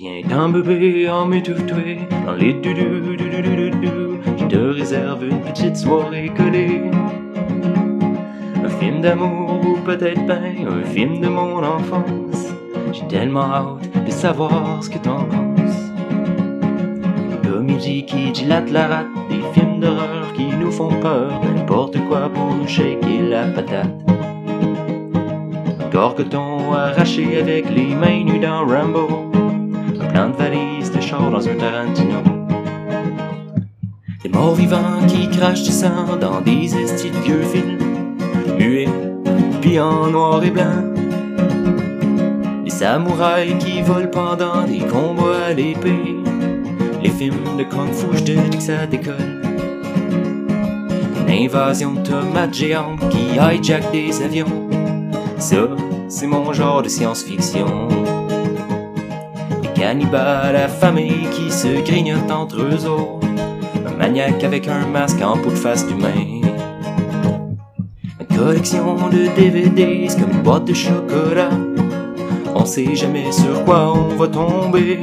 Viens bébé en m'étouffer dans les du Je te réserve une petite soirée collée. Un film d'amour ou peut-être bien un film de mon enfance. J'ai tellement hâte de savoir ce que t'en penses. Comédie qui dilate la rate, des films d'horreur qui nous font peur, n'importe quoi pour nous shaker la patate. Corps coton arraché avec les mains nues dans Rambo. Plan de valise de char dans un Tarantino. Des morts vivants qui crachent du sang dans des estis de vieux films. Muets, puis en noir et blanc. Les samouraïs qui volent pendant des combats à l'épée. Les films de kung fu, je que ça décolle. Une invasion de tomates géantes qui hijack des avions. Ça, c'est mon genre de science-fiction. Des cannibales affamés qui se grignotent entre eux autres. Un maniaque avec un masque en peau de face d'humain. Une collection de DVD, comme une boîte de chocolat. On sait jamais sur quoi on va tomber.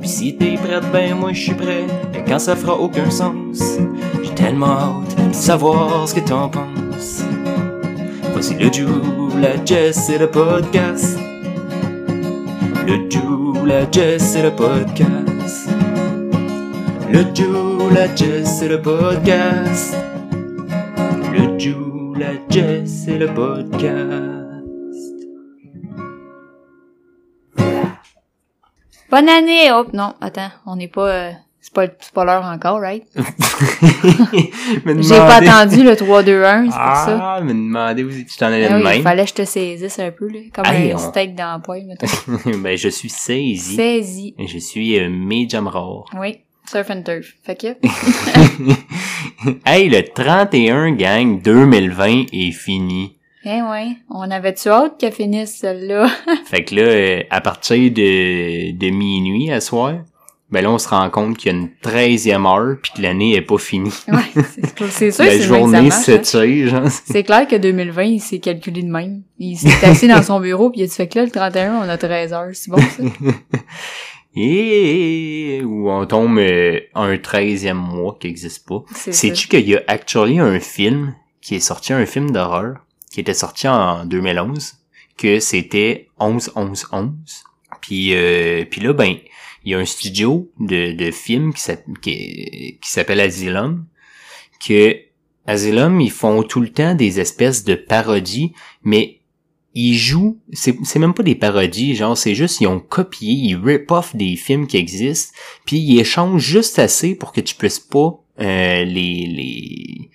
Puis si t'es prête, ben moi je suis prêt. Mais quand ça fera aucun sens, j'ai tellement hâte de savoir ce que t'en penses. Voici le Jou, la Jess et le podcast. Le Jou, la Jess et le podcast. Le Jou, la Jess et le podcast. Le Jou, la Jess et le podcast. Bonne année! Oh, non, attends, on n'est pas... euh, pas, c'est pas l'heure encore, right? J'ai pas attendu le 3-2-1, c'est pour ça. Ah, me demander où tu t'en allais Ah de oui, il même. fallait que je te saisisse un peu, là, comme un on- steak dans la poêle, mettons. ben, je suis saisi. Saisi. Je suis euh, medium rare. Oui, surf and turf. Fait que, hey, le 31 gang 2020 est fini. eh ouais, on avait-tu hâte qu'elle finisse celle-là? Fait que là, euh, à partir de, de minuit à soir, ben là, on se rend compte qu'il y a une 13e heure puis que l'année est pas finie. ouais, c'est- sûr, La journée hein. s'étire, genre. C'est clair que 2020, il s'est calculé de même. Il s'est assis dans son bureau, puis il a dit, fait que là, le 31, on a 13 heures. C'est bon, ça? Et où on tombe euh, un 13e mois qui existe pas. Sais-tu qu'il y a actually un film qui est sorti, un film d'horreur, qui était sorti en 2011, que c'était 11-11-11. Puis, euh, puis là, ben, il y a un studio de, de films qui s'app- qui, qui s'appelle Asylum, que Asylum, ils font tout le temps des espèces de parodies, mais ils jouent, c'est c'est même pas des parodies, genre c'est juste ils ont copié, ils rip off des films qui existent, puis ils échangent juste assez pour que tu puisses pas euh, les les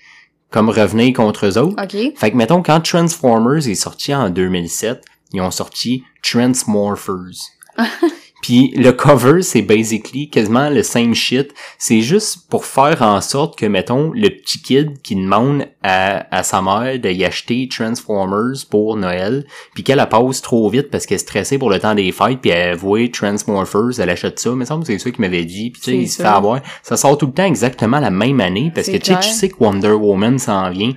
comme revenir contre eux autres. OK. Fait que mettons quand Transformers est sorti en 2007, ils ont sorti Transmorphers. Puis le cover, c'est basically quasiment le same shit. C'est juste pour faire en sorte que, mettons, le petit kid qui demande à, à sa mère d'y acheter Transformers pour Noël, puis qu'elle la passe trop vite parce qu'elle est stressée pour le temps des fêtes, puis elle voit Transmorphers, elle achète ça. Mais ça c'est ça qu'il m'avait dit. Puis tu sais, il se fait avoir. Ça sort tout le temps exactement la même année parce que tu sais que Wonder Woman s'en vient.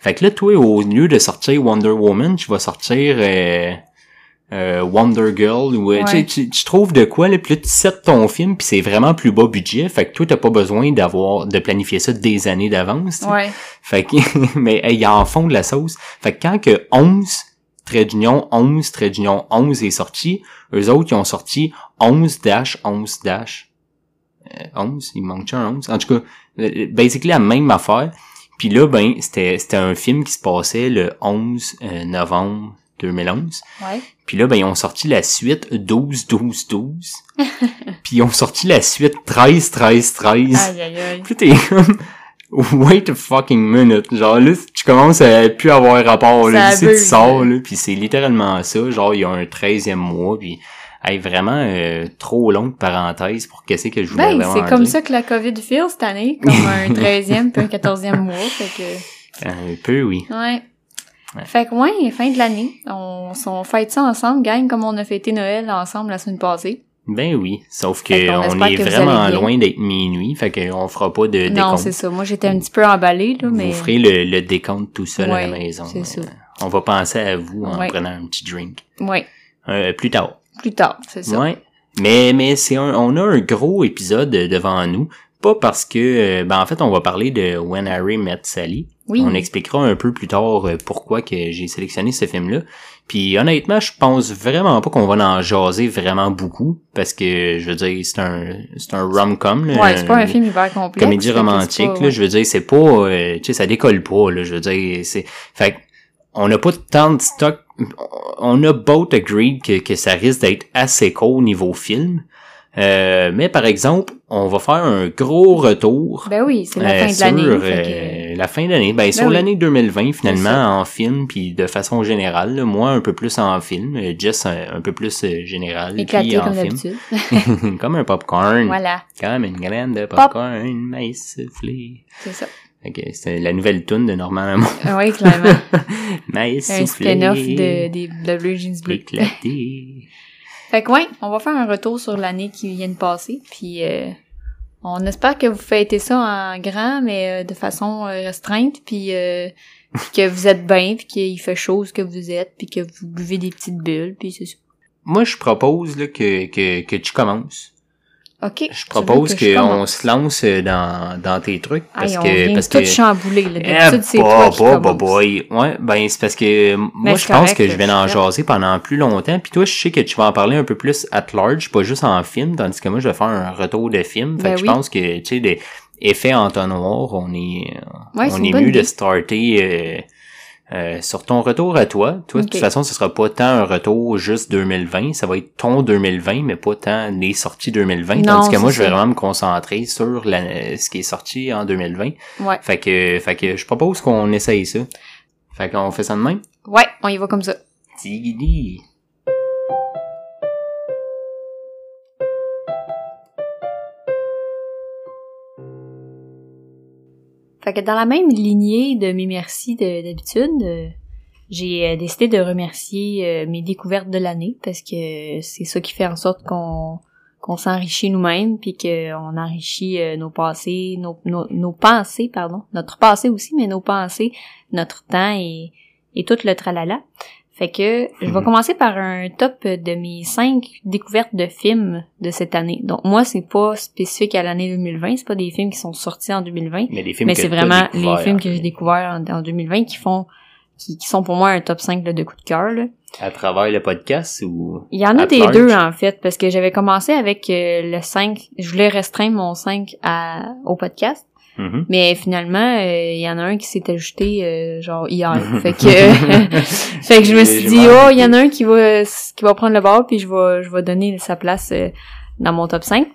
Fait que là, toi, au lieu de sortir Wonder Woman, tu vas sortir euh, euh, Wonder Girl ou euh, tu Ouais. tu, tu trouves de quoi là, puis là tu sets ton film puis c'est vraiment plus bas budget. Fait que toi t'as pas besoin d'avoir de planifier ça des années d'avance. tu. Ouais. Fait que mais hey, ils en font de la sauce. Fait que quand que 11 trait d'union 11 trait d'union 11 est sorti, eux autres ils ont sorti 11 dash 11 dash euh, 11, il manque un 11. En tout cas, euh, basically la même affaire. Puis là, ben, c'était, c'était un film qui se passait le 11 euh, novembre 2011. Ouais. Puis là, ben, ils ont sorti la suite 12, 12, 12. Puis ils ont sorti la suite 13, 13, 13. Aïe, aïe, aïe. Puis t'es comme, wait a fucking minute. Genre là, tu commences à plus avoir rapport, là. Ça Tu sors, là. Puis c'est littéralement ça. Genre, il y a un 13e mois, puis hey, vraiment euh, trop longue parenthèse pour qu'est-ce que je voulais Ben, c'est comme ça que la COVID file cette année, comme un 13e puis un 14e mois, fait que... Un peu, oui. Ouais. Ouais. Fait que ouais, fin de l'année, on, on fête ça ensemble, gang, comme on a fêté Noël ensemble la semaine passée. Ben oui. Sauf que on est que vraiment loin d'être minuit, fait qu'on fera pas de Non, décompte. c'est ça. Moi, j'étais un petit peu emballée, là, mais... Vous ferez le, le décompte tout seul à la maison. c'est ça. On va penser à vous en Ouais. prenant un petit drink. Ouais. Euh, plus tard. plus tard, c'est ça. Ouais. Mais, mais c'est un, on a un gros épisode devant nous. Pas parce que, euh, ben en fait, on va parler de When Harry Met Sally. Oui. On expliquera un peu plus tard euh, pourquoi que j'ai sélectionné ce film-là. Puis honnêtement, je pense vraiment pas qu'on va en jaser vraiment beaucoup parce que je veux dire, c'est un c'est un rom-com là, Ouais, c'est pas un film hyper complexe. comédie romantique pas- là, je veux dire, c'est pas euh, tu sais ça décolle pas là, je veux dire, c'est fait que on n'a pas tant de stock on a both agreed que, que ça risque d'être assez court niveau film. Euh, mais par exemple, on va faire un gros retour Ben oui, c'est la euh, fin de l'année. La fin d'année. Ben, sur oui. l'année 2020, finalement, en film, puis de façon générale. là. Moi, un peu plus en film. euh, Jess, un, un peu plus euh, général. puis en comme film. comme un popcorn. voilà, Comme une graine de Pop. popcorn, maïs soufflé. c'est ça. Ok, c'est la nouvelle tune de Normand Lamont. Ah oui, clairement. maïs un spin-off de, des de Blue Jeans Bleu. Éclaté. Fait que ouais, on va faire un retour sur l'année qui vient de passer, puis euh, on espère que vous fêtez ça en grand, mais euh, de façon euh, restreinte, puis euh, que vous êtes bien, puis qu'il fait chaud ce que vous êtes, puis que vous buvez des petites bulles, puis c'est ça. Moi, je propose là, que, que, que tu commences. Ok. Je propose qu'on se lance dans, dans tes trucs. Parce Aïe, on que, vient parce tout que chambouler, là. Eh, c'est bah, bah, bah, commence. boy. Ouais, ben c'est parce que moi je pense que je vais en jaser pendant plus longtemps. Puis toi, je sais que tu vas en parler un peu plus at large, pas juste en film, tandis que moi je vais faire un retour de film. Fait Ben que je oui. pense que tu sais des effets entonnoir, on est Ouais, on est mieux de starter euh, euh, sur ton retour à toi. Toi, de toute façon, ce sera pas tant un retour juste 2020, ça va être ton 2020, mais pas tant les sorties 2020. Non, tandis que moi, je vais vraiment me concentrer sur la, ce qui est sorti en 2020. Ouais. Fait que, fait que je propose qu'on essaye ça. Fait qu'on fait ça de même? Ouais, on y va comme ça. Tigidi. Fait que dans la même lignée de mes merci de- d'habitude, euh, j'ai euh, décidé de remercier euh, mes découvertes de l'année parce que c'est ça qui fait en sorte qu'on qu'on s'enrichit nous-mêmes puis qu'on enrichit nos passés, nos, nos, nos pensées, pardon, notre passé aussi, mais nos pensées, notre temps et, et tout le tralala. Fait que je vais Mhm. commencer par un top de mes cinq découvertes de films de cette année. Donc moi, c'est pas spécifique à l'année 2020, c'est pas des films qui sont sortis en 2020, Mais les films mais c'est vraiment les films que j'ai découverts en, en 2020 qui font qui, qui sont pour moi un top 5 là, de coup de cœur. là. À travers le podcast ou... Il y en a des large? deux en fait, parce que j'avais commencé avec euh, le 5, je voulais restreindre mon 5 à, au podcast, Mhm. mais finalement, euh, il y en a un qui s'est ajouté euh, genre hier. fait que fait que je me suis dit oh, il y en a un qui va qui va prendre le bord puis je vais je vais donner sa place euh, dans mon top 5.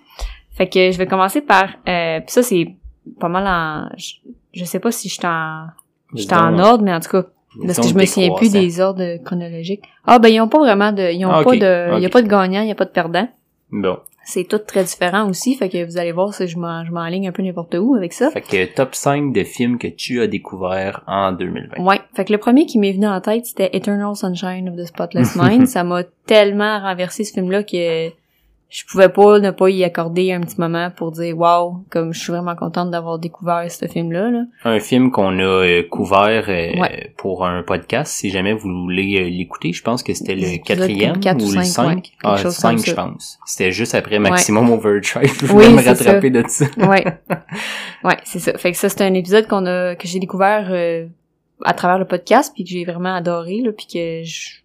Fait que je vais commencer par euh, puis ça c'est pas mal en je, je sais pas si je suis en j'étais en ordre mais en tout cas parce que je me souviens plus des ordres chronologiques. Ah ben ils ont pas vraiment de ils ont Ah, pas de il y a pas de gagnant, il y a pas de perdant. Bon. C'est tout très différent aussi, fait que vous allez voir si je m'en je m'enligne un peu n'importe où avec ça. Fait que top 5 de films que tu as découverts en 2020. Ouais, fait que le premier qui m'est venu en tête, c'était Eternal Sunshine of the Spotless Mind. ça m'a tellement renversé ce film-là que je pouvais pas ne pas y accorder un petit moment pour dire wow, comme je suis vraiment contente d'avoir découvert ce film-là. Là. Un film qu'on a euh, couvert euh, Ouais. pour un podcast. Si jamais vous voulez euh, l'écouter, je pense que c'était le quatrième ou le cinq, ouais, 5. quelque ah, chose 5 comme je ça. pense. C'était juste après Maximum Overdrive. Je Oui, voulais me c'est rattraper de ça. Ouais. ouais, c'est ça. Fait que ça, c'est un épisode qu'on a que j'ai découvert à travers le podcast puis que j'ai vraiment adoré là puis que je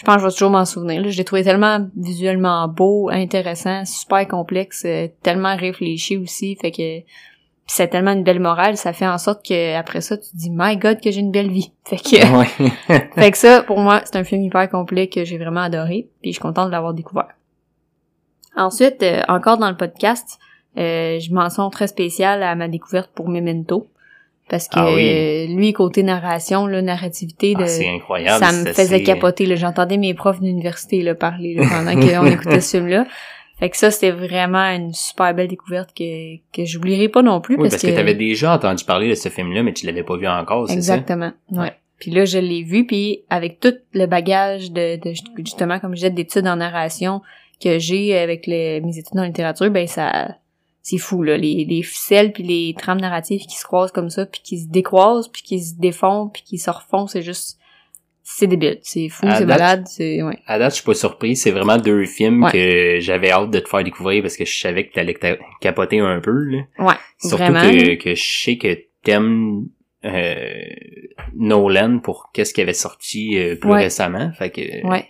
je pense que je vais toujours m'en souvenir. là. Je l'ai trouvé tellement visuellement beau, intéressant, super complexe, euh, tellement réfléchi aussi. Fait que c'est tellement une belle morale, ça fait en sorte que après ça, tu te dis My God que j'ai une belle vie. Fait que Ouais. fait que ça, pour moi, c'est un film hyper complet que j'ai vraiment adoré, puis je suis contente de l'avoir découvert. Ensuite, euh, encore dans le podcast, euh, je mentionne très spécial à ma découverte pour Memento. Parce que Ah oui. euh, lui, côté narration, là, narrativité, Ah, de, incroyable. ça me faisait capoter. là. J'entendais mes profs d'université là, parler là, pendant qu'on écoutait ce film-là. Fait que ça, c'était vraiment une super belle découverte que, que j'oublierai pas non plus. Oui, parce, parce, que, t'avais déjà entendu parler de ce film-là, mais tu l'avais pas vu encore, c'est ça? Exactement. Ouais. Ouais. Puis là, je l'ai vu, puis avec tout le bagage de, de justement, comme je disais, d'études en narration que j'ai avec les, mes études en littérature, ben ça, c'est fou là, les, les ficelles puis les trames narratives qui se croisent comme ça, puis qui se décroisent, puis qui se défont, puis qui se refont, c'est juste, c'est débile, c'est fou, c'est malade, c'est ouais. À date, je suis pas surpris. C'est vraiment deux films Ouais. que j'avais hâte de te faire découvrir parce que je savais que t'allais ta- capoter un peu, là. Ouais, Surtout vraiment. que, que je sais que t'aimes euh, Nolan pour qu'est-ce qui avait sorti euh, plus Ouais. récemment. Fait que, Ouais.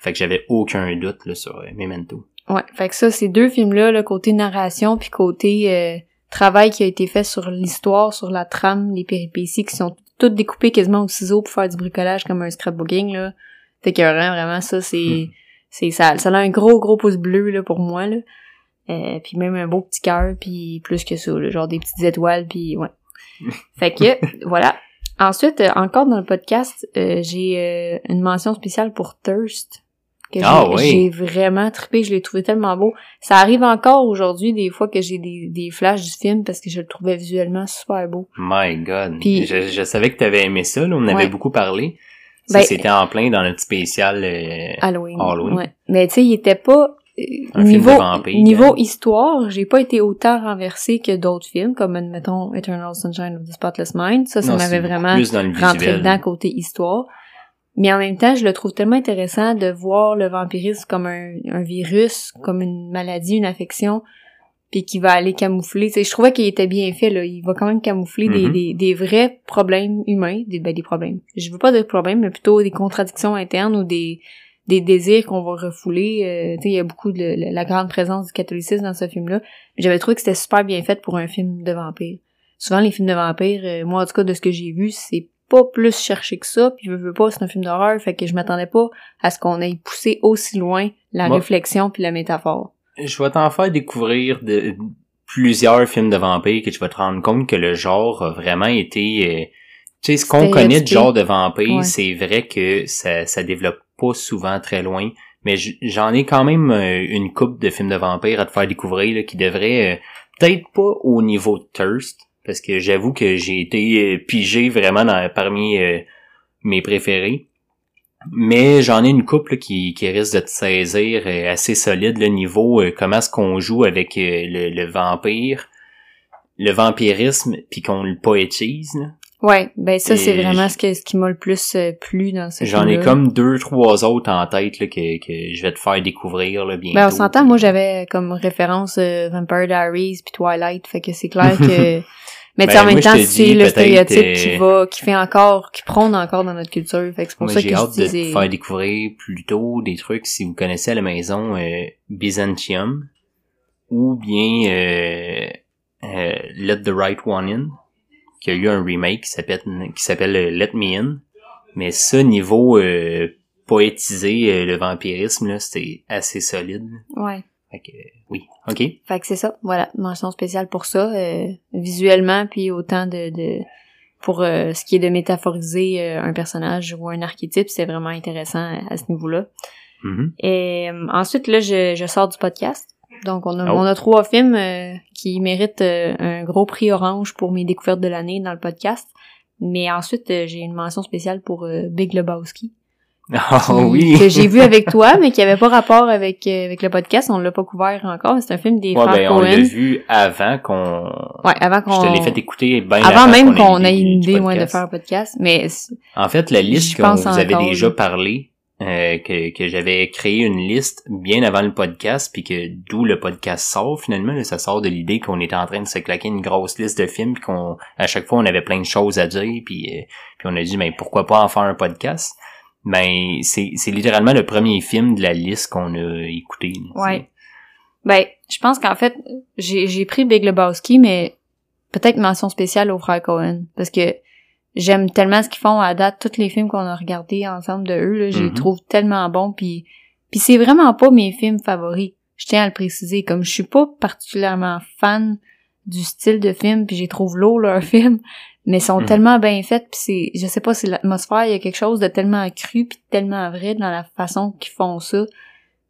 fait que j'avais aucun doute là, sur euh, Memento. Ouais, fait que ça, ces deux films-là, le côté narration puis côté euh, travail qui a été fait sur l'histoire, sur la trame, les péripéties qui sont toutes découpées quasiment au ciseau pour faire du bricolage comme un scrapbooking, là. Fait que vraiment, vraiment, ça, c'est... Hmm. c'est ça, ça a un gros, gros pouce bleu, là, pour moi, là. Euh, puis même un beau petit cœur, puis plus que ça, là, genre des petites étoiles, puis ouais. fait que, voilà. Ensuite, euh, encore dans le podcast, euh, j'ai euh, une mention spéciale pour Thirst. Que Ah j'ai, oui. j'ai vraiment trippé, je l'ai trouvé tellement beau. Ça arrive encore aujourd'hui, des fois, que j'ai des, des flashs du film parce que je le trouvais visuellement super beau. My God. Puis- je, je savais que t'avais aimé ça, là, on en avait beaucoup parlé. Ça, Ben- c'était en plein dans notre spécial. euh, Halloween. Halloween. Ouais. Mais tu sais, il était pas euh, Un film niveau de vampire, niveau hein. histoire, j'ai pas été autant renversé que d'autres films comme admettons Eternal Sunshine of the Spotless Mind. Ça, ça non, m'avait vraiment plus dans le rentré dedans côté histoire. Mais en même temps, je le trouve tellement intéressant de voir le vampirisme comme un, un virus, comme une maladie, une affection, puis qui va aller camoufler. Tu sais, je trouvais qu'il était bien fait là. Il va quand même camoufler des, Mhm. des, des vrais problèmes humains, des ben, des problèmes. Je veux pas dire problèmes, mais plutôt des contradictions internes ou des des désirs qu'on va refouler. Euh, tu sais, il y a beaucoup de la, la grande présence du catholicisme dans ce film-là. J'avais trouvé que c'était super bien fait pour un film de vampire. Souvent, les films de vampires, euh, moi en tout cas de ce que j'ai vu, c'est pas plus cherché que ça, puis je veux pas, c'est un film d'horreur, fait que je m'attendais pas à ce qu'on ait poussé aussi loin la réflexion puis la métaphore. Je vais t'en faire découvrir de plusieurs films de vampires que tu vas te rendre compte que le genre a vraiment été... euh, tu sais, ce qu'on connaît du genre de vampire, Ouais. c'est vrai que ça, ça développe pas souvent très loin. Mais j'en ai quand même euh, une coupe de films de vampires à te faire découvrir là, qui devraient... euh, peut-être pas au niveau de Thirst, parce que j'avoue que j'ai été euh, pigé vraiment dans, parmi euh, mes préférés. Mais j'en ai une couple qui, qui risque de te saisir euh, assez solide le niveau euh, comment est-ce qu'on joue avec le, le vampire, le vampirisme, puis qu'on le poétise. là. Ouais, ben ça c'est vraiment ce, que, ce qui m'a le plus plu dans ce J'en ai comme deux, trois autres en tête là, que, que je vais te faire découvrir là, bientôt. Ben on s'entend, moi j'avais comme référence Vampire Diaries puis Twilight, fait que c'est clair que mais Ben, en même moi, temps c'est le stéréotype qui euh, va qui fait encore qui prône encore dans notre culture, fait que c'est pour Moi, ça j'ai que hâte je de dis te faire découvrir plutôt des trucs si vous connaissez à la maison euh, Byzantium ou bien euh, euh, Let the Right One In qui a eu un remake qui s'appelle qui s'appelle euh, Let Me In. Mais ce niveau euh, poétisé euh, le vampirisme là c'était assez solide. Ouais. Fait que euh, oui ok Fait que c'est ça, voilà, mention spéciale pour ça, euh, visuellement, puis autant de, de pour euh, ce qui est de métaphoriser euh, un personnage ou un archétype, c'est vraiment intéressant à, à ce niveau-là. Mhm. Et euh, ensuite, là, je, je sors du podcast. Donc, on a, Oh. on a trois films euh, qui méritent un gros prix orange pour mes découvertes de l'année dans le podcast. Mais ensuite, j'ai une mention spéciale pour Big Lebowski. Qui- oui Que j'ai vu avec toi, mais qui avait pas rapport avec, euh, avec le podcast. On l'a pas couvert encore. C'est un film des ouais, frères ben on l'a vu avant qu'on Ouais, avant qu'on... je te l'ai fait écouter bien Avant même qu'on ait une idée, ouais, de faire un podcast. Mais En fait, la liste qu'on vous encore, déjà parlé, euh, que, que j'avais créé une liste bien avant le podcast, puis que d'où le podcast sort finalement, là, ça sort de l'idée qu'on était en train de se claquer une grosse liste de films, puis qu'on à chaque fois on avait plein de choses à dire, puis euh, puis on a dit mais pourquoi pas en faire un podcast? Ben c'est c'est littéralement le premier film de la liste qu'on a écouté. là, Ouais. Ben, je pense qu'en fait, j'ai j'ai pris Big Lebowski, mais peut-être mention spéciale aux frères Cohen. Parce que j'aime tellement ce qu'ils font à date, tous les films qu'on a regardés ensemble de eux, là, je les Mhm. trouve tellement bons, puis puis c'est vraiment pas mes films favoris. Je tiens à le préciser, comme je suis pas particulièrement fan du style de film, puis j'ai trouve lourd leurs films, mais sont Mhm. tellement bien faits, puis c'est, je sais pas, c'est l'atmosphère, il y a quelque chose de tellement cru puis tellement vrai dans la façon qu'ils font ça,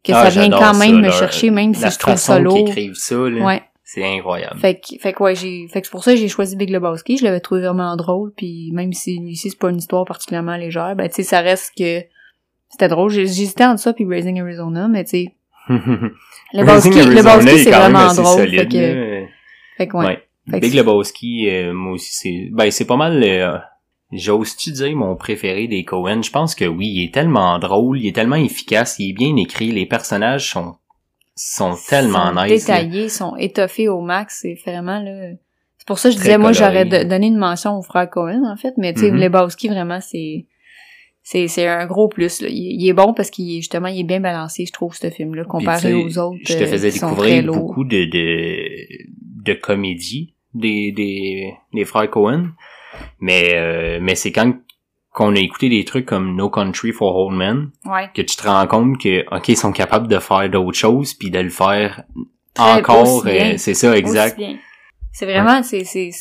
que Ah, ça vient quand ça, même me leur- chercher, même si je trouve ça lourd. écrivent ça, là, Ouais. c'est incroyable. Fait que, fait que ouais, j'ai, fait que c'est pour ça que j'ai choisi Big Lebowski. Je l'avais trouvé vraiment drôle, puis même si ici c'est pas une histoire particulièrement légère, ben tu sais, ça reste que c'était drôle. J'hésitais entre ça puis Raising Arizona, mais tu sais, Lebowski, Lebowski est c'est vraiment drôle. solide, fait que, fait que ouais. Ouais. Fait Big Lebowski, euh, moi aussi, c'est ben c'est pas mal euh, J'ose-tu dire mon préféré des Cohen? Je pense que oui, il est tellement drôle, il est tellement efficace, il est bien écrit, les personnages sont sont tellement sont nice. là. détaillés, sont étoffés au max, c'est vraiment là. C'est pour ça que je Très disais moi j'aurais donné une mention au frère Cohen en fait, mais tu sais Mhm. Lebowski vraiment c'est c'est c'est un gros plus là. Il, il est bon parce qu'il est justement il est bien balancé je trouve ce film là comparé aux autres. Je te euh, faisais découvrir beaucoup de, de, de comédies des, des, des frères Cohen. Mais, euh, mais c'est quand qu'on a écouté des trucs comme No Country for Old Men Ouais. que tu te rends compte que, ok, ils sont capables de faire d'autres choses puis de le faire Très- encore. euh, c'est ça, exact. C'est vraiment, c'est, c'est,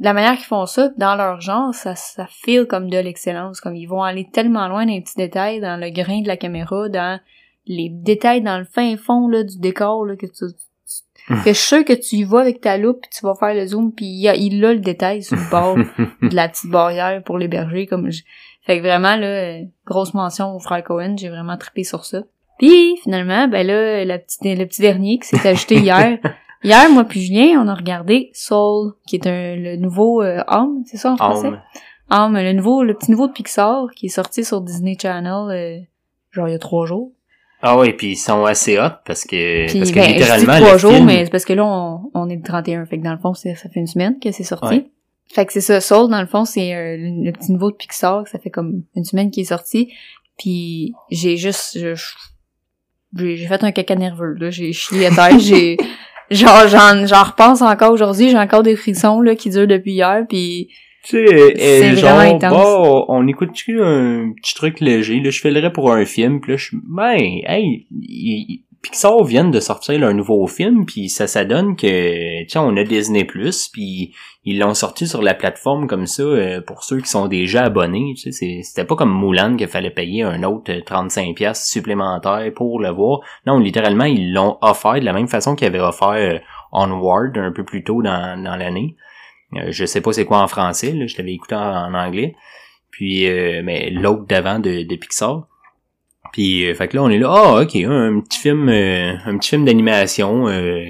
la manière qu'ils font ça, dans leur genre, ça, ça feel comme de l'excellence. Comme ils vont aller tellement loin dans les petits détails, dans le grain de la caméra, dans les détails dans le fin fond, là, du décor, là, que tu- que je suis sûre que tu y vas avec ta loupe, puis tu vas faire le zoom, puis il, a, il a le détail sur le bord de la petite barrière pour l'héberger, comme je... Fait que vraiment, là, grosse mention au frère Cohen, j'ai vraiment trippé sur ça. Puis, finalement, ben là, la petite, le petit dernier qui s'est ajouté hier, Hier, moi puis Julien, on a regardé Soul, qui est un, le nouveau euh, Homme, c'est ça en français? Homme. Homme, le nouveau, le petit nouveau de Pixar, qui est sorti sur Disney Channel, euh, genre il y a trois jours. Ah ouais, puis ils sont assez hot parce que, Puis, parce que ben, je dis littéralement, trois jours, film, mais c'est parce que là, on, on est le 31, fait que dans le fond, ça fait une semaine que c'est sorti. Ouais. Fait que c'est ça, Soul, dans le fond, c'est euh, le, petit nouveau de Pixar, ça fait comme une semaine qu'il est sorti. Puis j'ai juste... j'ai fait un caca nerveux, là. J'ai chié à terre, j'ai... Genre, j'en, j'en repense encore aujourd'hui, j'ai encore des frissons, là, qui durent depuis hier, puis Tu sais, euh, C'est euh, genre, bon, on écoute-tu un petit truc léger, là, je filerais pour un film, puis là, je ben, hey, il- Pixar viennent de sortir leur nouveau film, puis ça, ça donne que, tiens, on a Disney+, puis ils l'ont sorti sur la plateforme comme ça, euh, pour ceux qui sont déjà abonnés, tu sais, c'était pas comme Moulin qu'il fallait payer un autre euh, 35 pièces supplémentaire pour le voir. Non, littéralement, ils l'ont offert de la même façon qu'ils avaient offert euh, Onward un peu plus tôt dans, dans l'année. Euh, je sais pas c'est quoi en français, là, je l'avais écouté en, en anglais. Puis euh, mais l'autre d'avant de, de Pixar. Puis euh, fait que là on est là, ah ok, un, petit film euh, un petit film d'animation euh,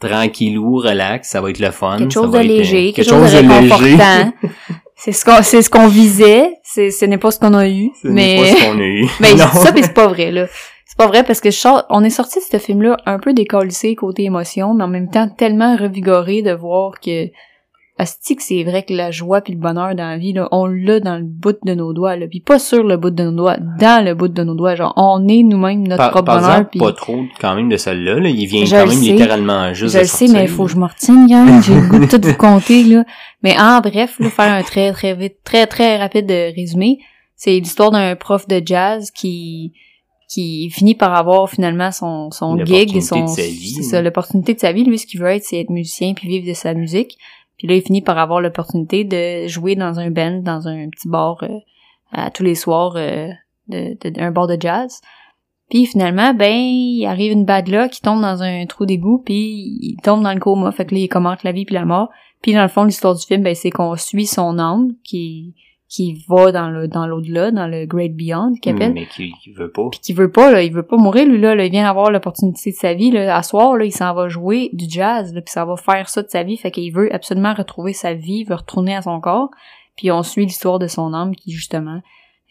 tranquillou, relax, ça va être le fun. quelque ça chose de être, léger, quelque chose de réconfortant. c'est ce qu'on, c'est ce qu'on visait, c'est, ce n'est pas ce qu'on a eu, Ce mais, pas ce qu'on a eu. mais Non. ça, mais c'est pas vrai, là. C'est pas vrai parce que je on est sorti de ce film-là un peu décollissé côté émotion, mais en même temps tellement revigoré de voir que, asti que c'est vrai que la joie puis le bonheur dans la vie, là, on l'a dans le bout de nos doigts, là. Puis pas sur le bout de nos doigts, dans le bout de nos doigts. Genre, on est nous-mêmes notre Par, propre par bonheur. exemple, puis pas trop quand même de celle-là. Là. Il vient Je quand même sais. littéralement juste je le sais, mais il faut que je me retienne, gang. J'ai le goût de tout vous compter, là. Mais en bref, là, faire un très, très vite, très, très rapide de résumé, c'est l'histoire d'un prof de jazz qui qui finit par avoir finalement son, son gig, son, c'est ça, hein. l'opportunité de sa vie. Lui, ce qu'il veut être, c'est être musicien puis vivre de sa musique. Puis là, il finit par avoir l'opportunité de jouer dans un band, dans un petit bar euh, à tous les soirs, euh, de, de- un bar de jazz. Puis finalement, ben, il arrive une bad luck, il tombe dans un trou d'égout, puis il tombe dans le coma. Fait que là, il commente la vie puis la mort. Puis dans le fond, l'histoire du film, ben, c'est qu'on suit son âme qui qui va dans le dans l'au-delà, dans le Great Beyond, qu'il appelle Mais qui, qui veut pas. puis qui veut pas là, il veut pas mourir lui là, là, il vient d'avoir l'opportunité de sa vie là, à soir là, il s'en va jouer du jazz là, puis ça va faire ça de sa vie, fait qu'il veut absolument retrouver sa vie, il veut retourner à son corps. Puis on suit l'histoire de son âme qui justement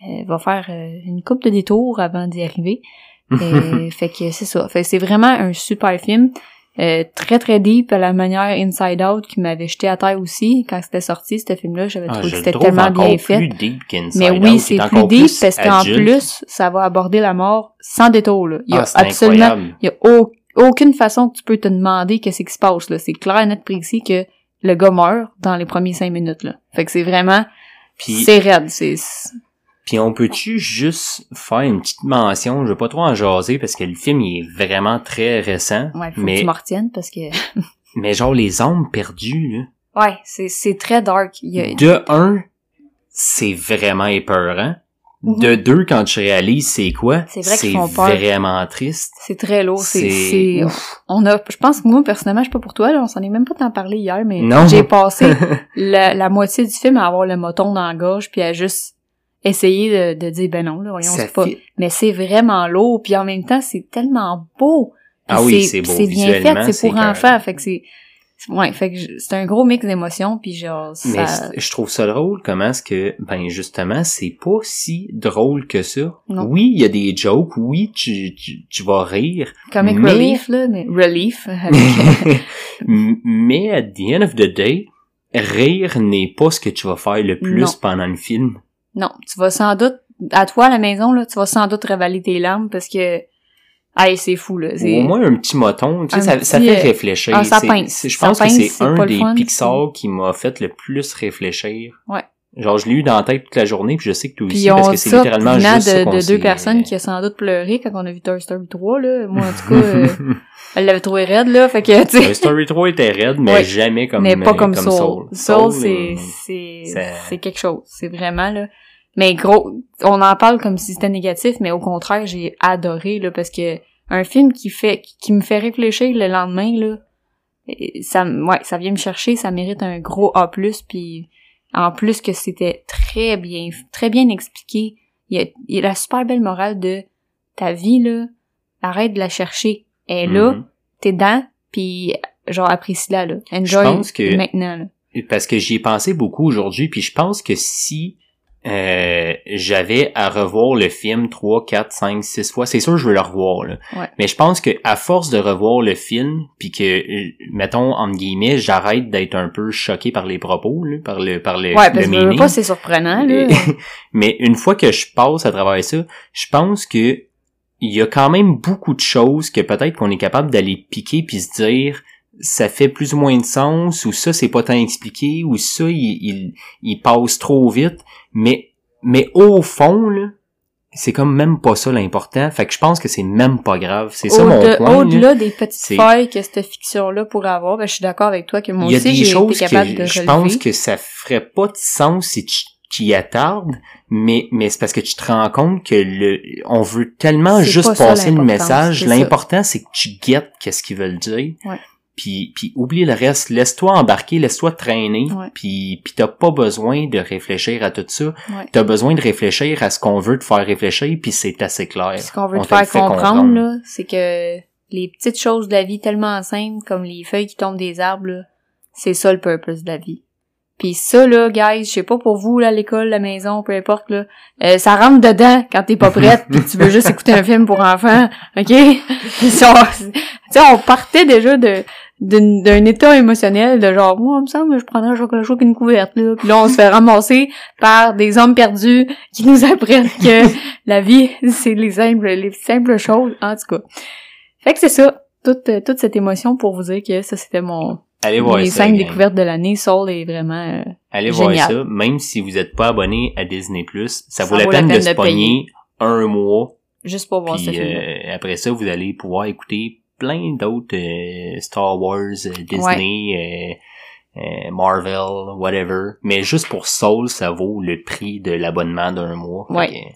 euh, va faire euh, une coupe de détours avant d'y arriver. Euh, fait que c'est ça. Fait c'est vraiment un super film. Euh, très très deep à la manière Inside Out qui m'avait jeté à terre aussi quand c'était sorti ce film là j'avais Ah, trouvé que c'était tellement bien fait plus deep mais oui, c'est est plus deep plus parce qu'en plus, ça va aborder la mort sans détour. Là. Il y a Ah, absolument, incroyable. il y a au- aucune façon que tu peux te demander qu'est-ce qui se passe. là. C'est clair, net, précis que le gars meurt dans les premiers cinq minutes. Là. Fait que c'est vraiment, c'est raide. C'est puis on peut-tu juste faire une petite mention, je veux pas trop en jaser parce que le film il est vraiment très récent, ouais, faut que mais tu m'en retiennes parce que mais genre les âmes perdues là. ouais, c'est c'est très dark. Il y a- De un, c'est vraiment épeurant. De deux, quand tu réalises c'est quoi, Mhm. C'est vrai vraiment triste. C'est très lourd. C'est, on a, je pense que moi, personnellement, je sais pas pour toi, là, on s'en est même pas tant parlé hier, mais Non. j'ai passé la, la moitié du film à avoir le moton dans la gorge puis à juste essayer de, de dire, ben non, là, voyons, c'est pas. fait- Mais c'est vraiment lourd puis en même temps, c'est tellement beau. Puis Ah oui, c'est beau. C'est bien fait, c'est pour enfants, fait que c'est, Ouais, fait que c'est un gros mix d'émotions, puis genre, Mais ça... je trouve ça drôle comment est-ce que, ben justement, c'est pas si drôle que ça. Non. Oui, il y a des jokes, oui, tu, tu, tu vas rire, Comic mais- relief, là, mais relief. avec- M- mais at the end of the day, rire n'est pas ce que tu vas faire le plus Non. pendant le film. Non, tu vas sans doute, à toi à la maison, là, tu vas sans doute ravaler tes larmes parce que, hey, c'est fou, là. C'est- au moins un petit moton, tu sais, ça, petit, ça fait euh, réfléchir. ah, ça C'est- pince. c'est- Je Ça pense que pince, c'est c'est un des fun, Pixar qui m'a fait le plus réfléchir. Ouais. Genre, je l'ai eu dans la tête toute la journée, puis je sais que toi aussi, parce que c'est ça littéralement juste ça de, qu'on de deux personnes qui a sans doute pleuré quand on a vu Toy Story 3, là. Moi, en tout cas, euh, elle l'avait trouvé raide, là, fait que, tu sais. Toy Story 3 était raide, mais Ouais. jamais comme mais pas euh, comme, Soul. Soul, c'est, euh, c'est, ça- c'est quelque chose. C'est vraiment, là. Mais gros, on en parle comme si c'était négatif, mais au contraire, j'ai adoré, là, parce que un film qui fait, qui me fait réfléchir le lendemain, là, ça, ouais, ça vient me chercher, ça mérite un gros A+, puis en plus que c'était très bien, très bien expliqué. Il y a, il y a la super belle morale de ta vie, là, arrête de la chercher. Elle est là, Mhm. t'es dedans, puis genre apprécie-la, là. Enjoy pense que- maintenant, là. Parce que j'y ai pensé beaucoup aujourd'hui, puis je pense que si euh, j'avais à revoir le film 3, 4, 5, 6 fois, c'est sûr que je veux le revoir. Là. Ouais. Mais je pense que à force de revoir le film, puis que, euh, mettons, entre guillemets, j'arrête d'être un peu choqué par les propos, là, par le par le, Ouais, le parce que pas, c'est surprenant, là. Mais une fois que je passe à travers ça, je pense que il y a quand même beaucoup de choses que peut-être qu'on est capable d'aller piquer puis se dire ça fait plus ou moins de sens ou ça c'est pas tant expliqué ou ça il, il, il passe trop vite mais mais au fond là c'est comme même pas ça l'important fait que je pense que c'est même pas grave c'est ça mon point là. Au-delà des petites failles que cette fiction-là pourrait avoir, ben, je suis d'accord avec toi que moi il y a aussi, j'ai été choses capable que de je pense que ça ferait pas de sens si tu y attardes, mais, mais c'est parce que tu te rends compte que le, on veut tellement juste passer le message. L'important, c'est que tu guettes qu'est-ce qu'ils veulent dire. Ouais. Puis, puis oublie le reste. Laisse-toi embarquer, laisse-toi traîner. Ouais. Puis, puis t'as pas besoin de réfléchir à tout ça. Ouais. T'as besoin de réfléchir à ce qu'on veut te faire réfléchir, puis c'est assez clair. Ce qu'on veut On te faire comprendre, comprendre. là, c'est que les petites choses de la vie tellement simples, comme les feuilles qui tombent des arbres, là, c'est ça le purpose de la vie. Puis ça, là, guys, je sais pas pour vous, là, l'école, la maison, peu importe, là, euh, ça rentre dedans quand t'es pas prête pis tu veux juste écouter un film pour enfants, ok? Ça, Tu sais, on partait déjà de d'un état émotionnel de genre, moi, il me semble que je prendrais un chocolat chaud qu'une couverte, là. Puis là, on se fait ramasser par des hommes perdus qui nous apprennent que la vie, c'est les simples, les simples choses, en tout cas. Fait que c'est ça. Toute, euh, toute cette émotion pour vous dire que ça, c'était mon, Allez voir mes ça. cinq gang. découvertes de l'année. Soul est vraiment, euh, Allez voir Génial. ça. Même si vous êtes pas abonné à Disney+, ça, Ça vaut la vaut la peine, de se pogner un mois juste pour voir ce Puis film. euh, après ça, vous allez pouvoir écouter plein d'autres euh, Star Wars, euh, Disney, euh, euh, Marvel, whatever. Mais juste pour Soul, ça vaut le prix de l'abonnement d'un mois. Ouais.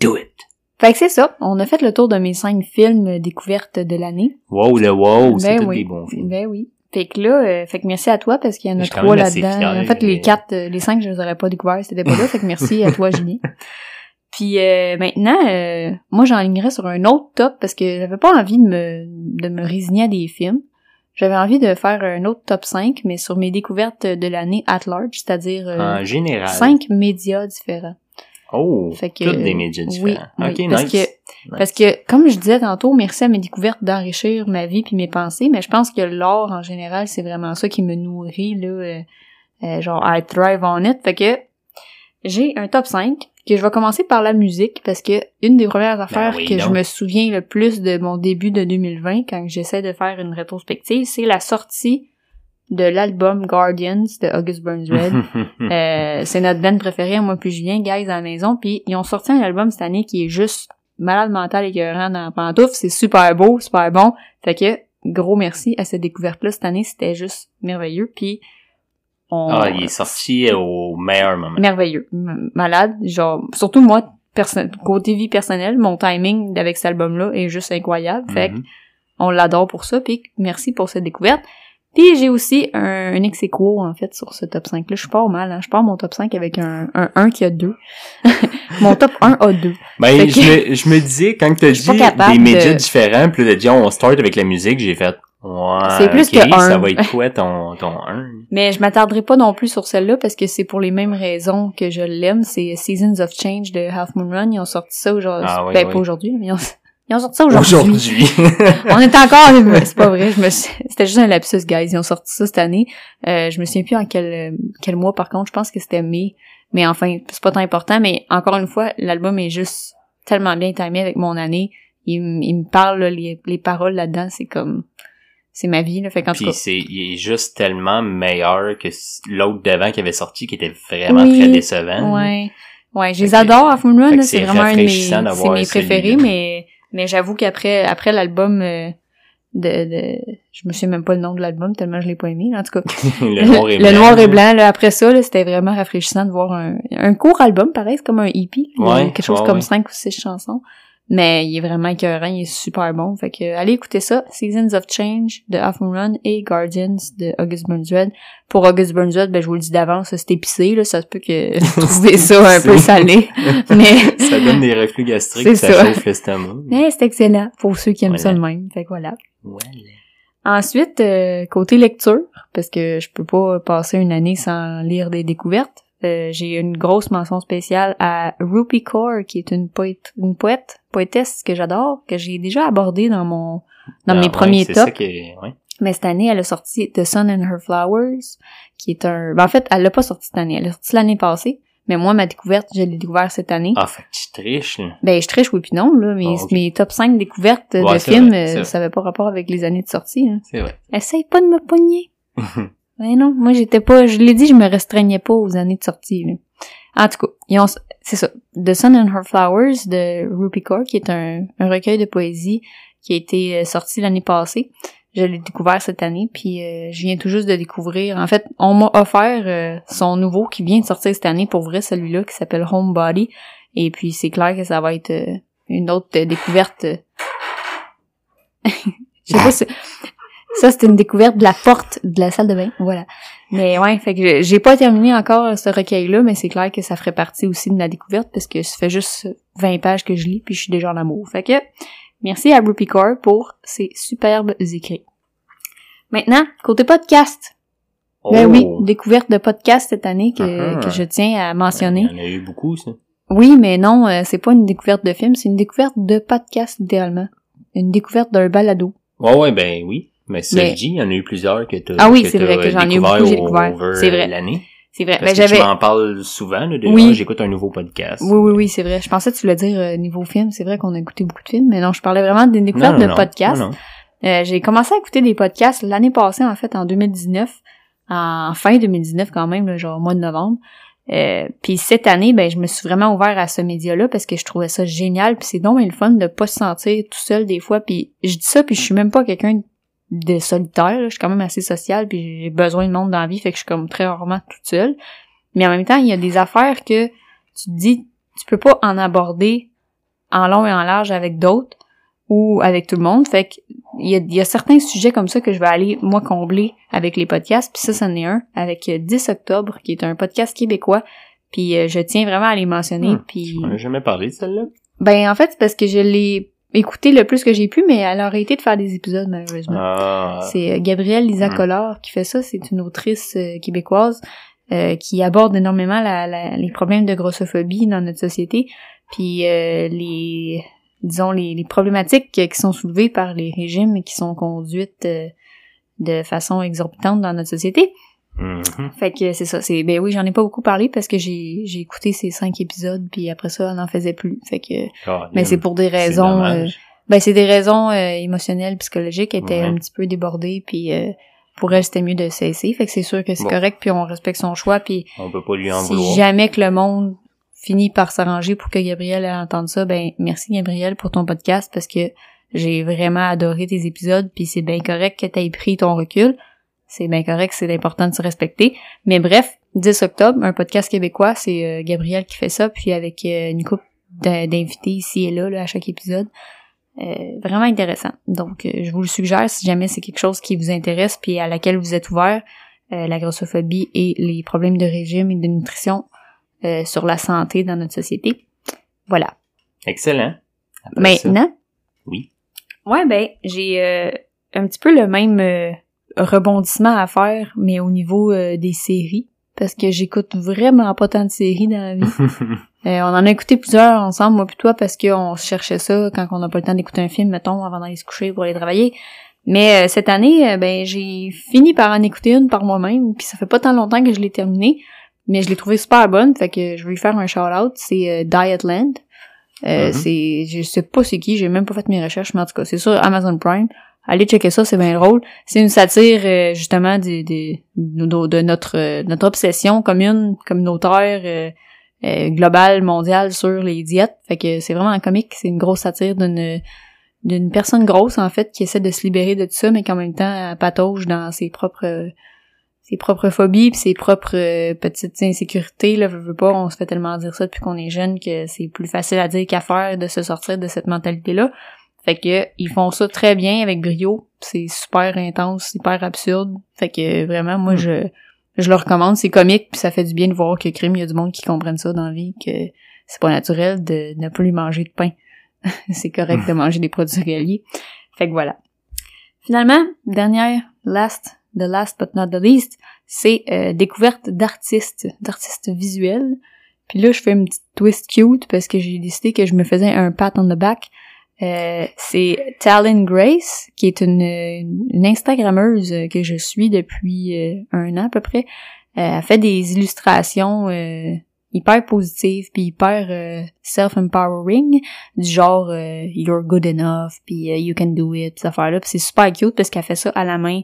Do it! Fait que c'est ça. On a fait le tour de mes cinq films découvertes de l'année. Wow, le wow, c'est Ben tous oui. des bons films. Ben oui. Fait que là, euh, fait que merci à toi parce qu'il y en a trois là-dedans. En fait, les quatre, euh, les cinq, je les aurais pas découverts, c'était pas là. Fait que merci à toi, Julien. Puis euh, maintenant, euh, moi j'enlignerais sur un autre top parce que j'avais pas envie de me de me résigner à des films. J'avais envie de faire un autre top 5, mais sur mes découvertes de l'année at large, c'est-à-dire euh, En général. cinq médias différents. Oh, Fait que, tous des médias différents. oui, ok, parce nice. que- Nice. Parce que, comme je disais tantôt, merci à mes découvertes d'enrichir ma vie puis mes pensées, mais je pense que l'art, en général, c'est vraiment ça qui me nourrit, là, euh, euh, genre, I thrive on it. Fait que, j'ai un top 5, que je vais commencer par la musique, parce que une des premières affaires Ben oui, que je me souviens le plus de mon début de 2020, quand j'essaie de faire une rétrospective, c'est la sortie de l'album Guardians de August Burns Red. Euh, c'est notre band préféré, moi puis Julien, guys, à la maison. Puis ils ont sorti un album cette année qui est juste malade mental écœurant dans pantoufle. C'est super beau, super bon. Fait que gros merci à cette découverte-là cette année. C'était juste merveilleux. Puis on... ah, il est sorti au meilleur moment. merveilleux, malade. Genre surtout moi, côté vie personnelle, mon timing avec cet album-là est juste incroyable. Fait que Mhm. on l'adore pour ça, puis merci pour cette découverte. Puis j'ai aussi un, un ex aequo, en fait, sur ce top 5-là. Je suis pas au mal, hein. Je pars mon top 5 avec un, un 1 qui a 2. mon top 1 a 2. Ben, je, me, je me disais, quand t'as dit des médias de- différents, puis t'as dit, on start avec la musique, j'ai fait, Ouais. C'est plus que un. Ça va être quoi ton, ton 1? Mais je m'attarderai pas non plus sur celle-là parce que c'est pour les mêmes raisons que je l'aime. C'est Seasons of Change de Half Moon Run. Ils ont sorti ça aujourd'hui. Ah oui, ben, oui. pas aujourd'hui, mais ils ont, ils ont sorti ça aujourd'hui. Aujourd'hui. On est encore, c'est pas vrai, je me suis- c'était juste un lapsus, guys. Ils ont sorti ça cette année. Euh, je me souviens plus en quel, euh, quel mois, par contre. Je pense que c'était mai. Mais enfin, c'est pas tant important. Mais encore une fois, l'album est juste tellement bien timé avec mon année. Il, il me parle, là, les, les paroles là-dedans, c'est comme, c'est ma vie, là. Fait qu'en tout cas, c'est, il est juste tellement meilleur que l'autre devant qui avait sorti qui était vraiment Oui, très décevant. Ouais. Ouais, je les adore à Moon là, que c'est vraiment un de mes, c'est mes préférés, mais, mais j'avoue qu'après, après l'album, euh, de, de, je me souviens même pas le nom de l'album tellement je l'ai pas aimé, en tout cas. le noir et le blanc. noir et blanc, là, après ça, là, c'était vraiment rafraîchissant de voir un, un court album, pareil, c'est comme un a Ouais, quelque chose ouais, comme ouais. cinq ou six chansons. Mais il est vraiment écœurant, il est super bon. Fait que, allez écouter ça. Seasons of Change de Half Moon Run et Guardians de August Burns Red. Pour August Burns Red, ben, je vous le dis d'avance, c'est épicé, là. Ça se peut que vous trouvez ça un peu salé. Mais, ça donne des reflux gastriques, C'est ça, ça. chauffe l'estomac. mais c'est excellent pour ceux qui aiment ça de Voilà. même. Fait que voilà. Voilà. Ensuite, euh, côté lecture, parce que je peux pas passer une année sans lire des découvertes, euh, j'ai une grosse mention spéciale à Rupi Kaur, qui est une poète, une poète, poétesse que j'adore, que j'ai déjà abordée dans mon, dans Ah, mes ouais, premiers tops. ça est, ouais. Mais cette année, elle a sorti The Sun and Her Flowers, qui est un, ben en fait, elle l'a pas sorti cette année, elle l'a sorti l'année passée. Mais moi, ma découverte, je l'ai découvert cette année. Ah, fait que tu triches, là. Ben, je triche, oui puis non, là. Mes, ok. mes top 5 découvertes Ouais, de films, vrai, euh, ça avait pas rapport avec les années de sortie, hein. C'est vrai. Essaye pas de me pogner. Ben non, moi j'étais pas, je l'ai dit, je me restreignais pas aux années de sortie. Là. En tout cas, c'est ça, The Sun and Her Flowers de Rupi Kaur, qui est un, recueil de poésie qui a été euh, sorti l'année passée. Je l'ai découvert cette année, puis euh, je viens tout juste de découvrir. En fait, on m'a offert euh, son nouveau qui vient de sortir cette année pour vrai, celui-là qui s'appelle Homebody. Et puis c'est clair que ça va être une autre découverte. Je sais pas si... Ça, c'était une découverte de la porte de la salle de bain. Voilà. Mais ouais, fait que j'ai pas terminé encore ce recueil-là, mais c'est clair que ça ferait partie aussi de la découverte parce que ça fait juste 20 pages que je lis puis je suis déjà en amour. Fait que merci à Rupi Kaur pour ses superbes écrits. Maintenant, côté podcast. Ben Oh. oui, découverte de podcast cette année que, Ah ah. que je tiens à mentionner. Il y en a eu beaucoup, ça. Oui, mais non, euh, c'est pas une découverte de film, c'est une découverte de podcast idéalement. Une découverte d'un balado. Ouais, ouais, ben oui. Mais dis, il y en a eu plusieurs que t'as Ah oui, c'est vrai que j'en ai eu beaucoup, j'ai découvert. C'est vrai. l'année. C'est vrai. Parce Ben, que j'avais tu m'en parles souvent, là, de Oui. Ah, j'écoute un nouveau podcast. Oui, oui, oui, c'est vrai. Je pensais que tu voulais dire euh, niveau film. C'est vrai qu'on a écouté beaucoup de films, mais non, je parlais vraiment des découvertes de podcasts. Euh, j'ai commencé à écouter des podcasts l'année passée, en fait, en 2019. En fin 2019 quand même, là, genre au mois de novembre. Euh, puis cette année, ben je me suis vraiment ouvert à ce média-là parce que je trouvais ça génial. Puis c'est donc le fun de pas se sentir tout seul des fois. Puis je dis ça, puis je suis même pas quelqu'un de solitaire. là. Je suis quand même assez sociale, puis j'ai besoin de monde dans la vie, fait que je suis comme très rarement toute seule. Mais en même temps, il y a des affaires que tu te dis, tu peux pas en aborder en long et en large avec d'autres ou avec tout le monde. Fait que il y a, il y a certains sujets comme ça que je vais aller, moi, combler avec les podcasts. Puis ça, c'en est un avec euh, 10 octobre, qui est un podcast québécois. Puis euh, je tiens vraiment à les mentionner. Hmm. Puis On n'a jamais parlé de celle-là? ben en fait, c'est parce que je l'ai écouté le plus que j'ai pu, mais elle a arrêté de faire des épisodes, malheureusement. Ah. C'est euh, Gabrielle Lisa. Collard qui fait ça. C'est une autrice euh, québécoise euh, qui aborde énormément la- la- les problèmes de grossophobie dans notre société, puis euh, les disons les, les problématiques qui sont soulevées par les régimes et qui sont conduites euh, de façon exorbitante dans notre société. Mhm. Fait que c'est ça. C'est ben oui, j'en ai pas beaucoup parlé parce que j'ai j'ai écouté ces cinq épisodes puis après ça, on n'en faisait plus. Fait que mais c'est pour des raisons euh, ben c'est des raisons euh, émotionnelles, psychologiques, elle était un petit peu débordée, puis euh, pour elle c'était mieux de cesser. Fait que c'est sûr que c'est Bon. correct, puis on respecte son choix, puis On peut pas lui en si jamais que le monde finit par s'arranger pour que Gabriel ait entendu ça, ben merci Gabriel pour ton podcast parce que j'ai vraiment adoré tes épisodes, puis c'est bien correct que t'aies pris ton recul. C'est bien correct, c'est important de se respecter. Mais bref, 10 octobre, un podcast québécois, c'est euh, Gabriel qui fait ça, puis avec euh, une couple d'in- d'invités ici et là, là, à chaque épisode. Euh, vraiment intéressant. Donc, je vous le suggère si jamais c'est quelque chose qui vous intéresse puis à laquelle vous êtes ouvert, euh, la grossophobie et les problèmes de régime et de nutrition euh, sur la santé dans notre société. Voilà. Excellent. Après ça, Maintenant, Oui. ouais ben j'ai euh, un petit peu le même euh, rebondissement à faire, mais au niveau euh, des séries. Parce que j'écoute vraiment pas tant de séries dans la vie. Euh, on en a écouté plusieurs ensemble, moi puis toi, parce qu'on cherchait ça quand on n'a pas le temps d'écouter un film, mettons, avant d'aller se coucher pour aller travailler. Mais cette année, ben j'ai fini par en écouter une par moi-même, puis ça fait pas tant longtemps que je l'ai terminée, mais je l'ai trouvée super bonne, fait que je vais lui faire un shout-out. C'est Dietland. Euh, Mhm. C'est, je sais pas c'est qui, j'ai même pas fait mes recherches, mais en tout cas, c'est sur Amazon Prime. Allez checker ça, c'est bien drôle. C'est une satire euh, justement de, de, de, de notre euh, notre obsession commune, communautaire, euh, euh, globale, mondiale sur les diètes. Fait que c'est vraiment un comique, c'est une grosse satire d'une d'une personne grosse en fait qui essaie de se libérer de tout ça, mais qu'en même temps elle patauge dans ses propres ses propres phobies puis ses propres euh, petites insécurités là veux, veux pas on se fait tellement dire ça depuis qu'on est jeune que c'est plus facile à dire qu'à faire de se sortir de cette mentalité là fait que ils font ça très bien avec brio. C'est super intense super absurde. Fait que vraiment moi Mm. je je le recommande. C'est comique puis ça fait du bien de voir que crime il y a du monde qui comprenne ça dans la vie que c'est pas naturel de ne plus manger de pain. C'est correct de manger des produits réguliers fait que voilà. Finalement dernière last the last but not the least, c'est euh, découverte d'artistes, d'artistes visuels. Puis là, je fais une petite twist cute parce que j'ai décidé que je me faisais un pat on the back. Euh, c'est Talon Grace, qui est une, une Instagrammeuse que je suis depuis euh, un an à peu près. Euh, fait des illustrations euh, hyper positives puis hyper self-empowering du genre you're good enough puis you can do it ces affaires là puis c'est super cute parce qu'elle fait ça à la main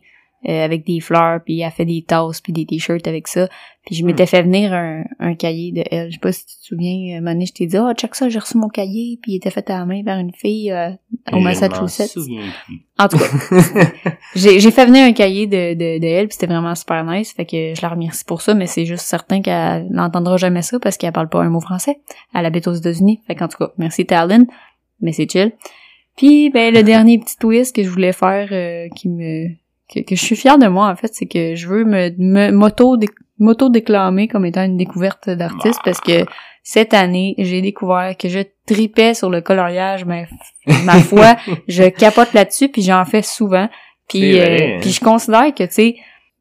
euh, avec des fleurs, puis elle fait des tasses, puis des t-shirts avec ça. Puis je m'étais fait venir un, un cahier de elle. Je sais pas si tu te souviens, moment donné, je t'ai dit « Ah, check ça, j'ai reçu mon cahier, puis il était fait à la main par une fille euh, au Massachusetts. souviens plus. » En tout cas, j'ai j'ai fait venir un cahier de, de, de elle, puis c'était vraiment super nice, fait que je la remercie pour ça, mais c'est juste certain qu'elle n'entendra jamais ça parce qu'elle parle pas un mot français. Elle habite aux États-Unis, fait qu'en tout cas, merci Talon, mais c'est chill. Puis, ben, le dernier petit twist que je voulais faire, euh, qui me que, que je suis fière de moi en fait, c'est que je veux me, me m'auto m'auto déclamer comme étant une découverte d'artiste parce que cette année, j'ai découvert que je tripais sur le coloriage, mais ma foi, je capote là-dessus puis j'en fais souvent. Puis euh, hein? puis je considère que tu sais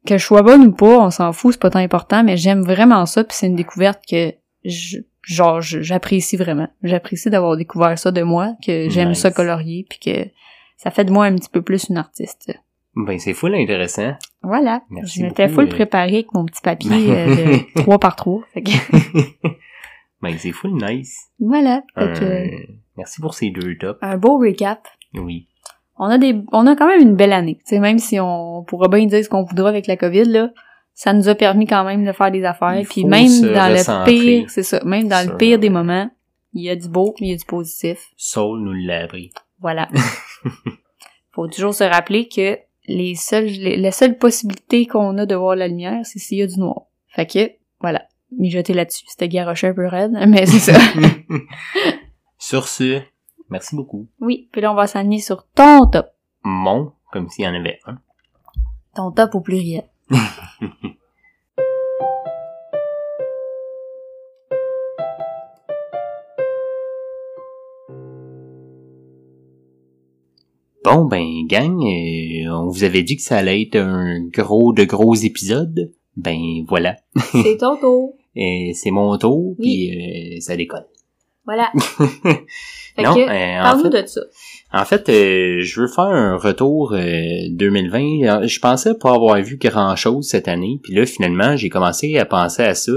que je sois bonne ou pas, on s'en fout, c'est pas tant important, mais j'aime vraiment ça puis c'est une découverte que je genre j'apprécie vraiment. J'apprécie d'avoir découvert ça de moi, que j'aime Nice. ça colorier puis que ça fait de moi un petit peu plus une artiste. Ben, c'est full intéressant. Voilà. Merci je m'étais full euh. préparé avec mon petit papier euh, de 3 par 3. Fait que, ben, c'est full nice. voilà. Fait que, Euh, merci pour ces deux tops. un beau recap. Oui. On a des, on a quand même une belle année. Tu sais, même si on pourra bien dire ce qu'on voudra avec la COVID, là, ça nous a permis quand même de faire des affaires. Puis même dans le pire, c'est ça, même dans sur- le pire des moments, il y a du beau, il y a du positif. Soul nous l'a appris. Voilà. Faut toujours se rappeler que les seules, les- la seule possibilité qu'on a de voir la lumière, c'est s'il y a du noir. Fait que, voilà. Mijoter là-dessus. C'était garoché un peu raide, mais c'est ça. Sur ce, merci beaucoup. oui. Puis là, on va s'aligner sur ton top. Mon, comme s'il y en avait un. Ton top au pluriel. Bon, ben, gang, euh, on vous avait dit que ça allait être un gros de gros épisode. Ben, voilà. C'est ton tour. Et c'est mon tour, Oui. puis euh, ça décolle. Voilà. Fait non, que, euh, en parle-nous fait, de ça. En fait, euh, je veux faire un retour euh, 2020. Euh, Je pensais pas avoir vu grand-chose cette année, puis là, finalement, j'ai commencé à penser à ça,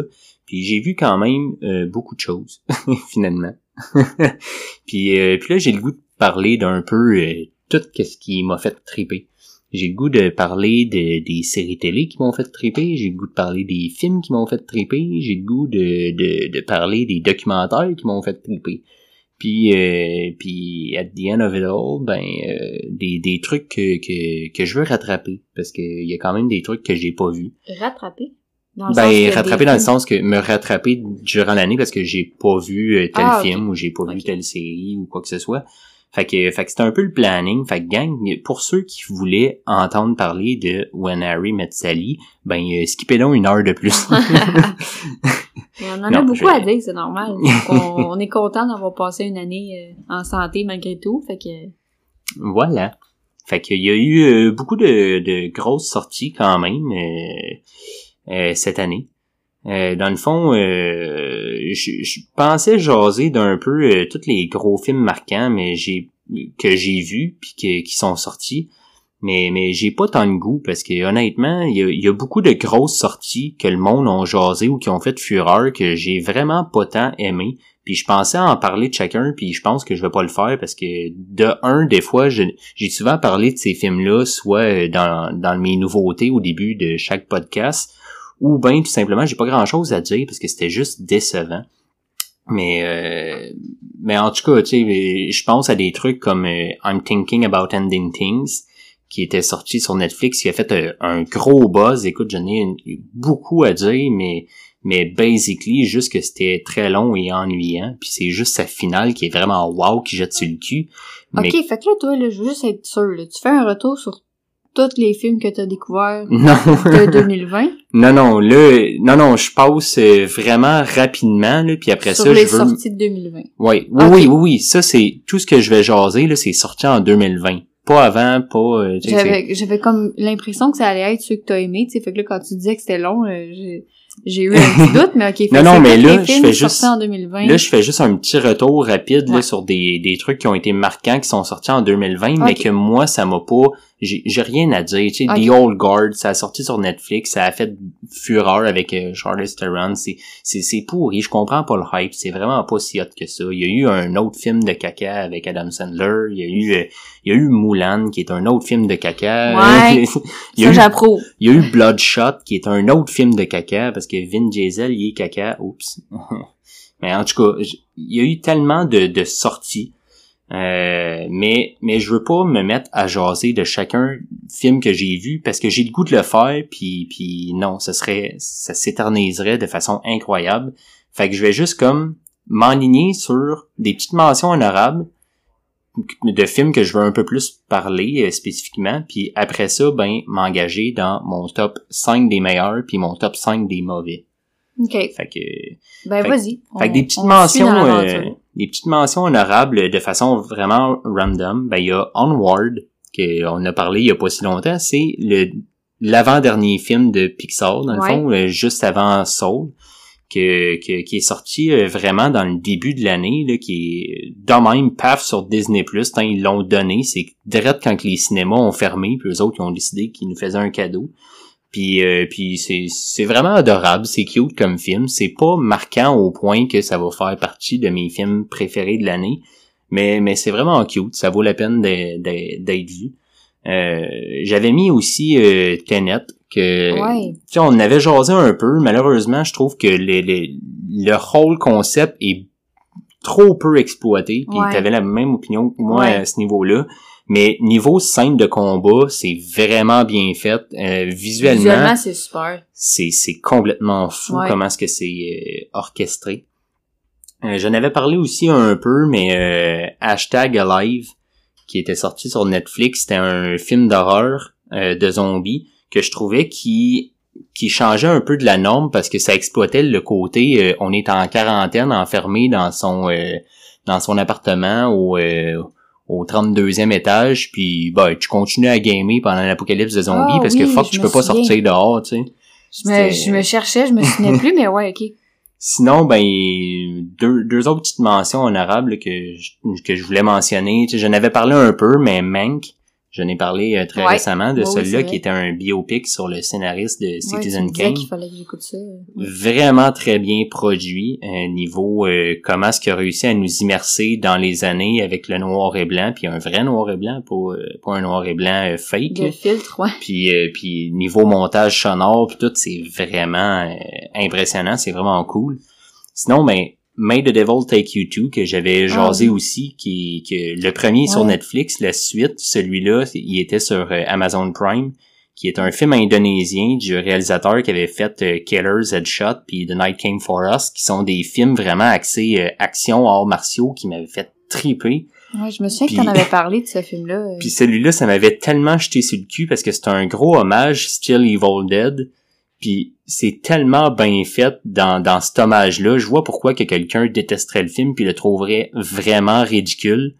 puis j'ai vu quand même euh, beaucoup de choses, finalement. puis, euh, puis là, j'ai le goût de parler d'un peu euh, tout ce qui m'a fait triper. J'ai le goût de parler de, des séries télé qui m'ont fait triper, j'ai le goût de parler des films qui m'ont fait triper, j'ai le goût de, de, de parler des documentaires qui m'ont fait triper. Puis, euh, puis at the end of it all, ben euh, des, des trucs que, que, que je veux rattraper parce que il y a quand même des trucs que j'ai pas vus. Rattraper? Dans le sens Ben rattraper dans le sens que me rattraper durant l'année parce que j'ai pas vu euh, tel Ah, film ou j'ai pas vu telle série ou quoi que ce soit. Fait que, fait que c'était un peu le planning. Fait que gang, pour ceux qui voulaient entendre parler de When Harry Met Sally, ben euh, skippez donc une heure de plus. On en Non, a beaucoup je- à dire, c'est normal. On est content d'avoir passé une année euh, en santé malgré tout. Fait que voilà. Fait qu'il y a eu euh, beaucoup de, de grosses sorties quand même euh, cette année. Dans le fond, je, pensais jaser d'un peu tous les gros films marquants, mais j'ai que j'ai vus puis qui sont sortis. Mais, mais j'ai pas tant de goût parce que honnêtement, il y a, beaucoup de grosses sorties que le monde ont jasé ou qui ont fait fureur que j'ai vraiment pas tant aimé. Puis je pensais en parler de chacun, puis je pense que je vais pas le faire parce que de un, des fois, j'ai souvent parlé de ces films-là, soit dans, dans mes nouveautés au début de chaque podcast, ou bien tout simplement, j'ai pas grand-chose à dire parce que c'était juste décevant. Mais euh, mais en tout cas, tu sais, je pense à des trucs comme euh, I'm thinking about ending things qui était sorti sur Netflix, qui a fait euh, un, gros buzz. Écoute, j'en ai beaucoup à dire, mais mais basically, juste que c'était très long et ennuyant. Puis c'est juste sa finale qui est vraiment wow, qui jette sur le cul. Ok, fait que là, toi, là, je veux juste être sûr, tu fais un retour sur tous les films que tu as découverts de 2020? non, non, là, non, non, je passe euh, vraiment rapidement, là, puis après Sur ça, les je veux... sorties de 2020. Oui, oui, oui, oui, oui, ça, c'est tout ce que je vais jaser, là, c'est sorti en 2020 pas avant, pas. Euh, j'avais j'avais comme l'impression que ça allait être ceux que t'as aimé, tu sais, fait que là quand tu disais que c'était long, euh, j'ai eu un petit doute, mais ok. non non, mais là je fais juste en 2020. là je fais juste un petit retour rapide là, sur des des trucs qui ont été marquants qui sont sortis en 2020, mais que moi ça m'a pas j'ai rien à dire. Tu sais, The Old Guard, ça a sorti sur Netflix, ça a fait fureur avec euh, Charlize Theron. C'est c'est pourri, je comprends pas le hype. C'est vraiment pas si hot que ça. Il y a eu un autre film de caca avec Adam Sandler. Il y a eu euh, il y a eu Mulan qui est un autre film de caca. Ouais, ça j'approuve. Il y a eu Bloodshot qui est un autre film de caca parce que Vin Diesel il est caca. Oups. Mais en tout cas, il y a eu tellement de, de sorties euh, mais mais je veux pas me mettre à jaser de chacun film que j'ai vu parce que j'ai le goût de le faire puis puis non, ça serait ça s'éterniserait de façon incroyable. Fait que je vais juste comme m'enligner sur des petites mentions honorables de films que je veux un peu plus parler euh, spécifiquement puis après ça ben m'engager dans mon top 5 des meilleurs puis mon top 5 des mauvais. OK. Fait que ben vas-y. Fait que des petites mentions euh, des petites mentions honorables de façon vraiment random. Ben, il y a Onward, qu'on a parlé il y a pas si longtemps. C'est le l'avant-dernier film de Pixar, dans le fond, euh, juste avant Soul, que, qui est sorti euh, vraiment dans le début de l'année, là, qui est de même paf sur Disney+, tant ils l'ont donné. C'est direct quand les cinémas ont fermé, puis eux autres, ils ont décidé qu'ils nous faisaient un cadeau. Puis, euh, puis c'est, c'est vraiment adorable, c'est cute comme film. C'est pas marquant au point que ça va faire partie de mes films préférés de l'année, mais, mais c'est vraiment cute. Ça vaut la peine d'être vu. Euh, j'avais mis aussi euh, Tenet, que ouais. on avait jasé un peu. Malheureusement, je trouve que le, le whole concept est trop peu exploité. Puis tu t'avais la même opinion que moi à ce niveau-là. Mais niveau scène de combat, c'est vraiment bien fait. Euh, visuellement, visuellement c'est super. C'est, c'est complètement fou comment est-ce que c'est euh, orchestré. Euh, J'en avais parlé aussi un peu, mais euh, Hashtag Alive, qui était sorti sur Netflix, c'était un film d'horreur de zombies que je trouvais qui qui changeait un peu de la norme parce que ça exploitait le côté on est en quarantaine enfermé dans son dans son appartement ou au 32e étage, puis bah, tu continues à gamer pendant l'apocalypse de zombies ah parce que fuck, tu peux pas sortir dehors, tu sais. Je me, je me cherchais, je me souvenais plus, mais ouais, ok. Sinon, ben deux, deux autres petites mentions honorables que je, que je voulais mentionner. Tu sais, j'en avais parlé un peu, mais Mank, je n'ai parlé euh, très récemment de celui-là qui était un biopic sur le scénariste de Citizen Kane. Vraiment très bien produit, euh, niveau euh, comment est-ce qu'il a réussi à nous immerser dans les années avec le noir et blanc, puis un vrai noir et blanc, pas, pas un noir et blanc fake. Le filtre, ouais. Puis, puis niveau montage sonore, puis tout, c'est vraiment impressionnant, c'est vraiment cool. Sinon, ben May the Devil Take You To que j'avais ah jasé aussi qui que le premier sur Netflix la suite. Celui-là il était sur euh, Amazon Prime qui est un film indonésien du réalisateur qui avait fait euh, Killers Headshot puis The Night Came For Us qui sont des films vraiment axés euh, action arts martiaux qui m'avaient fait triper. Ouais, je me souviens que t'en avais parlé de ce film-là. Puis celui-là, ça m'avait tellement jeté sur le cul parce que c'est un gros hommage Still Evil Dead puis c'est tellement bien fait dans, dans cet hommage-là. Je vois pourquoi que quelqu'un détesterait le film puis le trouverait vraiment ridicule.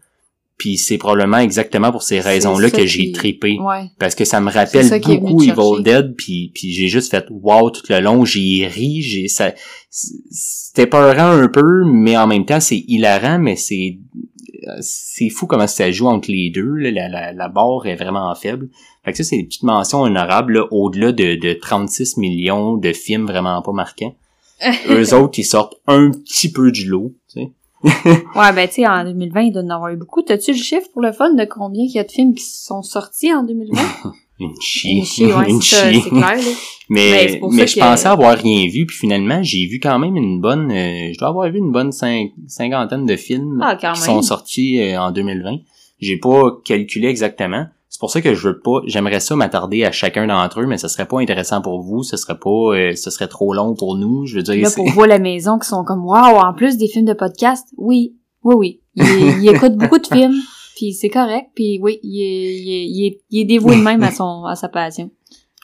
Puis c'est probablement exactement pour ces raisons-là que j'ai. Ouais. Parce que ça me rappelle ça beaucoup Evil. Dead, puis, puis j'ai juste fait wow tout le long, j'ai ri, j'ai ça c'était peurant un peu, mais en même temps c'est hilarant, mais c'est c'est fou comment ça joue entre les deux, là, la, la, la barre est vraiment faible. Fait que ça, c'est une petite mention honorable, là, au-delà de, de 36 millions de films vraiment pas marquants. Eux autres, ils sortent un petit peu du lot, tu sais. Ouais, ben tu sais, en 2020, il doit en avoir eu beaucoup. T'as-tu le chiffre pour le fun de combien il y a de films qui sont sortis en 2020? Une chie. Une chie, ouais, une ça, chie. c'est clair, là. Ben, Mais, mais je que- pensais avoir rien vu, puis finalement, j'ai vu quand même une bonne... euh, je dois avoir vu une bonne cin- cinquantaine de films Ah, qui sont sortis euh, en 2020. J'ai pas calculé exactement. C'est pour ça que je veux pas... J'aimerais ça m'attarder à chacun d'entre eux, mais ce serait pas intéressant pour vous, ce serait pas... euh, ce serait trop long pour nous, je veux dire... Là, pour vous, la maison, qui sont comme, waouh, en plus des films de podcast, oui, oui, oui. Il, il écoute beaucoup de films, puis c'est correct, puis oui, il est, il est, il est, il est dévoué même à son, à sa passion.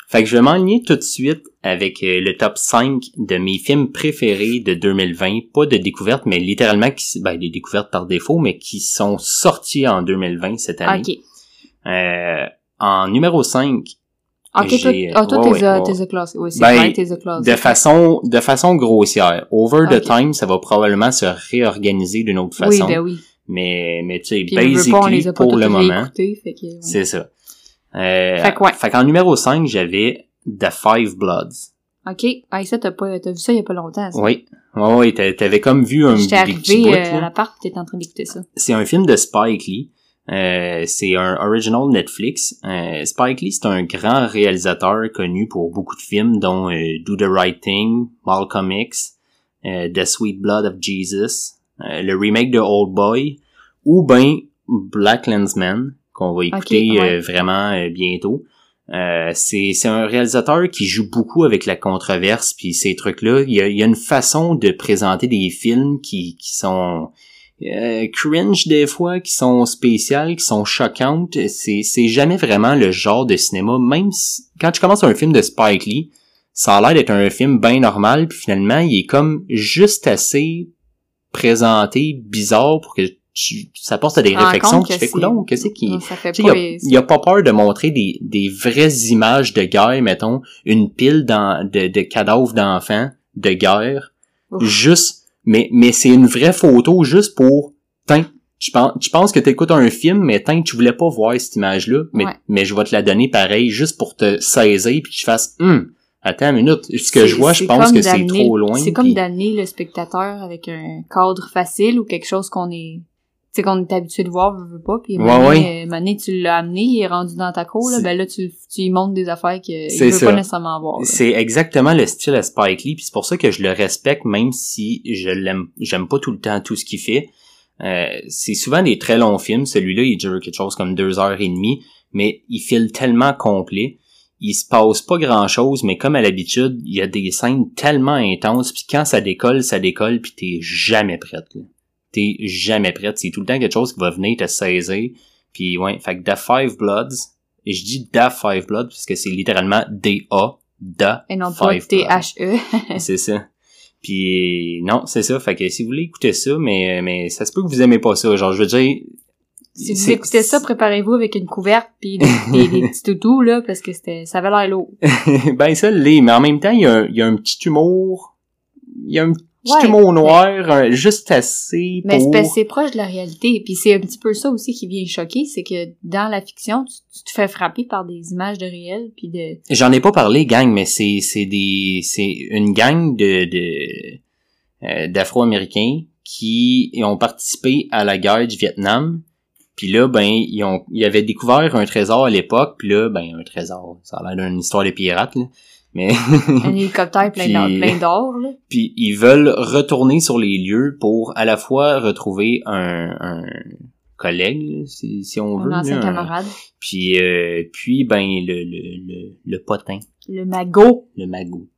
Fait que je vais m'enligner tout de suite avec euh, le top 5 de mes films préférés de 2020. Pas de découvertes, mais littéralement, qui, ben, des découvertes par défaut, mais qui sont sortis en 2020 cette année. Ok. Euh, en numéro 5, Ok, toi, J'ai- ah, toi, t'es, classé. Oui, c'est Ben, classé. de façon, de façon grossière. Over the time, ça va probablement se réorganiser d'une autre Oui, façon. ben oui. Mais, mais tu sais, basically, pas pour le moment, ouais. c'est ça. Euh, Fait ouais. qu'en numéro 5, j'avais The Five Bloods. Ok. Ah, ça, t'as pas, t'as vu ça il y a pas longtemps, ça? Oui. Oui, oui, t'a- t'avais comme vu un J'étais bouts, euh, à l'appart, pis t'étais en train d'écouter ça. C'est un film de Spike Lee. Euh, c'est un original Netflix. Euh, Spike Lee, c'est un grand réalisateur connu pour beaucoup de films, dont euh, Do the Right Thing, Malcolm X, euh, The Sweet Blood of Jesus, euh, le remake de Old Boy, ou ben Black Landsman, qu'on va écouter ouais. euh, vraiment euh, bientôt. Euh, c'est c'est un réalisateur qui joue beaucoup avec la controverse puis ces trucs là il y a, il y a une façon de présenter des films qui qui sont euh, cringe des fois, qui sont spéciales, qui sont choquantes. C'est, c'est jamais vraiment le genre de cinéma, même si, quand tu commences un film de Spike Lee, ça a l'air d'être un film bien normal, puis finalement, il est comme juste assez présenté bizarre pour que tu, ça porte à des Tu réflexions fait c'est- coudon, qu'est-ce qui, tu il, a, il a pas peur de montrer des, des vraies images de guerre, mettons, une pile dans, de, de cadavres d'enfants de guerre, Ouf. juste, mais, mais c'est une vraie photo juste pour, tiens, tu penses, tu penses que t'écoutes un film, mais tant que tu voulais pas voir cette image-là, mais, Ouais. mais je vais te la donner pareil, juste pour te saisir, puis que tu fasses, hum, attends une minute, ce que je vois, je pense que c'est trop loin. C'est comme d'amener le spectateur avec un cadre facile ou quelque chose qu'on est, sais, qu'on est habitué de voir, veut, veut pas, puis Ouais, ouais. euh, Mané, tu l'as amené, il est rendu dans ta cour, là, ben là, tu, tu lui montres des affaires qu'il veut ça. pas nécessairement voir. C'est exactement le style à Spike Lee, puis c'est pour ça que je le respecte, même si je l'aime, j'aime pas tout le temps tout ce qu'il fait. Euh, c'est souvent des très longs films. Celui-là, il dure quelque chose comme deux heures et demie, mais il file tellement complet. Il se passe pas grand chose, mais comme à l'habitude, il y a des scènes tellement intenses, puis quand ça décolle, ça décolle, puis t'es jamais prête. là. T'es jamais prête. C'est tout le temps quelque chose qui va venir te saisir. Puis ouais, fait que The Five Bloods, et je dis The Five Bloods parce que c'est littéralement D-A, The Et non pas. T-H-E. C'est ça. Puis non, c'est ça. Fait que si vous voulez écouter ça, mais mais ça se peut que vous aimez pas ça. Genre, je veux dire. si vous écoutez ça, préparez-vous avec une couverte pis des, des, des petits toutous, là, parce que c'était, ça avait l'air lourd. ben ça l'est, mais en même temps, il y a, un- il y a un petit humour. Il y a un petit Ouais, humour noir, juste assez Mais c'est pour. proche de la réalité. Puis c'est un petit peu ça aussi qui vient choquer, c'est que dans la fiction, tu, tu te fais frapper par des images de réel, puis de... J'en ai pas parlé, gang, mais c'est c'est des c'est une gang de de euh, d'Afro-Américains qui ont participé à la guerre du Vietnam. Puis là, ben ils ont ils avaient découvert un trésor à l'époque. Puis là, ben un trésor, ça a l'air d'une histoire de pirates, là. Mais Un hélicoptère plein d'or, Puis- plein d'or, là. puis ils veulent retourner sur les lieux pour à la fois retrouver un, un collègue, si, si on veut. Un ancien là, un- camarade. Puis euh, puis ben le le le, le potin. Le magot. le magou.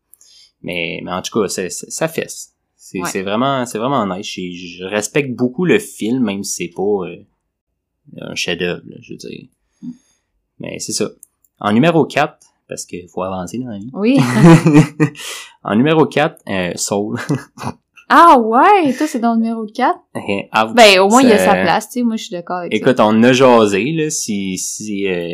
Mais, mais en tout cas, ça, ça, fesse. C'est Ouais. c'est vraiment, c'est vraiment nice. Je, je respecte beaucoup le film, même si c'est pas euh, un chef-d'œuvre, je veux dire. Mais c'est ça. En numéro 4, parce qu'il faut avancer dans la vie. Oui. en numéro 4, euh, Soul. Ah ouais, toi c'est dans le numéro 4? Ouch, Ben au moins il y a sa place, tu sais, moi je suis d'accord avec ça. Écoute, on a jasé, là, si, si, euh.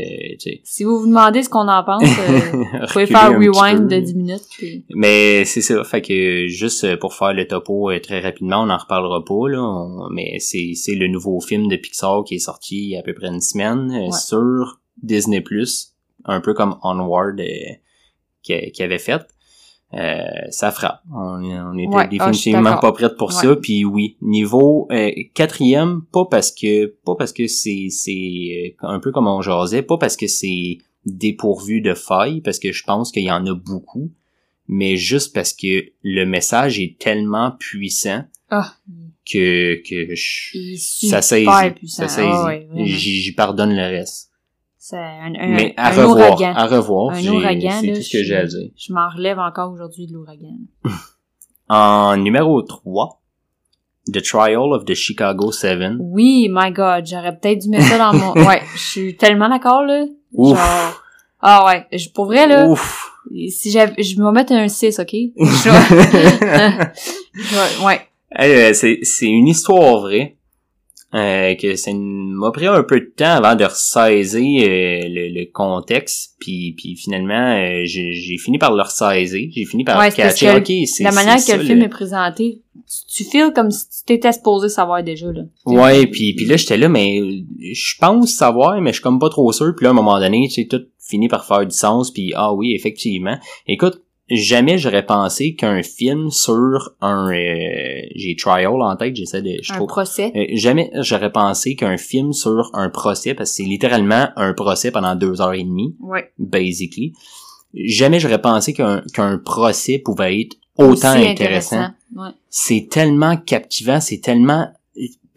Si vous vous demandez ce qu'on en pense, euh, vous pouvez faire rewind de 10 minutes. puis- Mais c'est ça, fait que juste pour faire le topo euh, très rapidement, on n'en reparlera pas là, on- mais c'est c'est le nouveau film de Pixar qui est sorti il y a à peu près une semaine euh, Ouais. sur Disney un peu comme Onward euh, qui, qui avait fait. Euh, ça frappe. On, on était Ouais, ah, définitivement pas prête pour Ouais. ça. Puis oui, niveau euh, quatrième, pas parce que pas parce que c'est c'est euh, un peu comme on jasait, pas parce que c'est dépourvu de failles, parce que je pense qu'il y en a beaucoup, mais juste parce que le message est tellement puissant Ah, que que je- ça saisit, puissant. ça saisit. Ah j'y pardonne le reste. C'est un, un, mais à un revoir, ouragan. à revoir, Un ouragan, c'est tout ce que j'ai à dire. Je m'en relève encore aujourd'hui de l'ouragan. En numéro 3, The Trial of the Chicago 7. Oui, my god, j'aurais peut-être dû mettre ça dans mon... Ouais, je suis tellement d'accord, là. Ouf. Genre... Ah ouais, je, pour vrai, là, Ouf. si j'avais... Je vais me mettre un 6, OK? Je ouais. Hey, euh, c'est c'est une histoire vraie. Euh, que ça m'a pris un peu de temps avant de ressaisir euh, le, le contexte. Puis puis finalement euh, j'ai fini par le ressaisir. J'ai fini par Ouais, catcher ok c'est La manière que le film est présenté, tu, tu feels comme si tu t'étais supposé savoir déjà, là. Ouais, puis puis là j'étais là mais je pense savoir mais je suis comme pas trop sûr. Puis là à un moment donné tu sais tout finit par faire du sens. Puis ah oui effectivement. Écoute jamais j'aurais pensé qu'un film sur un euh, j'ai trial en tête j'essaie de je Un trouve procès. Euh, jamais j'aurais pensé qu'un film sur un procès parce que c'est littéralement un procès pendant deux heures et demie Ouais. basically jamais j'aurais pensé qu'un qu'un procès pouvait être autant Aussi intéressant Ouais. c'est tellement captivant c'est tellement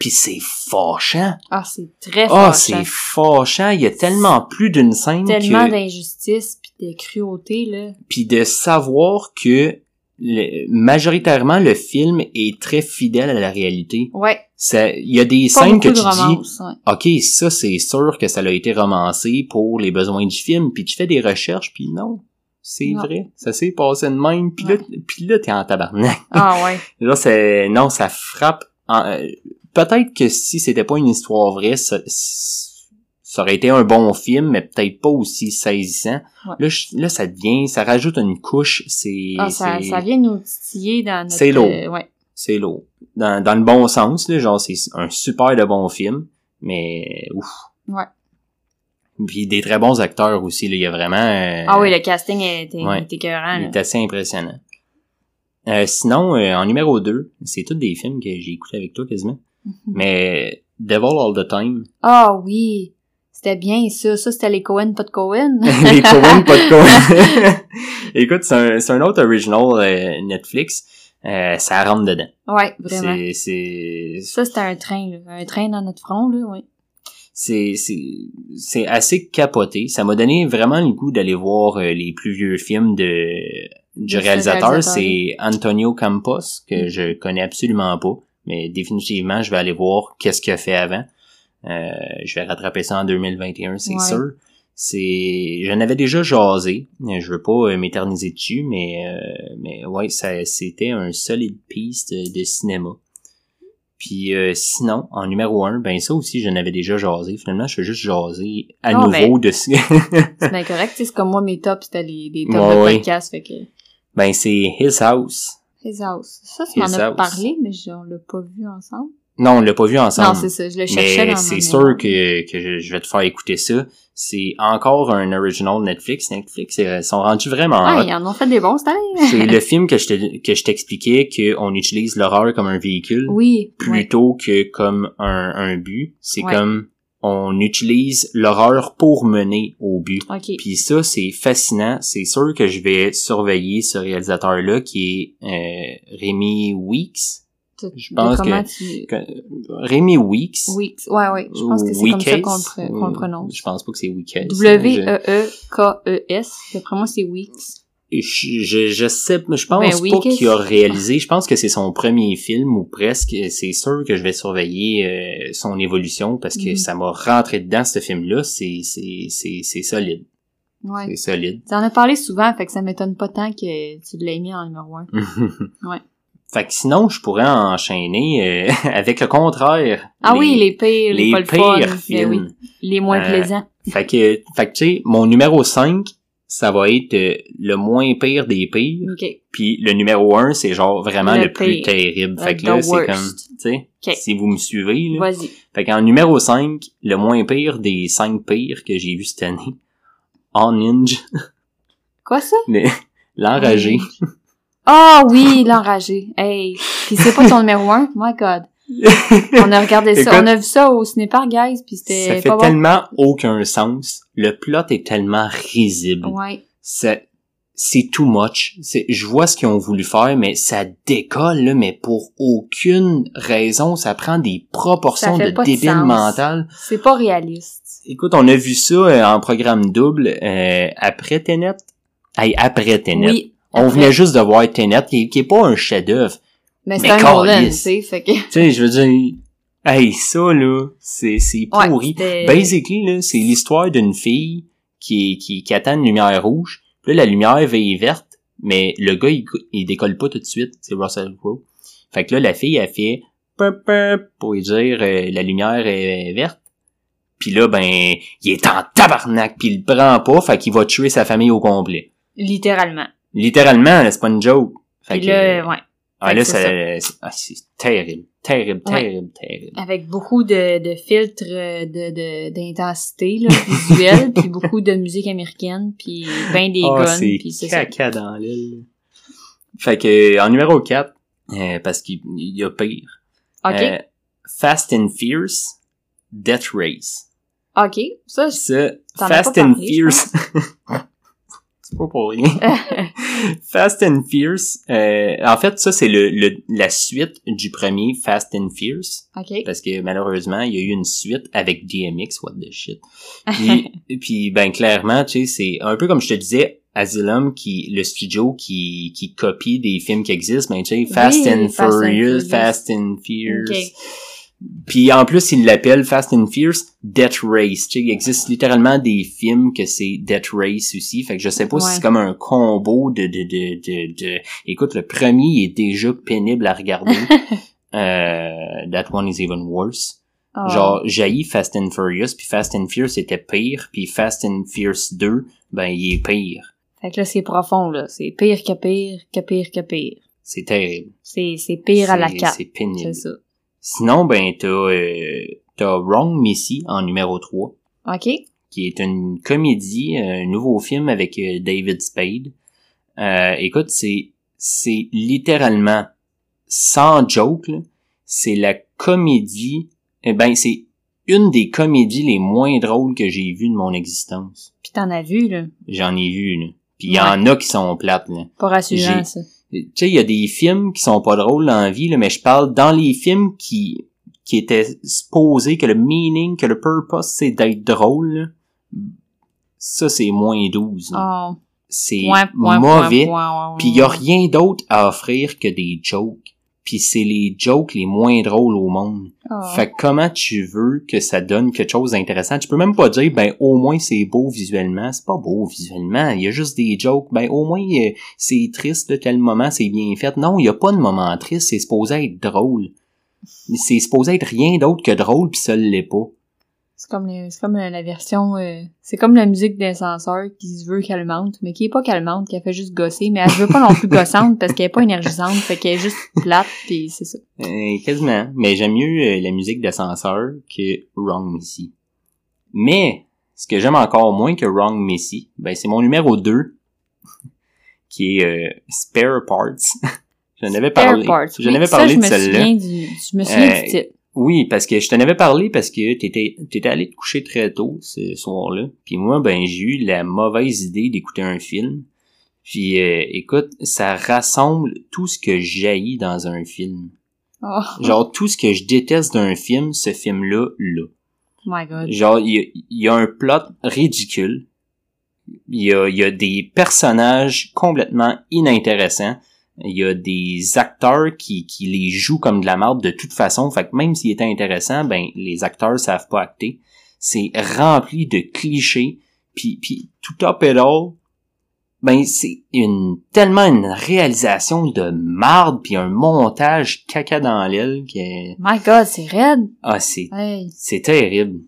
puis c'est fâchant Ah, c'est très ah fâchant. c'est fâchant il y a tellement plus d'une scène Tellement que d'injustice puis de cruauté, là. puis de savoir que le- majoritairement le film est très fidèle à la réalité Ouais. ça il y a des Pas scènes que tu dis ouais. OK, ça c'est sûr que ça a été romancé pour les besoins du film, puis tu fais des recherches, puis non, c'est vrai, ça s'est passé de même, puis là, puis là t'es en tabarnak. Ah ouais. Là c'est non, ça frappe. en- euh, Peut-être que si c'était pas une histoire vraie, ça, ça aurait été un bon film, mais peut-être pas aussi saisissant. Ouais. Là, je- là, ça devient, ça rajoute une couche, c'est Ah, ça, ça vient nous titiller dans notre... C'est lourd. euh, ouais. c'est lourd. Dans, dans le bon sens, là, genre c'est un super de bon film, mais ouf. Ouais. Puis des très bons acteurs aussi, là, il y a vraiment... euh, Ah oui, le casting ouais. était écœurant, il là. est assez impressionnant. Euh, sinon, euh, en numéro 2, c'est tous des films que j'ai écoutés avec toi quasiment, Mhm. mais Devil All the Time, Ah oui. C'était bien, ça. Ça, c'était les Cohen, pas de Cohen. les Coen, pas de Coen. Écoute, c'est un, c'est un autre original euh, Netflix, euh, ça rentre dedans. ouais, vraiment. C'est, c'est, Ça, c'était un train, là. Un train dans notre front, là, oui. c'est c'est c'est assez capoté. Ça m'a donné vraiment le goût d'aller voir euh, les plus vieux films de du réalisateur. réalisateur. C'est Antonio Campos que je connais absolument pas, mais définitivement je vais aller voir qu'est-ce qu'il a fait avant. Euh, je vais rattraper ça en 2021, c'est Ouais. sûr. C'est, j'en avais déjà jasé. Je veux pas euh, m'éterniser dessus, mais euh, mais ouais, ça c'était un solide piece de, cinéma. Puis euh, sinon, en numéro un, ben ça aussi, j'en avais déjà jasé. Finalement, je fais juste jaser à Non, nouveau de C'est bien correct, c'est comme moi, mes tops, c'était les, les tops Ouais, de ouais. podcast, fait que... ben c'est His House. House. Ça, tu m'en as parlé, mais on l'a pas vu ensemble. Non, on l'a pas vu ensemble. Non, c'est ça, je le cherchais mais c'est sûr que, que je, vais te faire écouter ça. C'est encore un original Netflix. Netflix, ils sont rendus vraiment Ah, hot. ils en ont fait des bons cette. C'est le film que je te- que je t'expliquais qu'on utilise l'horreur comme un véhicule Oui, ouais. plutôt que comme un, un but. C'est Ouais. comme on utilise l'horreur pour mener au but. OK. Puis ça, c'est fascinant. C'est sûr que je vais surveiller ce réalisateur-là qui est euh, Rémi Weeks. Je pense que- tu... Que- Rémi Weeks. Weeks. Ouais, ouais. Je pense que c'est comme ça qu'on le, prononce. Je pense pas que c'est Weeks. E W-E-E-K-E-S. D'après moi, c'est Weeks. Je, je, sais, je pense Ben, pas Weeks. qu'il a réalisé. Je pense que c'est son premier film ou presque. C'est sûr que je vais surveiller euh, son évolution parce que Mhm. ça m'a rentré dedans ce film-là. C'est c'est c'est c'est solide. Ouais. C'est solide. Tu en as parlé souvent, fait que ça m'étonne pas tant que tu l'aies mis en numéro un. Ouais. Fait que sinon, je pourrais enchaîner euh, avec le contraire. Ah oui, les pires, les, les pas le pires fun, mais films. oui, les moins Euh, plaisants. Fait que, fait que tu sais, mon numéro 5, ça va être euh, le moins pire des pires. OK. Puis le numéro 1, c'est genre vraiment le, Le plus terrible. Fait que là, c'est comme, tu sais, si vous me suivez, là. Vas-y. Fait qu'en numéro 5, le moins pire des 5 pires que j'ai vu cette année, On Ninja, Quoi ça? le- l'enragé. Ah oui, l'enragé. Hey. Puis c'est pas ton numéro un? My God. On a regardé ça. Écoute- on a vu ça au cinépark, guys, puis Ça c'était fait pas bon. tellement aucun sens. Le plot est tellement risible. Ouais. C'est, c'est too much. C'est, je vois ce qu'ils ont voulu faire, mais ça décolle, là, mais pour aucune raison. Ça prend des proportions Ça fait de débile mental. C'est pas réaliste. Écoute, on a vu ça euh, en programme double euh, après Tenet. Hey, après Tenet. Oui. On après. venait juste de voir Tenet, qui, qui est pas un chef-d'œuvre. Mais c'est un Nolan, tu sais, fait que... Tu sais, je veux dire, hey, ça, là, c'est, c'est pourri. Basically, là, c'est l'histoire d'une fille qui, qui, qui attend une lumière rouge. Puis là, la lumière veille verte, mais le gars, il, il décolle pas tout de suite. C'est Russell Crowe. Fait que là, la fille, elle fait pour lui dire euh, la lumière est verte. Puis là, ben, il est en tabarnak, puis il le prend pas, fait qu'il va tuer sa famille au complet. Littéralement. Littéralement, c'est pas une joke. Fait que, là, ouais. Ah, là, c'est ça- ah, c'est terrible, terrible, Ouais. terrible, terrible. Avec beaucoup de, de filtres euh, de de- d'intensité là, visuelle, puis beaucoup de musique américaine, puis ben des Ah, guns, puis c'est ça. caca dans l'île. Fait que, en numéro 4, euh, parce qu'il il y a pire, OK. euh, Fast and Fierce, Death Race. OK. Ça, Ça, Fast and parlé, Fierce. c'est pas pour rien. Fast and Fierce, euh, en fait, ça, c'est le, le, la suite du premier Fast and Fierce. OK. Parce que malheureusement, il y a eu une suite avec DMX, what the shit. Puis, puis ben clairement, tu sais, c'est un peu comme je te disais, Asylum, qui le studio qui, qui copie des films qui existent, ben tu sais, Fast, Oui, and Fast Furious. Fast and Fierce. OK. Puis en plus, il l'appelle Fast and Fierce Death Race. Tu sais, il existe littéralement des films que c'est Death Race aussi. Fait que je sais pas si c'est comme un combo de, de, de, de, de... Écoute, le premier est déjà pénible à regarder. euh, that one is even worse. Ah. Genre, jaillit Fast and Furious, puis Fast and Furious était pire, puis Fast and Furious 2, ben, il est pire. Fait que là, c'est profond, là. C'est pire que pire, que pire que pire. C'est terrible. C'est, c'est pire à la carte. C'est pénible. C'est ça. Sinon, ben, t'as, euh, t'as Wrong Missy en numéro 3, OK. qui est une comédie, un nouveau film avec euh, David Spade. Euh, écoute, c'est, c'est littéralement, sans joke, là, c'est la comédie, eh ben, c'est une des comédies les moins drôles que j'ai vues de mon existence. Puis t'en as vu, là. J'en ai vu, là. Puis il y en a qui sont plates, là. Pas rassurant, ça. Tu sais, il y a des films qui sont pas drôles dans la vie, là, mais je parle dans les films qui, qui étaient supposés que le meaning, que le purpose, c'est d'être drôle, là. Ça, c'est moins 12. là. Oh. C'est Point, point, mauvais. Puis il y a rien d'autre à offrir que des jokes. Puis c'est les jokes les moins drôles au monde. Oh. Fait que comment tu veux que ça donne quelque chose d'intéressant? Tu peux même pas dire, ben, au moins c'est beau visuellement. C'est pas beau visuellement. Il y a juste des jokes. Ben, au moins, euh, c'est triste, tel moment, c'est bien fait. Non, il y a pas de moment triste. C'est supposé être drôle. C'est supposé être rien d'autre que drôle, pis ça l'est pas. C'est comme, le- c'est comme la, la version... euh, c'est comme la musique d'ascenseur qui se veut calmante, mais qui est pas calmante, qui a fait juste gosser, mais elle se veut pas non plus gossante parce qu'elle est pas énergisante, fait qu'elle est juste plate, pis c'est ça. Euh, quasiment. Mais j'aime mieux euh, la musique d'ascenseur que Wrong Missy. Mais, ce que j'aime encore moins que Wrong Missy, ben, c'est mon numéro 2, qui est euh, Spare Parts. J'en avais parlé. Spare Parts. J'en Oui, avais ça, parlé je de me celle-là. souviens du, je me souviens Euh, du titre. Oui, parce que je t'en avais parlé parce que t'étais t'étais allé te coucher très tôt ce soir-là. Puis moi, ben j'ai eu la mauvaise idée d'écouter un film. Puis euh, écoute, ça rassemble tout ce que j'haïs dans un film. Oh, Genre tout ce que je déteste d'un film, ce film-là, là. my god. Genre, il y, y a un plot ridicule. Il y a, il y a des personnages complètement inintéressants. Il y a des acteurs qui, qui les jouent comme de la merde de toute façon. Fait que même s'il était intéressant, ben les acteurs savent pas acter. C'est rempli de clichés. Puis, puis tout up et all, ben c'est une tellement une réalisation de marde puis un montage caca dans l'aile qui est My God, c'est raide. ah c'est Hey. c'est terrible.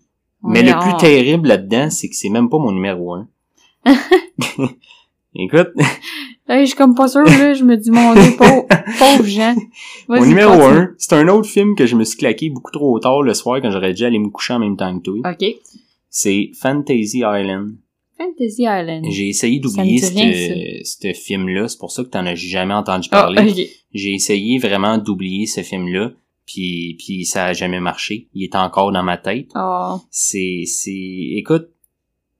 On Mais le plus terrible là-dedans, c'est que c'est même pas mon numéro un. Écoute, Hey, je suis comme pas sûre, là. Je me dis, mon dieu, pauvre, pauvre Jean. mon numéro continue. un, c'est un autre film que je me suis claqué beaucoup trop tard le soir quand j'aurais dû aller me coucher en même temps que toi. OK. C'est Fantasy Island. Fantasy Island. J'ai essayé d'oublier ce film-là, c'est pour ça que t'en as jamais entendu Ah, parler. ok. J'ai essayé vraiment d'oublier ce film-là, puis puis ça a jamais marché. Il est encore dans ma tête. Oh. c'est c'est écoute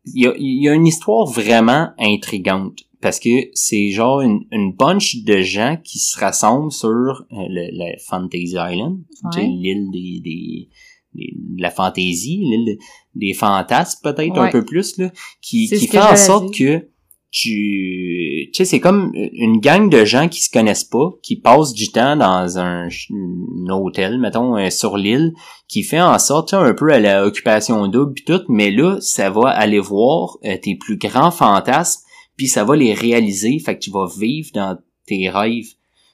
il y a, il y a une histoire vraiment intrigante parce que c'est genre une, une bunch de gens qui se rassemblent sur euh, le, le Fantasy Island, Ouais. l'île des, des, des- de la fantaisie, l'île de- des fantasmes peut-être un peu plus là, qui, qui fait en sorte que tu tu sais c'est comme une gang de gens qui se connaissent pas qui passent du temps dans un, un hôtel mettons euh, sur l'île qui fait en sorte tu sais, un peu à la occupation double pis tout mais là ça va aller voir euh, tes plus grands fantasmes puis ça va les réaliser fait que tu vas vivre dans tes rêves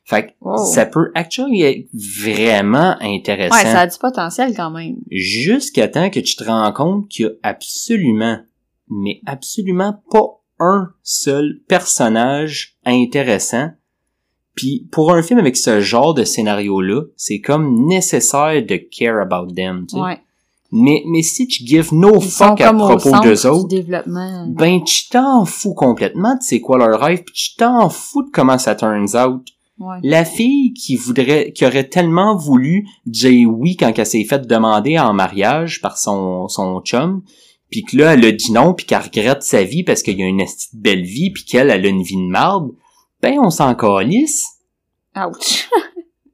fait que Wow. ça peut actually être vraiment intéressant Ouais, ça a du potentiel quand même. jusqu'à temps que tu te rends compte qu'il y a absolument, mais absolument pas un seul personnage intéressant. Puis pour un film avec ce genre de scénario-là, c'est comme nécessaire de care about them. tu sais. Ouais. Mais, mais si tu give no Ils fuck à propos d'eux autres, ben tu t'en fous complètement de c'est quoi leur rêve, puis tu t'en fous de comment ça turns out. Ouais. La fille qui voudrait, qui aurait tellement voulu dire oui quand elle s'est fait demander en mariage par son, son chum, puis que là, elle a dit non, puis qu'elle regrette sa vie parce qu'il y a une belle vie, puis qu'elle, elle a une vie de marde, ben on s'en calisse. Ouch.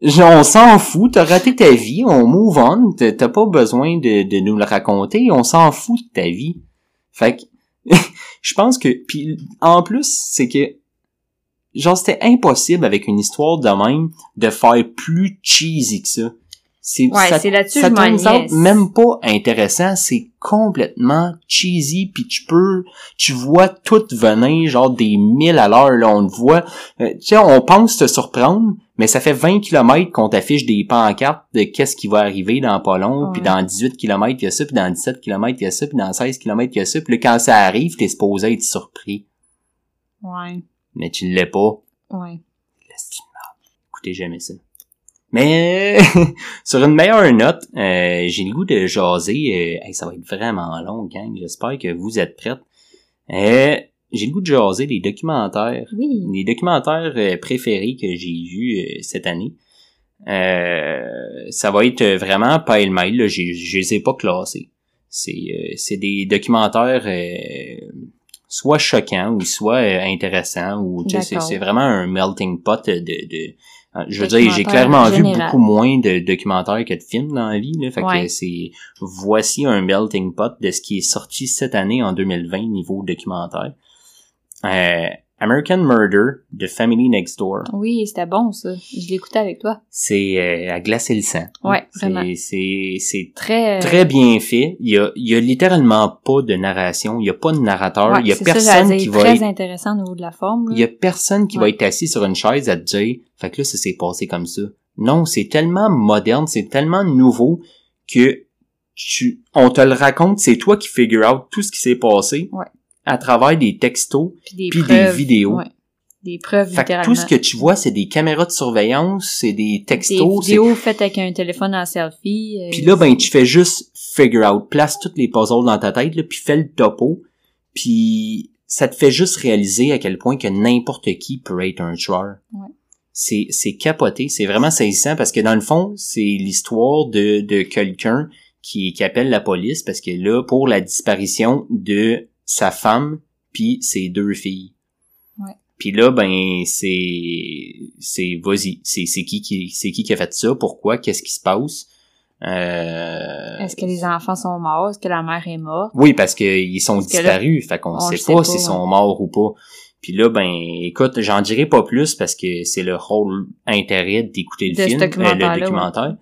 On s'en fout, t'as raté ta vie, on move on, t'as pas besoin de, de nous le raconter, on s'en fout de ta vie. Fait que, je pense que, puis en plus, c'est que, genre, c'était impossible avec une histoire de même de faire plus cheesy que ça. C'est, Ouais, ça, c'est là-dessus ça je même pas intéressant, c'est complètement cheesy, puis tu peux, tu vois tout venir, genre des mille à l'heure, là, on te voit, euh, tu sais, on pense te surprendre, mais ça fait 20 km qu'on t'affiche des pancartes de qu'est-ce qui va arriver dans pas long, puis dans 18 km il y a ça, puis dans 17 km il y a ça, puis dans 16 km il y a ça, puis là, quand ça arrive, t'es supposé être surpris, Ouais. mais tu l'es pas. Ouais. Écoutez jamais ça. Mais sur une meilleure note, euh, j'ai le goût de jaser. euh, hey, ça va être vraiment long, gang. J'espère que vous êtes prêtes. Euh, j'ai le goût de jaser des documentaires. Oui. Les documentaires euh, préférés que j'ai vus euh, cette année. Euh, ça va être vraiment pile-mêle. là. j'ai- Je les ai pas classés. C'est euh, c'est des documentaires euh, soit choquants ou soit euh, intéressants ou c'est vraiment un melting pot de, de euh, je veux dire j'ai clairement vu beaucoup moins de documentaires que de films dans la vie là, fait Ouais. que c'est voici un melting pot de ce qui est sorti cette année en 2020 niveau documentaire euh, American Murder de Family Next Door Oui, c'était bon, ça. Je l'écoutais avec toi. c'est euh, à glacer le sang Ouais, vraiment. c'est c'est Très... très bien fait. Il y a, il y a littéralement pas de narration. Il y a pas de narrateur. Ouais, il y a ça, personne qui va très être, intéressant au niveau de la forme. là. il y a personne qui va être assis sur une chaise à dire, fait que là, ça s'est passé comme ça. Non, c'est tellement moderne, c'est tellement nouveau que tu, on te le raconte, c'est toi qui figure out tout ce qui s'est passé Ouais. À travers des textos Puis des des vidéos. Ouais. Des preuves, Fait que tout ce que tu vois, c'est des caméras de surveillance, c'est des Des textos, c'est vidéos faites avec un téléphone en selfie. euh, Puis là, ben, tu fais juste figure out, place toutes les puzzles dans ta tête, là, puis fais le topo, puis ça te fait juste réaliser à quel point que n'importe qui peut être un tueur. Ouais. C'est, c'est capoté, c'est vraiment saisissant parce que dans le fond, c'est l'histoire de, de quelqu'un qui, qui appelle la police parce que là, pour la disparition de sa femme puis ses deux filles. Puis là, ben, c'est, c'est, vas-y, c'est, c'est qui qui, c'est qui qui a fait ça, pourquoi, qu'est-ce qui se passe? Euh, Est-ce que les enfants sont morts? Est-ce que la mère est morte? oui, parce qu'ils sont Parce que là, disparus, fait qu'on on sait sait pas s'ils ouais. sont morts ou pas. Puis là, ben, écoute, j'en dirai pas plus parce que c'est le rôle intérêt d'écouter le De film, euh, le documentaire.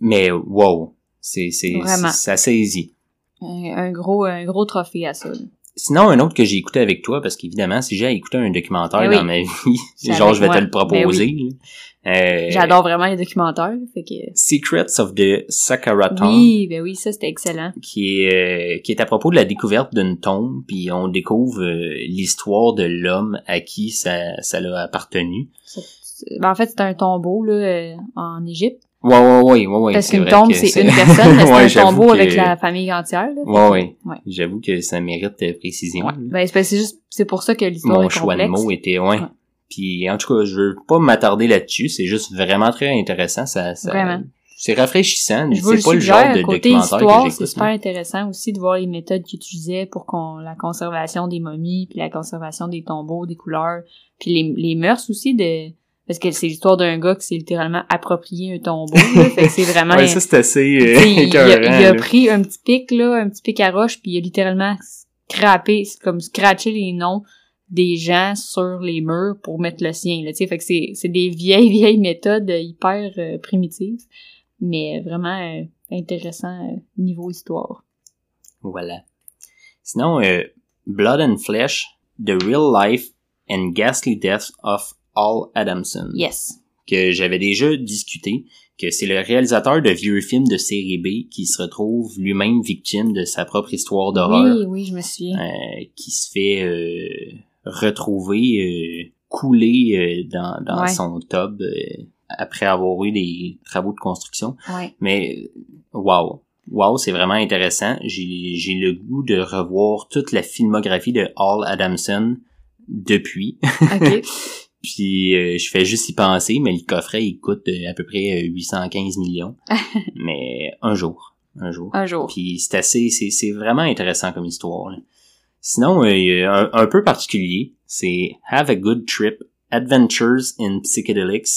Mais wow, c'est c'est ça saisit. Un, un gros un gros trophée à ça. là. Sinon, un autre que j'ai écouté avec toi, parce qu'évidemment, si j'ai écouté un documentaire Eh oui. dans ma vie, C'est genre, avec je vais te le proposer. là. Euh, J'adore vraiment les documentaires, fait que... Secrets of the Sakara Tomb, Oui, ben oui, ça c'était excellent. qui est euh, qui est à propos de la découverte d'une tombe, puis on découvre euh, l'histoire de l'homme à qui ça ça l'a appartenu. C'est- ben, en fait, c'est un tombeau là euh, en Égypte. Ouais ouais ouais ouais ouais. parce c'est qu'une tombe, c'est une personne, mais c'est Ouais, un j'avoue tombeau que- avec la famille entière. Là. Ouais ouais. Ouais. J'avoue que ça mérite euh, précision. Ouais. Ben, c'est c'est juste, c'est pour ça que l'histoire Mon est choix complexe. de mots était ouais. Puis en tout cas, je veux pas m'attarder là-dessus, c'est juste vraiment très intéressant, ça, ça Vraiment. c'est rafraîchissant, Je c'est pas le genre de côté documentaire histoire, que c'est super intéressant aussi de voir les méthodes qu'ils utilisaient pour qu'on la conservation des momies, puis la conservation des tombeaux, des couleurs, puis les, les mœurs aussi de parce que c'est l'histoire d'un gars qui s'est littéralement approprié un tombeau, là, fait que c'est vraiment Ouais, ça c'est assez euh, il, a, il pris un petit pic, là, un petit pic à roche, puis il a littéralement scrappé, c'est comme scratché les noms des gens sur les murs pour mettre le sien, là, tu sais. Fait que c'est, c'est des vieilles, vieilles méthodes hyper euh, primitives, mais vraiment euh, intéressant niveau histoire. Voilà. Sinon, euh, Blood and Flesh, The Real Life and Ghastly Death of Al Adamson, Yes. que j'avais déjà discuté, que c'est le réalisateur de vieux films de série B qui se retrouve lui-même victime de sa propre histoire d'horreur, Oui, oui, je me souviens. euh, qui se fait euh, retrouver euh, coulé euh, dans, dans Ouais. son tub euh, après avoir eu des travaux de construction. Ouais. Mais wow, wow, c'est vraiment intéressant. J'ai j'ai le goût de revoir toute la filmographie de Hall Adamson depuis. OK. Puis euh, je fais juste y penser, mais le coffret il coûte euh, à peu près euh, 815 millions. mais un jour, un jour. un jour. Puis c'est assez, c'est c'est vraiment intéressant comme histoire. là. Sinon, euh, un, un peu particulier, c'est Have a Good Trip, Adventures in Psychedelics.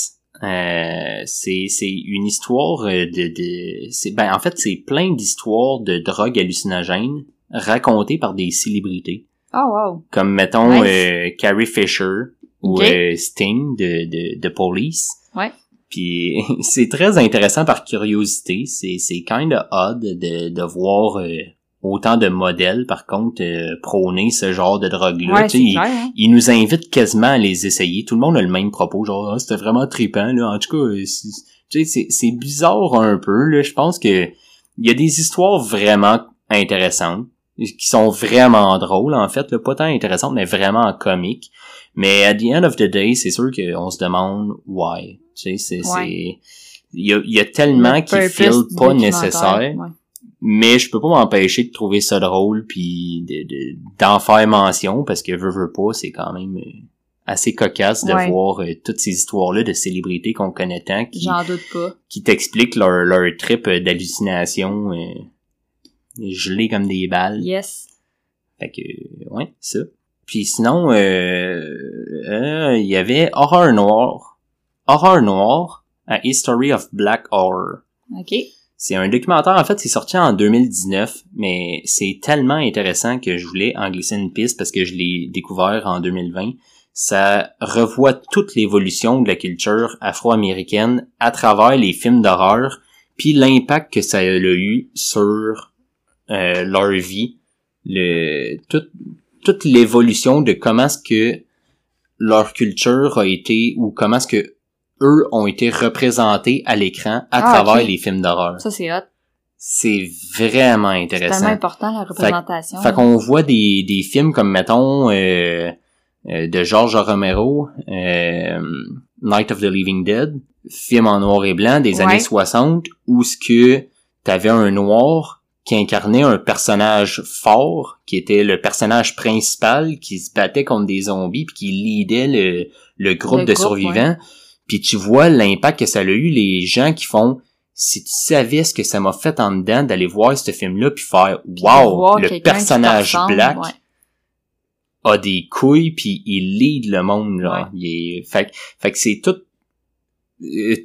Euh, c'est c'est une histoire euh, de, de c'est ben en fait c'est plein d'histoires de drogues hallucinogènes racontées par des célébrités Oh, wow. comme mettons Nice. euh, Carrie Fisher ou euh, Sting de, de, de Police. Ouais. Puis c'est très intéressant par curiosité. C'est c'est kind of odd de, de voir euh, autant de modèles par contre euh, prôner ce genre de drogue-là. Ouais, Tu sais, hein. nous invitent quasiment à les essayer. Tout le monde a le même propos, genre Ah, c'était vraiment trippant là. En tout cas, euh, c'est- tu sais, c'est c'est bizarre un peu là. Je pense que il y a des histoires vraiment intéressantes qui sont vraiment drôles en fait, là, pas tant intéressantes mais vraiment comiques. Mais at the end of the day, c'est sûr qu'on se demande why. Tu sais, c'est Ouais. c'est il y a, il y a tellement Le qui feel pas nécessaire ouais. mais je peux pas m'empêcher de trouver ça drôle puis de de- d'en faire mention parce que veux veux pas c'est quand même euh, assez cocasse de Ouais. voir euh, toutes ces histoires là de célébrités qu'on connaît tant qui qui t'expliquent leur leur trip euh, d'hallucination euh, gelés comme des balles Yes. fait que ouais ça puis sinon euh, euh, il y avait horreur noire horreur noire a history of black horror OK. c'est un documentaire, en fait, c'est sorti en 2019, mais c'est tellement intéressant que je voulais en glisser une piste parce que je l'ai découvert en 2020. Ça revoit toute l'évolution de la culture afro-américaine à travers les films d'horreur, puis l'impact que ça a eu sur euh, leur vie, le toute toute l'évolution de comment est-ce que leur culture a été ou comment est-ce que eux ont été représentés à l'écran à Ah, travers les films d'horreur. Ça, c'est hot. C'est vraiment C'est tellement intéressant. important, la représentation. Fait qu'on voit des, des films comme, mettons, euh, euh, de George Romero, euh, Night of the Living Dead, film en noir et blanc des Ouais. années 60, où ce que t'avais un noir qui incarnait un personnage fort, qui était le personnage principal, qui se battait contre des zombies, puis qui leadait le, le groupe Le de groupe, survivants. Puis tu vois l'impact que ça a eu, les gens qui font si tu savais ce que ça m'a fait en dedans d'aller voir ce film-là puis faire wow le personnage black ouais. a des couilles puis il lead le monde là Ouais. il est fait, que- fait que c'est tout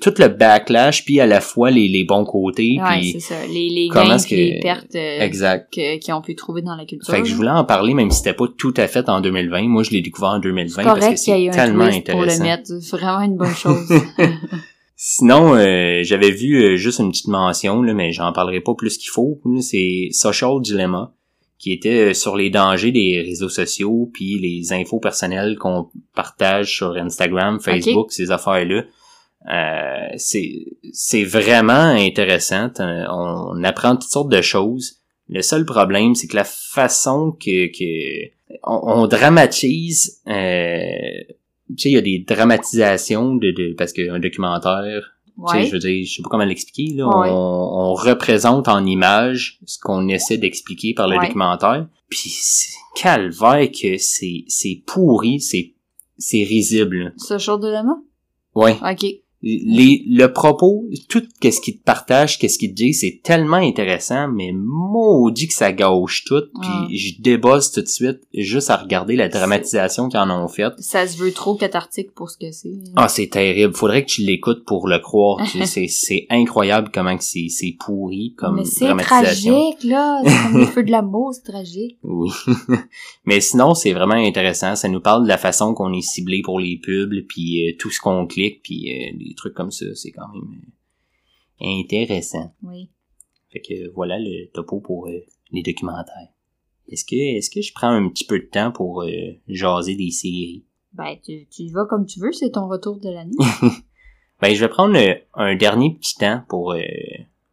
tout le backlash puis à la fois les, les bons côtés Ouais, puis c'est ça. Les, les gains que- pertes euh, exact que- qu'ils ont pu trouver dans la culture. fait que je voulais en parler même si c'était pas tout à fait en 2020 moi je l'ai découvert en 2020 C'est parce que c'est tellement twist pour le intéressant mettre. C'est vraiment une bonne chose. Sinon, euh, j'avais vu euh, juste une petite mention, là, mais j'en parlerai pas plus qu'il faut. C'est Social Dilemma, qui était euh, sur les dangers des réseaux sociaux puis les infos personnelles qu'on partage sur Instagram, Facebook, ces affaires-là. Euh, c'est c'est vraiment intéressant. Euh, On, apprend toutes sortes de choses. Le seul problème, c'est que la façon que, que on, on dramatise, euh, tu sais, il y a des dramatisations de, de parce qu'un documentaire, tu sais, je veux dire, je sais pas comment l'expliquer. Là, Ouais. on, on représente en image ce qu'on essaie d'expliquer par le Ouais. documentaire. Puis calvaire que c'est c'est pourri, c'est c'est risible. Ce show de lama? Ouais. Ok. Les, le propos, tout qu'est-ce qu'il te partage, qu'est-ce qu'il te dit, c'est tellement intéressant, mais maudit que ça gauche tout, puis je débosse tout de suite juste à regarder la dramatisation qu'ils en ont faite. Ça se veut trop cathartique pour ce que c'est. Ah, c'est terrible. Faudrait que tu l'écoutes pour le croire. C'est, c'est incroyable comment que c'est, c'est pourri comme Mais c'est tragique, là. C'est comme le feu de l'amour, c'est tragique. Oui. Mais sinon, c'est vraiment intéressant. Ça nous parle de la façon qu'on est ciblé pour les pubs, puis euh, tout ce qu'on clique, puis euh, des trucs comme ça. C'est quand même euh, intéressant. Oui. Fait que voilà le topo pour euh, les documentaires. Est-ce que est-ce que je prends un petit peu de temps pour euh, jaser des séries? Ben, tu, tu y vas comme tu veux, c'est ton retour de l'année. Ben je vais prendre euh, un dernier petit temps pour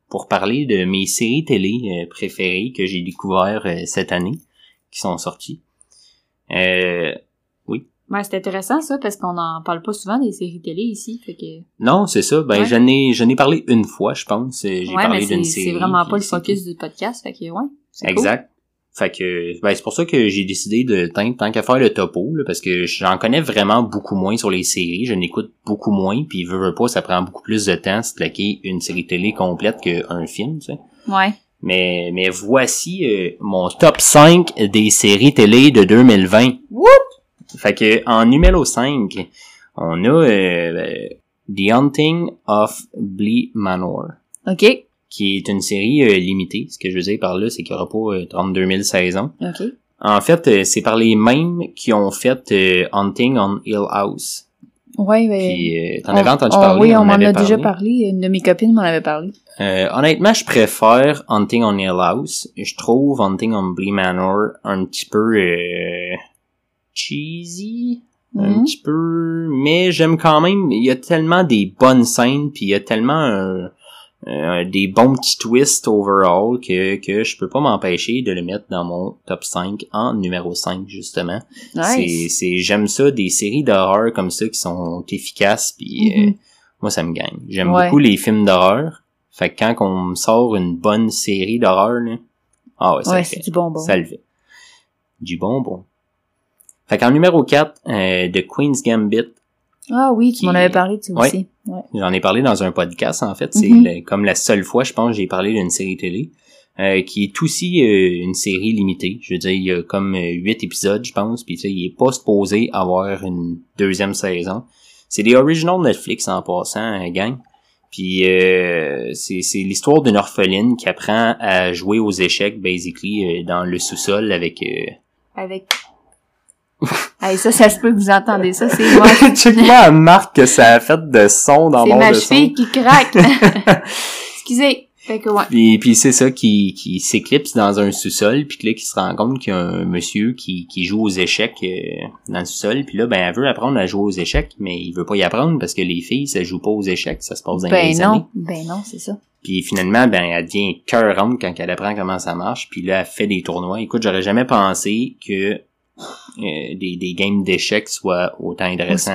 pour parler de mes séries télé préférées que j'ai découvert euh, cette année, qui sont sorties. Ouais, c'est intéressant ça parce qu'on en parle pas souvent des séries télé ici, fait que non, c'est ça. Ben Ouais. j'en ai j'en ai parlé une fois, je pense. J'ai ouais, parlé mais d'une série. c'est vraiment pas le focus du podcast, fait que ouais. cool. Exact. Fait que ben c'est pour ça que j'ai décidé de tant, tant qu'à faire le topo là, parce que j'en connais vraiment beaucoup moins sur les séries, je n'écoute beaucoup moins puis veux, veux pas ça prend beaucoup plus de temps se claquer une série télé complète qu'un film, tu sais. Ouais. Mais mais voici euh, mon top 5 des séries télé de 2020. Whoop! Fait que en numéro 5, on a euh, The Hunting of Bly Manor OK. qui est une série euh, limitée. Ce que je veux dire par là, c'est qu'il n'y aura pas euh, 32 000 saisons. OK. En fait, euh, c'est par les mêmes qui ont fait euh, Hunting on Hill House. Ouais, ben. Puis, euh, t'en avais entendu on- parler? Oui, on en m'en a déjà parlé. Une de mes copines m'en avait parlé. Euh, honnêtement, je préfère Hunting on Hill House. Je trouve Hunting on Bly Manor un petit peu euh, cheesy. Un Mhm. petit peu... Mais j'aime quand même... Il y a tellement des bonnes scènes, puis il y a tellement... euh, euh, des bons petits twists overall que, que je peux pas m'empêcher de le mettre dans mon top 5 en numéro 5 justement. Nice. c'est, j'aime ça, des séries d'horreur comme ça qui sont efficaces puis euh, Mhm. moi ça me gagne. J'aime Ouais. beaucoup les films d'horreur. Fait que quand on me sort une bonne série d'horreur, là, ah ouais, ça Ouais, le c'est fait. du bonbon. Ça le fait. Du bonbon. Fait qu'en numéro 4, euh, The Queen's Gambit, Ah oui, tu m'en avais parlé, tu Ouais. aussi. Ouais. J'en ai parlé dans un podcast, en fait. C'est Mhm. comme la seule fois, je pense, j'ai parlé d'une série télé. euh, qui est aussi euh, une série limitée. Je veux dire, il y a comme euh, huit épisodes, je pense, puis il est pas supposé avoir une deuxième saison. C'est des originals Netflix en passant, euh, gang. Puis euh, c'est c'est l'histoire d'une orpheline qui apprend à jouer aux échecs, basically, euh, dans le sous-sol avec... Euh... Avec. hey, ça, ça se peut que vous entendez ça, c'est moi. Check-moi la marque que ça a fait de son dans C'est mon ma de son. cheville qui craque. Excusez. Fait que ouais. Puis, puis c'est ça qui, qui s'éclipse dans un sous-sol, puis là qui se rend compte qu'il y a un monsieur qui, qui joue aux échecs euh, dans le sous-sol, puis là ben elle veut apprendre à jouer aux échecs, mais il veut pas y apprendre parce que les filles ça joue pas aux échecs, ça se passe dans Ben les années. non. Ben non, c'est ça. Puis finalement ben elle devient cœurante quand elle apprend comment ça marche, puis là elle fait des tournois. Écoute, j'aurais jamais pensé que des, des games d'échecs soient autant intéressants.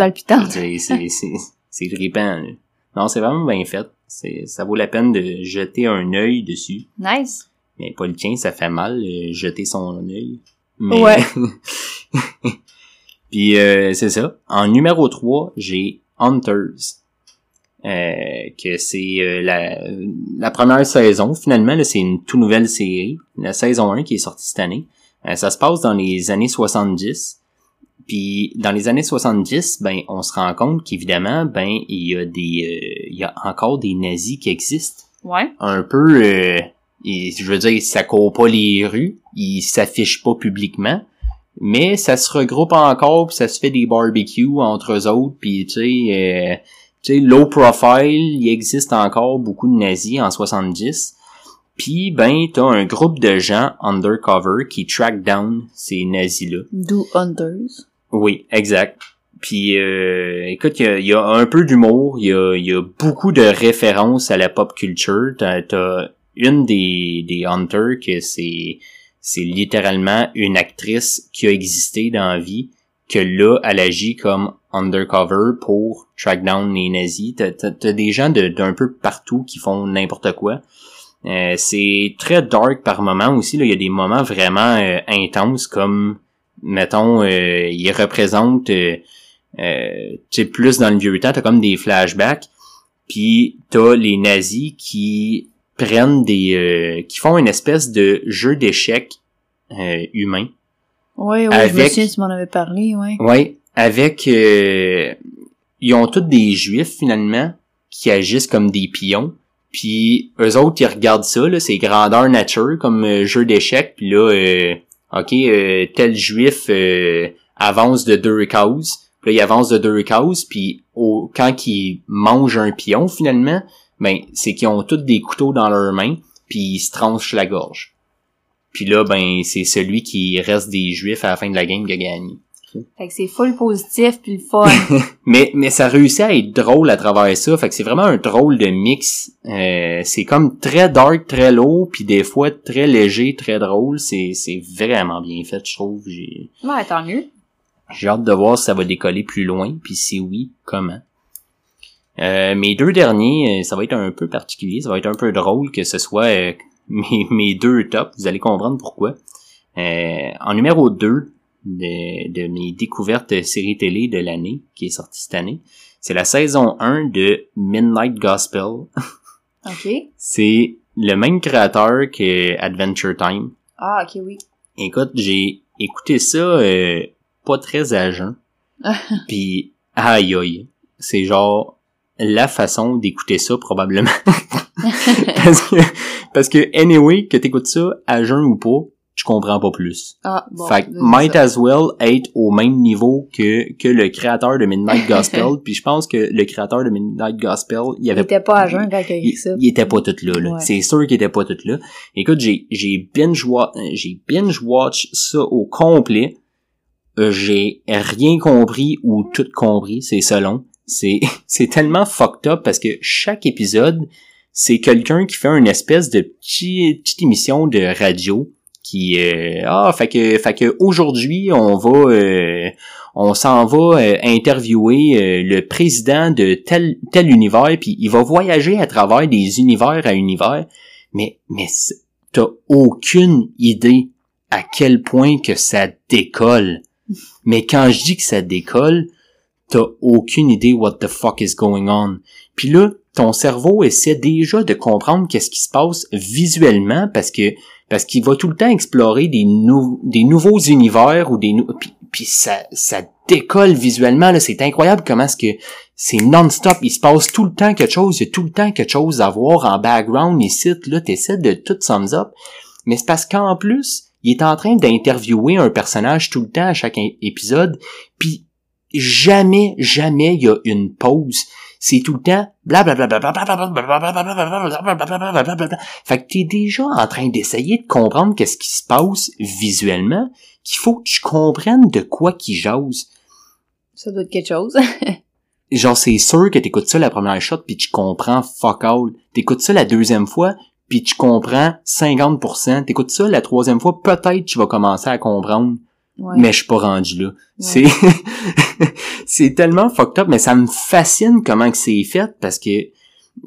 C'est c'est c'est c'est trippant. là. Non, c'est vraiment bien fait. C'est ça vaut la peine de jeter un œil dessus. Nice. Mais pas le tien, ça fait mal, euh, jeter son œil. Mais... Ouais. Puis euh, c'est ça. En numéro 3, j'ai Hunters. Euh, que c'est euh, la, la première saison. Finalement, là, c'est une toute nouvelle série. La saison 1 qui est sortie cette année. Euh, ça se passe dans les années 70. Puis dans les années 70, ben on se rend compte qu'évidemment, ben il y a des euh, il y a encore des nazis qui existent Ouais. un peu euh, il- je veux dire ça court pas les rues il s'affiche pas publiquement mais ça se regroupe encore puis ça se fait des barbecues entre eux autres puis tu sais euh, tu sais low profile il existe encore beaucoup de nazis en 70 Puis ben t'as un groupe de gens undercover qui track down ces nazis là. Do Hunters. Oui, exact. Puis euh, écoute, il y, a un peu d'humour, il y a, y a, beaucoup de références à la pop culture. T'as, t'as une des, des hunters que c'est c'est littéralement une actrice qui a existé dans la vie que là elle agit comme undercover pour track down les nazis. T'as, t'as, des gens de, d'un peu partout qui font n'importe quoi. Euh, c'est très dark par moments aussi. Là, il y a des moments vraiment euh, intenses comme mettons, euh, il représente euh, tu sais, plus dans le vieux temps, t'as comme des flashbacks, puis t'as les nazis qui prennent des... Euh, qui font une espèce de jeu d'échecs euh, humain. Oui, oui, avec, je me souviens, tu m'en avais parlé, oui. Oui, avec... Euh, ils ont tous des juifs, finalement, qui agissent comme des pions. Puis eux autres, ils regardent ça, là, c'est grandeur nature comme euh, jeu d'échecs. Puis là, euh, OK, tel juif avance de deux causes Là, il avance de deux cases, puis au, quand ils mangent un pion, finalement, ben, c'est qu'ils ont tous des couteaux dans leurs mains, puis ils se tranchent la gorge. Puis là, ben, c'est celui qui reste des juifs à la fin de la game qui a gagné. Fait que c'est full positif puis le fun. mais mais ça réussit à être drôle à travers ça. Fait que c'est vraiment un drôle de mix. Euh, c'est comme très dark, très low, puis des fois très léger, très drôle. C'est c'est vraiment bien fait, je trouve. J'ai. Ouais, tant mieux. J'ai hâte de voir si ça va décoller plus loin, puis si oui, comment. Euh, mes deux derniers, euh, ça va être un peu particulier, ça va être un peu drôle que ce soit euh, mes, mes deux tops, vous allez comprendre pourquoi. Euh, en numéro 2 de, de mes découvertes séries télé de l'année, qui est sortie cette année, c'est la saison 1 de Midnight Gospel. OK. c'est le même créateur que Adventure Time. Ah, ok, oui. Écoute, j'ai écouté ça euh, pas très agent. Puis aïe aïe, c'est genre la façon d'écouter ça probablement. parce que parce que anyway que t'écoutes ça à jeun ou pas, tu comprends pas plus. Ah, bon, fait might as well être au même niveau que que le créateur de Midnight Gospel. puis je pense que le créateur de Midnight Gospel, il avait il était pas à jeun quand il a ça. Il, était pas tout là. là. C'est sûr qu'il était pas tout là. Écoute, j'ai j'ai binge watch j'ai binge watch ça au complet euh, j'ai rien compris ou tout compris, c'est selon. C'est c'est tellement fucked up parce que chaque épisode, c'est quelqu'un qui fait une espèce de petit, petite émission de radio qui euh, ah fait que aujourd'hui on va euh, on s'en va euh, interviewer le président de tel tel univers puis il va voyager à travers des univers à univers mais mais t'as aucune idée à quel point que ça décolle mais quand je dis que ça décolle, t'as aucune idée what the fuck is going on. Puis là, ton cerveau essaie déjà de comprendre qu'est-ce qui se passe visuellement parce que parce qu'il va tout le temps explorer des, des nouveaux univers ou des puis, puis ça ça décolle visuellement là, c'est incroyable comment est-ce que c'est non-stop, il se passe tout le temps quelque chose, il y a tout le temps quelque chose à voir en background ici là, t'essaies de tout sums up. Mais c'est parce qu'en plus, il est en train d'interviewer un personnage tout le temps à chaque épisode, puis jamais, jamais il y a une pause. C'est tout le temps Fait que t'es déjà en train d'essayer de comprendre qu'est-ce qui se passe visuellement, qu'il faut que tu comprennes de quoi qui jase. Ça doit être quelque chose. Genre, c'est sûr que t'écoutes ça la première shot puis tu comprends fuck all. T'écoutes ça la deuxième fois puis tu comprends 50%, t'écoutes ça la troisième fois, peut-être tu vas commencer à comprendre, mais je suis pas rendu là. C'est c'est tellement fucked up, mais ça me fascine comment que c'est fait parce que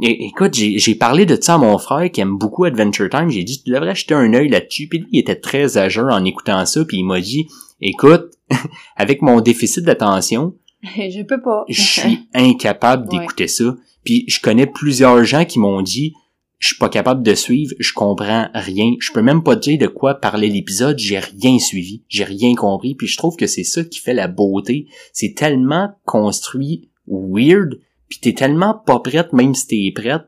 écoute, j'ai parlé de ça à mon frère qui aime beaucoup Adventure Time, j'ai dit tu devrais jeter un œil là-dessus, puis lui il était très âgeux en écoutant ça, puis il m'a dit écoute, avec mon déficit d'attention, je peux pas. je suis incapable d'écouter ça. Puis je connais plusieurs gens qui m'ont dit je suis pas capable de suivre, je comprends rien, je peux même pas dire de quoi parlait l'épisode, j'ai rien suivi, j'ai rien compris, puis je trouve que c'est ça qui fait la beauté, c'est tellement construit weird, puis t'es tellement pas prête même si t'es prête,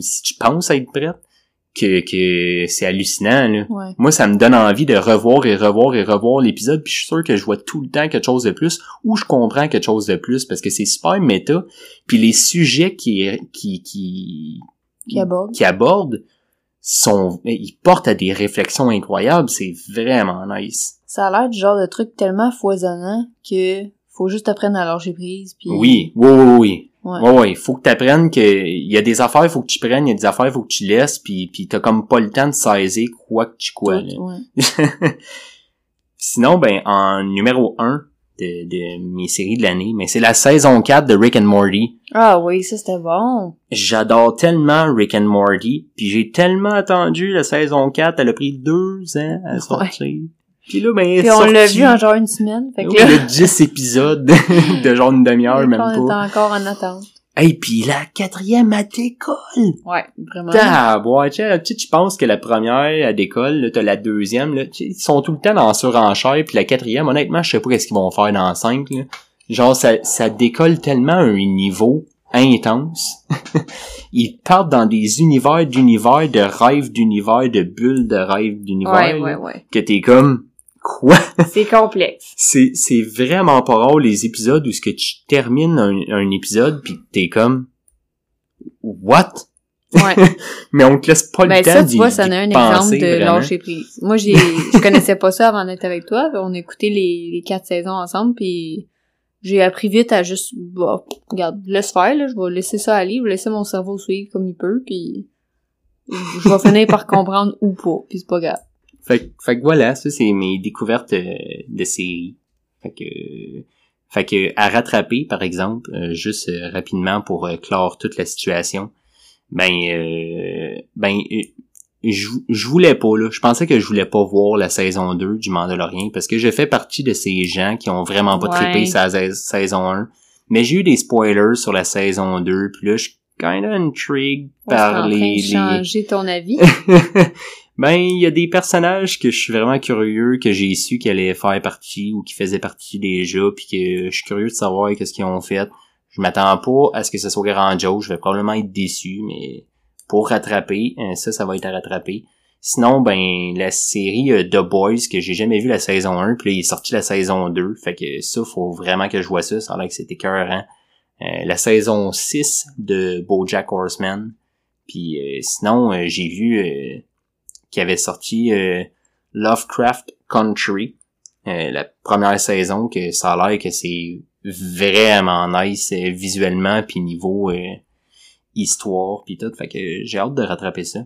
si tu penses être prête, que, que c'est hallucinant là. Moi ça me donne envie de revoir et revoir et revoir l'épisode, puis je suis sûr que je vois tout le temps quelque chose de plus ou je comprends quelque chose de plus parce que c'est super méta, puis les sujets qui qui qui qui aborde. Qui aborde sont, ils portent à des réflexions incroyables, c'est vraiment nice. Ça a l'air du genre de truc tellement foisonnant que faut juste apprendre à lâcher prise puis Oui, oui, oui, oui. Ouais. ouais, ouais, faut que t'apprennes que y a des affaires, faut que tu prennes, il y a des affaires, faut que tu laisses, puis puis t'as comme pas le temps de saisir quoi que tu quoi. Tout, ouais. Sinon, ben en numéro 1 de, de mes séries de l'année, mais c'est la saison 4 de Rick and Morty. Ah oui, ça c'était bon. J'adore tellement Rick and Morty, puis j'ai tellement attendu la saison 4, elle a pris deux ans à sortir. Puis là, ben, Puis on l'a vu en genre une semaine. Fait que oui, là, il y a 10 épisodes de genre une demi-heure, même on est pas. encore en attente. Hey, puis la quatrième, elle décolle! Ouais, vraiment. Ah, ouais, tu sais, tu penses que la première, elle décolle, là, t'as la deuxième, là, tu sais, ils sont tout le temps dans surenchère, puis la quatrième, honnêtement, je sais pas qu'est-ce qu'ils vont faire dans cinq, là. Genre, ça, ça décolle tellement à un niveau intense. ils partent dans des univers d'univers, de rêves d'univers, de bulles de rêves d'univers, Ouais, ouais, ouais. que t'es comme, quoi? C'est complexe. c'est c'est vraiment pas rare les épisodes où ce que tu termines un, un épisode puis t'es comme what? Ouais. mais on te laisse pas ben le temps ça, tu d'y- vois, ça a un penser, exemple de vraiment. lâcher prise. Moi, j'ai, je connaissais pas ça avant d'être avec toi. On a écouté les, les quatre saisons ensemble, puis j'ai appris vite à juste, bah, regarde, laisse faire, là, je vais laisser ça aller, je vais laisser mon cerveau suivre comme il peut, puis je vais finir par comprendre ou pas, puis c'est pas grave. Fait, que- fait que voilà ça c'est mes découvertes euh, de séries fait que fait que à rattraper par exemple euh, juste euh, rapidement pour clore toute la situation ben euh, ben je, je voulais pas là. Je pensais que je voulais pas voir la saison 2 du Mandalorian parce que je fais partie de ces gens qui ont vraiment pas trippé sa sa- saison 1 mais j'ai eu des spoilers sur la saison 2 puis là je suis kinda intrigued On est en par train les, de les changer ton avis. ben, il y a des personnages que je suis vraiment curieux, que j'ai su qu'ils allaient faire partie ou qui faisaient partie déjà, puis que je suis curieux de savoir qu'est-ce qu'ils ont fait. Je m'attends pas à ce que ce soit grandiose, je vais probablement être déçu, mais pour rattraper, euh, ça, ça va être à rattraper. Sinon, ben, la série euh, The Boys, que j'ai jamais vu la saison 1, puis il est sorti la saison 2, fait que ça, faut vraiment que je vois ça, ça a l'air que c'était écœurant. Euh, la saison 6 de BoJack Horseman, puis euh, sinon, euh, j'ai vu euh, qui avait sorti euh, Lovecraft Country, euh, la première saison, que ça a l'air que c'est vraiment nice euh, visuellement, puis niveau histoire, puis tout. Fait que j'ai hâte de rattraper ça.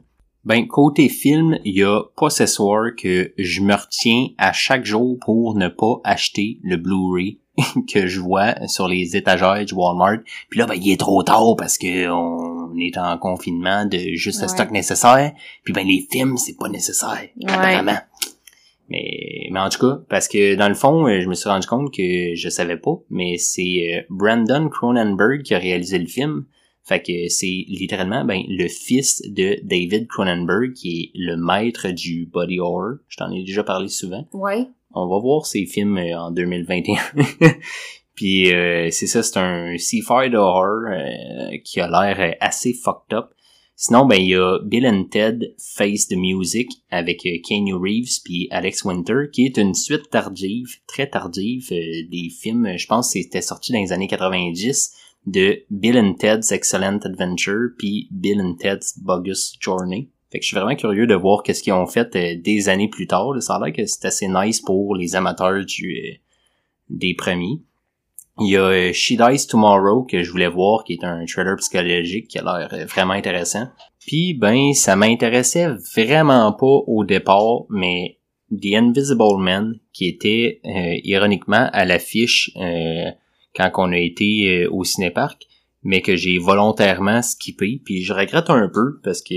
Ben, côté film, il y a Possessor que je me retiens à chaque jour pour ne pas acheter le Blu-ray que je vois sur les étagères du Walmart. Puis là, ben, il est trop tard parce que on est en confinement de juste le stock nécessaire. Puis ben, les films, c'est pas nécessaire, Ouais. apparemment. Mais, mais en tout cas, parce que dans le fond, euh, je me suis rendu compte que je savais pas, mais c'est euh, Brandon Cronenberg qui a réalisé le film. Fait que c'est littéralement ben, le fils de David Cronenberg, qui est le maître du body horror. Je t'en ai déjà parlé souvent. Ouais. On va voir ces films euh, en 2021. Puis euh, c'est ça, c'est un sci-fi d'horreur qui a l'air euh, assez fucked up. Sinon, ben il y a Bill and Ted Face the Music avec euh, Keanu Reeves puis Alex Winter, qui est une suite tardive, très tardive, euh, des films, je pense que c'était sorti dans les années 90, de Bill and Ted's Excellent Adventure puis Bill and Ted's Bogus Journey. Fait que je suis vraiment curieux de voir qu'est-ce qu'ils ont fait euh, des années plus tard. Ça a l'air que c'est assez nice pour les amateurs du euh, des premiers. Il y a euh, She Dies Tomorrow que je voulais voir, qui est un thriller psychologique qui a l'air euh, vraiment intéressant. Puis ben, ça m'intéressait vraiment pas au départ, mais The Invisible Man, qui était ironiquement à l'affiche quand on a été au cinéparc, mais que j'ai volontairement skippé. Puis je regrette un peu parce que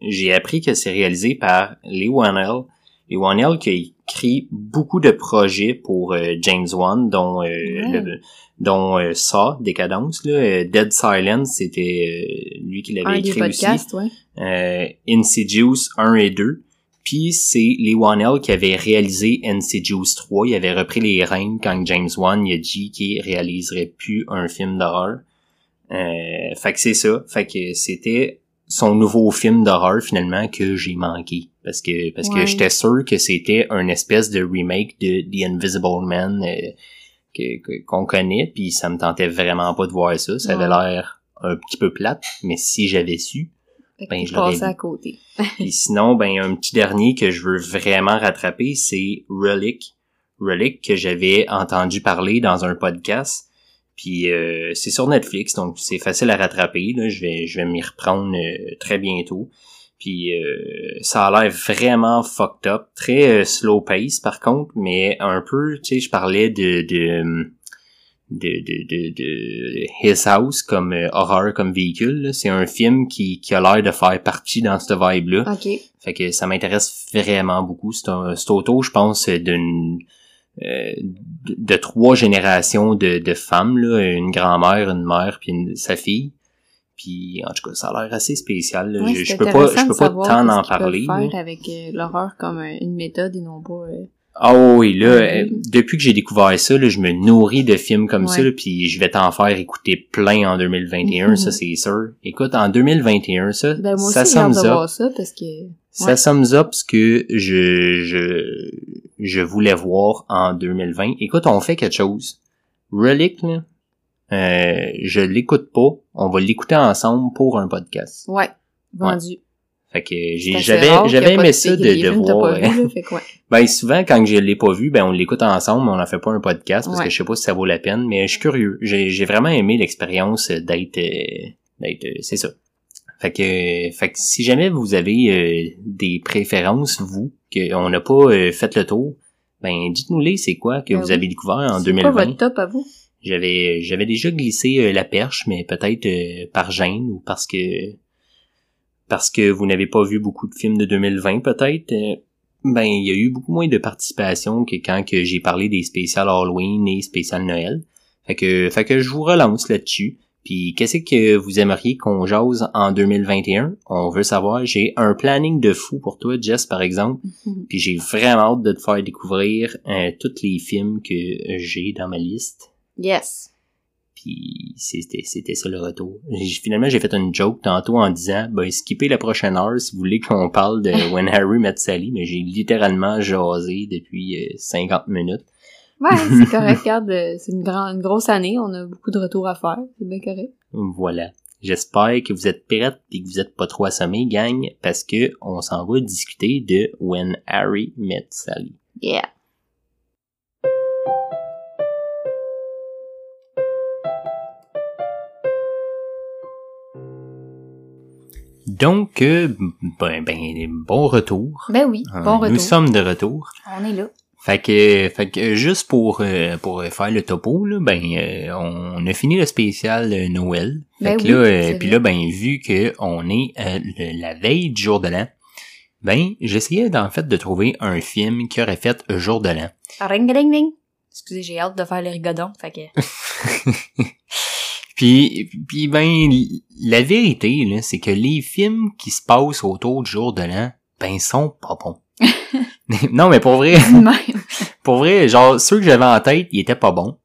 j'ai appris que c'est réalisé par Lee Wanell. Lee Wanell qui a écrit beaucoup de projets pour euh, James Wan, dont euh, le- dont euh, Saw, Décadence, là, Dead Silence, c'était euh, lui qui l'avait écrit aussi podcasts, ouais. euh, Insidious 1 et 2. Puis c'est Lee Wanell qui avait réalisé Insidious 3. Il avait repris les rênes quand James Wan il a dit qu'il réaliserait plus un film d'horreur. Euh, fait que c'est ça. Fait que c'était son nouveau film d'horreur finalement que j'ai manqué. Parce que parce que j'étais sûr que c'était un espèce de remake de The Invisible Man euh, qu'on connaît. Puis ça me tentait vraiment pas de voir ça. Ça avait l'air un petit peu plate. Mais si j'avais su, Ben, je l'aurais à côté. Et sinon, ben un petit dernier que je veux vraiment rattraper, c'est Relic. Relic que j'avais entendu parler dans un podcast. Puis euh, c'est sur Netflix, donc c'est facile à rattraper. Là. Je vais je vais m'y reprendre euh, très bientôt. Puis euh, ça a l'air vraiment fucked up, très euh, slow pace par contre, mais un peu, tu sais, je parlais de de de, de, de, de His House comme euh, horreur comme véhicule. là. C'est un film qui, qui a l'air de faire partie dans cette vibe-là. Ok. Fait que ça m'intéresse vraiment beaucoup. C'est un auto, je pense, d'une euh, de, de trois générations de, de femmes, là, une grand-mère, une mère, puis une- sa fille. Puis en tout cas, ça a l'air assez spécial. là. Ouais, je, je peux pas, je peux pas tant en parler. faire avec euh, l'horreur comme un- une méthode et non pas. euh, Ah oui, là, euh, depuis que j'ai découvert ça, là, je me nourris de films comme ça, là, puis je vais t'en faire écouter plein en 2021, Mhm. ça c'est sûr. Écoute, en 2021, ça, Ben moi ça aussi sums up, ça parce que. ça sums up ce que je, je, je voulais voir en 2020. Écoute, on fait quelque chose. Relic, là, euh, je l'écoute pas, on va l'écouter ensemble pour un podcast. Ouais. Vendu. Fait que j'avais, j'avais aimé de ça de, de voir. pas vu, là, fait que ouais. Ben souvent quand je l'ai pas vu, ben on l'écoute ensemble, mais on en fait pas un podcast parce Ouais. que je sais pas si ça vaut la peine, mais je suis curieux. J'ai vraiment aimé l'expérience d'être d'être c'est ça. Fait que fait que si jamais vous avez euh, des préférences vous qu'on n'a pas euh, fait le tour, ben dites-nous les c'est quoi que Ben vous oui. avez découvert en C'est 2020. quoi votre top à vous? J'avais j'avais déjà glissé euh, la perche, mais peut-être euh, par gêne ou parce que parce que vous n'avez pas vu beaucoup de films de 2020 peut-être. ben il y a eu beaucoup moins de participation que quand que j'ai parlé des spéciales Halloween et spéciales Noël. Fait que fait que je vous relance là-dessus. Puis qu'est-ce que vous aimeriez qu'on jase en 2021 On veut savoir. J'ai un planning de fou pour toi, Jess par exemple. Puis j'ai vraiment hâte de te faire découvrir euh, tous les films que j'ai dans ma liste. Yes. Puis c'était c'était ça le retour. J'ai- Finalement, j'ai fait une joke tantôt en disant ben skippez la prochaine heure si vous voulez qu'on parle de When Harry Met Sally, mais j'ai littéralement jasé depuis euh, 50 minutes. Ouais, c'est correct. Regarde, euh, c'est une, grande, une grosse année. On a beaucoup de retours à faire. C'est bien correct. Voilà. J'espère que vous êtes prêtes et que vous êtes pas trop assommés, gang, parce que on s'en va discuter de When Harry Met Sally. Yeah. Donc, euh, ben, ben, bon retour. Ben oui, Euh, bon Nous retour. sommes de retour. On est là. Fait que, fait que juste pour euh, pour faire le topo là, ben euh, on a fini le spécial Noël. Fait Ben que oui, là, euh, puis là ben vu que on est la veille du jour de l'an, ben j'essayais en fait de trouver un film qui aurait fait jour de l'an. Ring ding ding. Excusez, j'ai hâte de faire le rigodon. Fait que. Puis puis ben la vérité là, c'est que les films qui se passent autour du jour de l'an, ben sont pas bons. non mais pour vrai. Pour vrai, genre, ceux que j'avais en tête, ils étaient pas bons.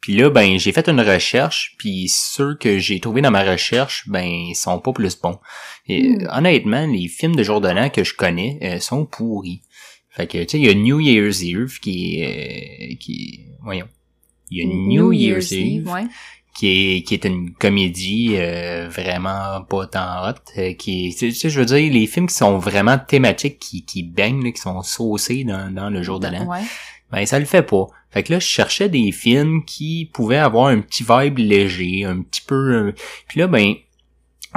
Puis là, ben, j'ai fait une recherche, puis ceux que j'ai trouvés dans ma recherche, ben, ils sont pas plus bons. Et, Hmm. honnêtement, les films de jour de l'an que je connais euh, sont pourris. Fait que, tu sais, il y a New Year's Eve qui est... euh, qui Voyons. Il y a New, Year's, Eve, ouais. Qui est qui est une comédie euh, vraiment pas tant hot euh, qui est tu sais je veux dire les films qui sont vraiment thématiques qui qui baignent là, qui sont saucés dans, dans le jour de l'an Ouais. ben ça le fait pas. Fait que là je cherchais des films qui pouvaient avoir un petit vibe léger un petit peu euh, puis là ben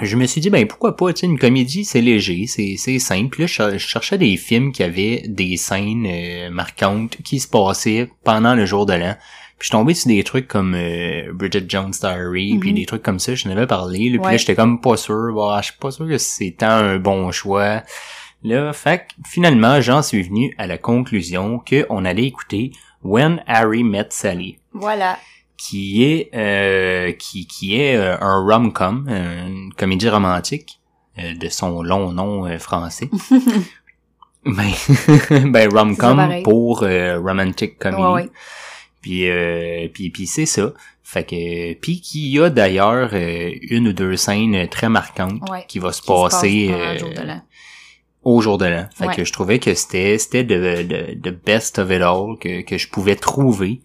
je me suis dit ben pourquoi pas tu sais une comédie c'est léger c'est c'est simple. Puis là je cherchais des films qui avaient des scènes euh, marquantes qui se passaient pendant le jour de l'an puis je suis tombé sur des trucs comme euh, Bridget Jones Diary, Mhm. puis des trucs comme ça, je n'avais parlé. Là, puis Ouais. là, j'étais comme pas sûr. Bah, je suis pas sûr que c'est tant un bon choix. Là, fait que, finalement, j'en suis venu à la conclusion qu'on allait écouter When Harry Met Sally, Voilà. qui est euh, qui, qui est euh, un rom-com, une comédie romantique euh, de son long nom euh, français. ben, ben rom-com pour euh, romantic comedy. Ouais, ouais. Puis, euh, puis, puis c'est ça. Fait que, puis qu'il y a d'ailleurs euh, une ou deux scènes très marquantes Ouais, qui va se Qui se passe passer le euh, jour de l'an. au jour de l'an. Fait Ouais. que je trouvais que c'était c'était de, de, de best of it all que, que je pouvais trouver.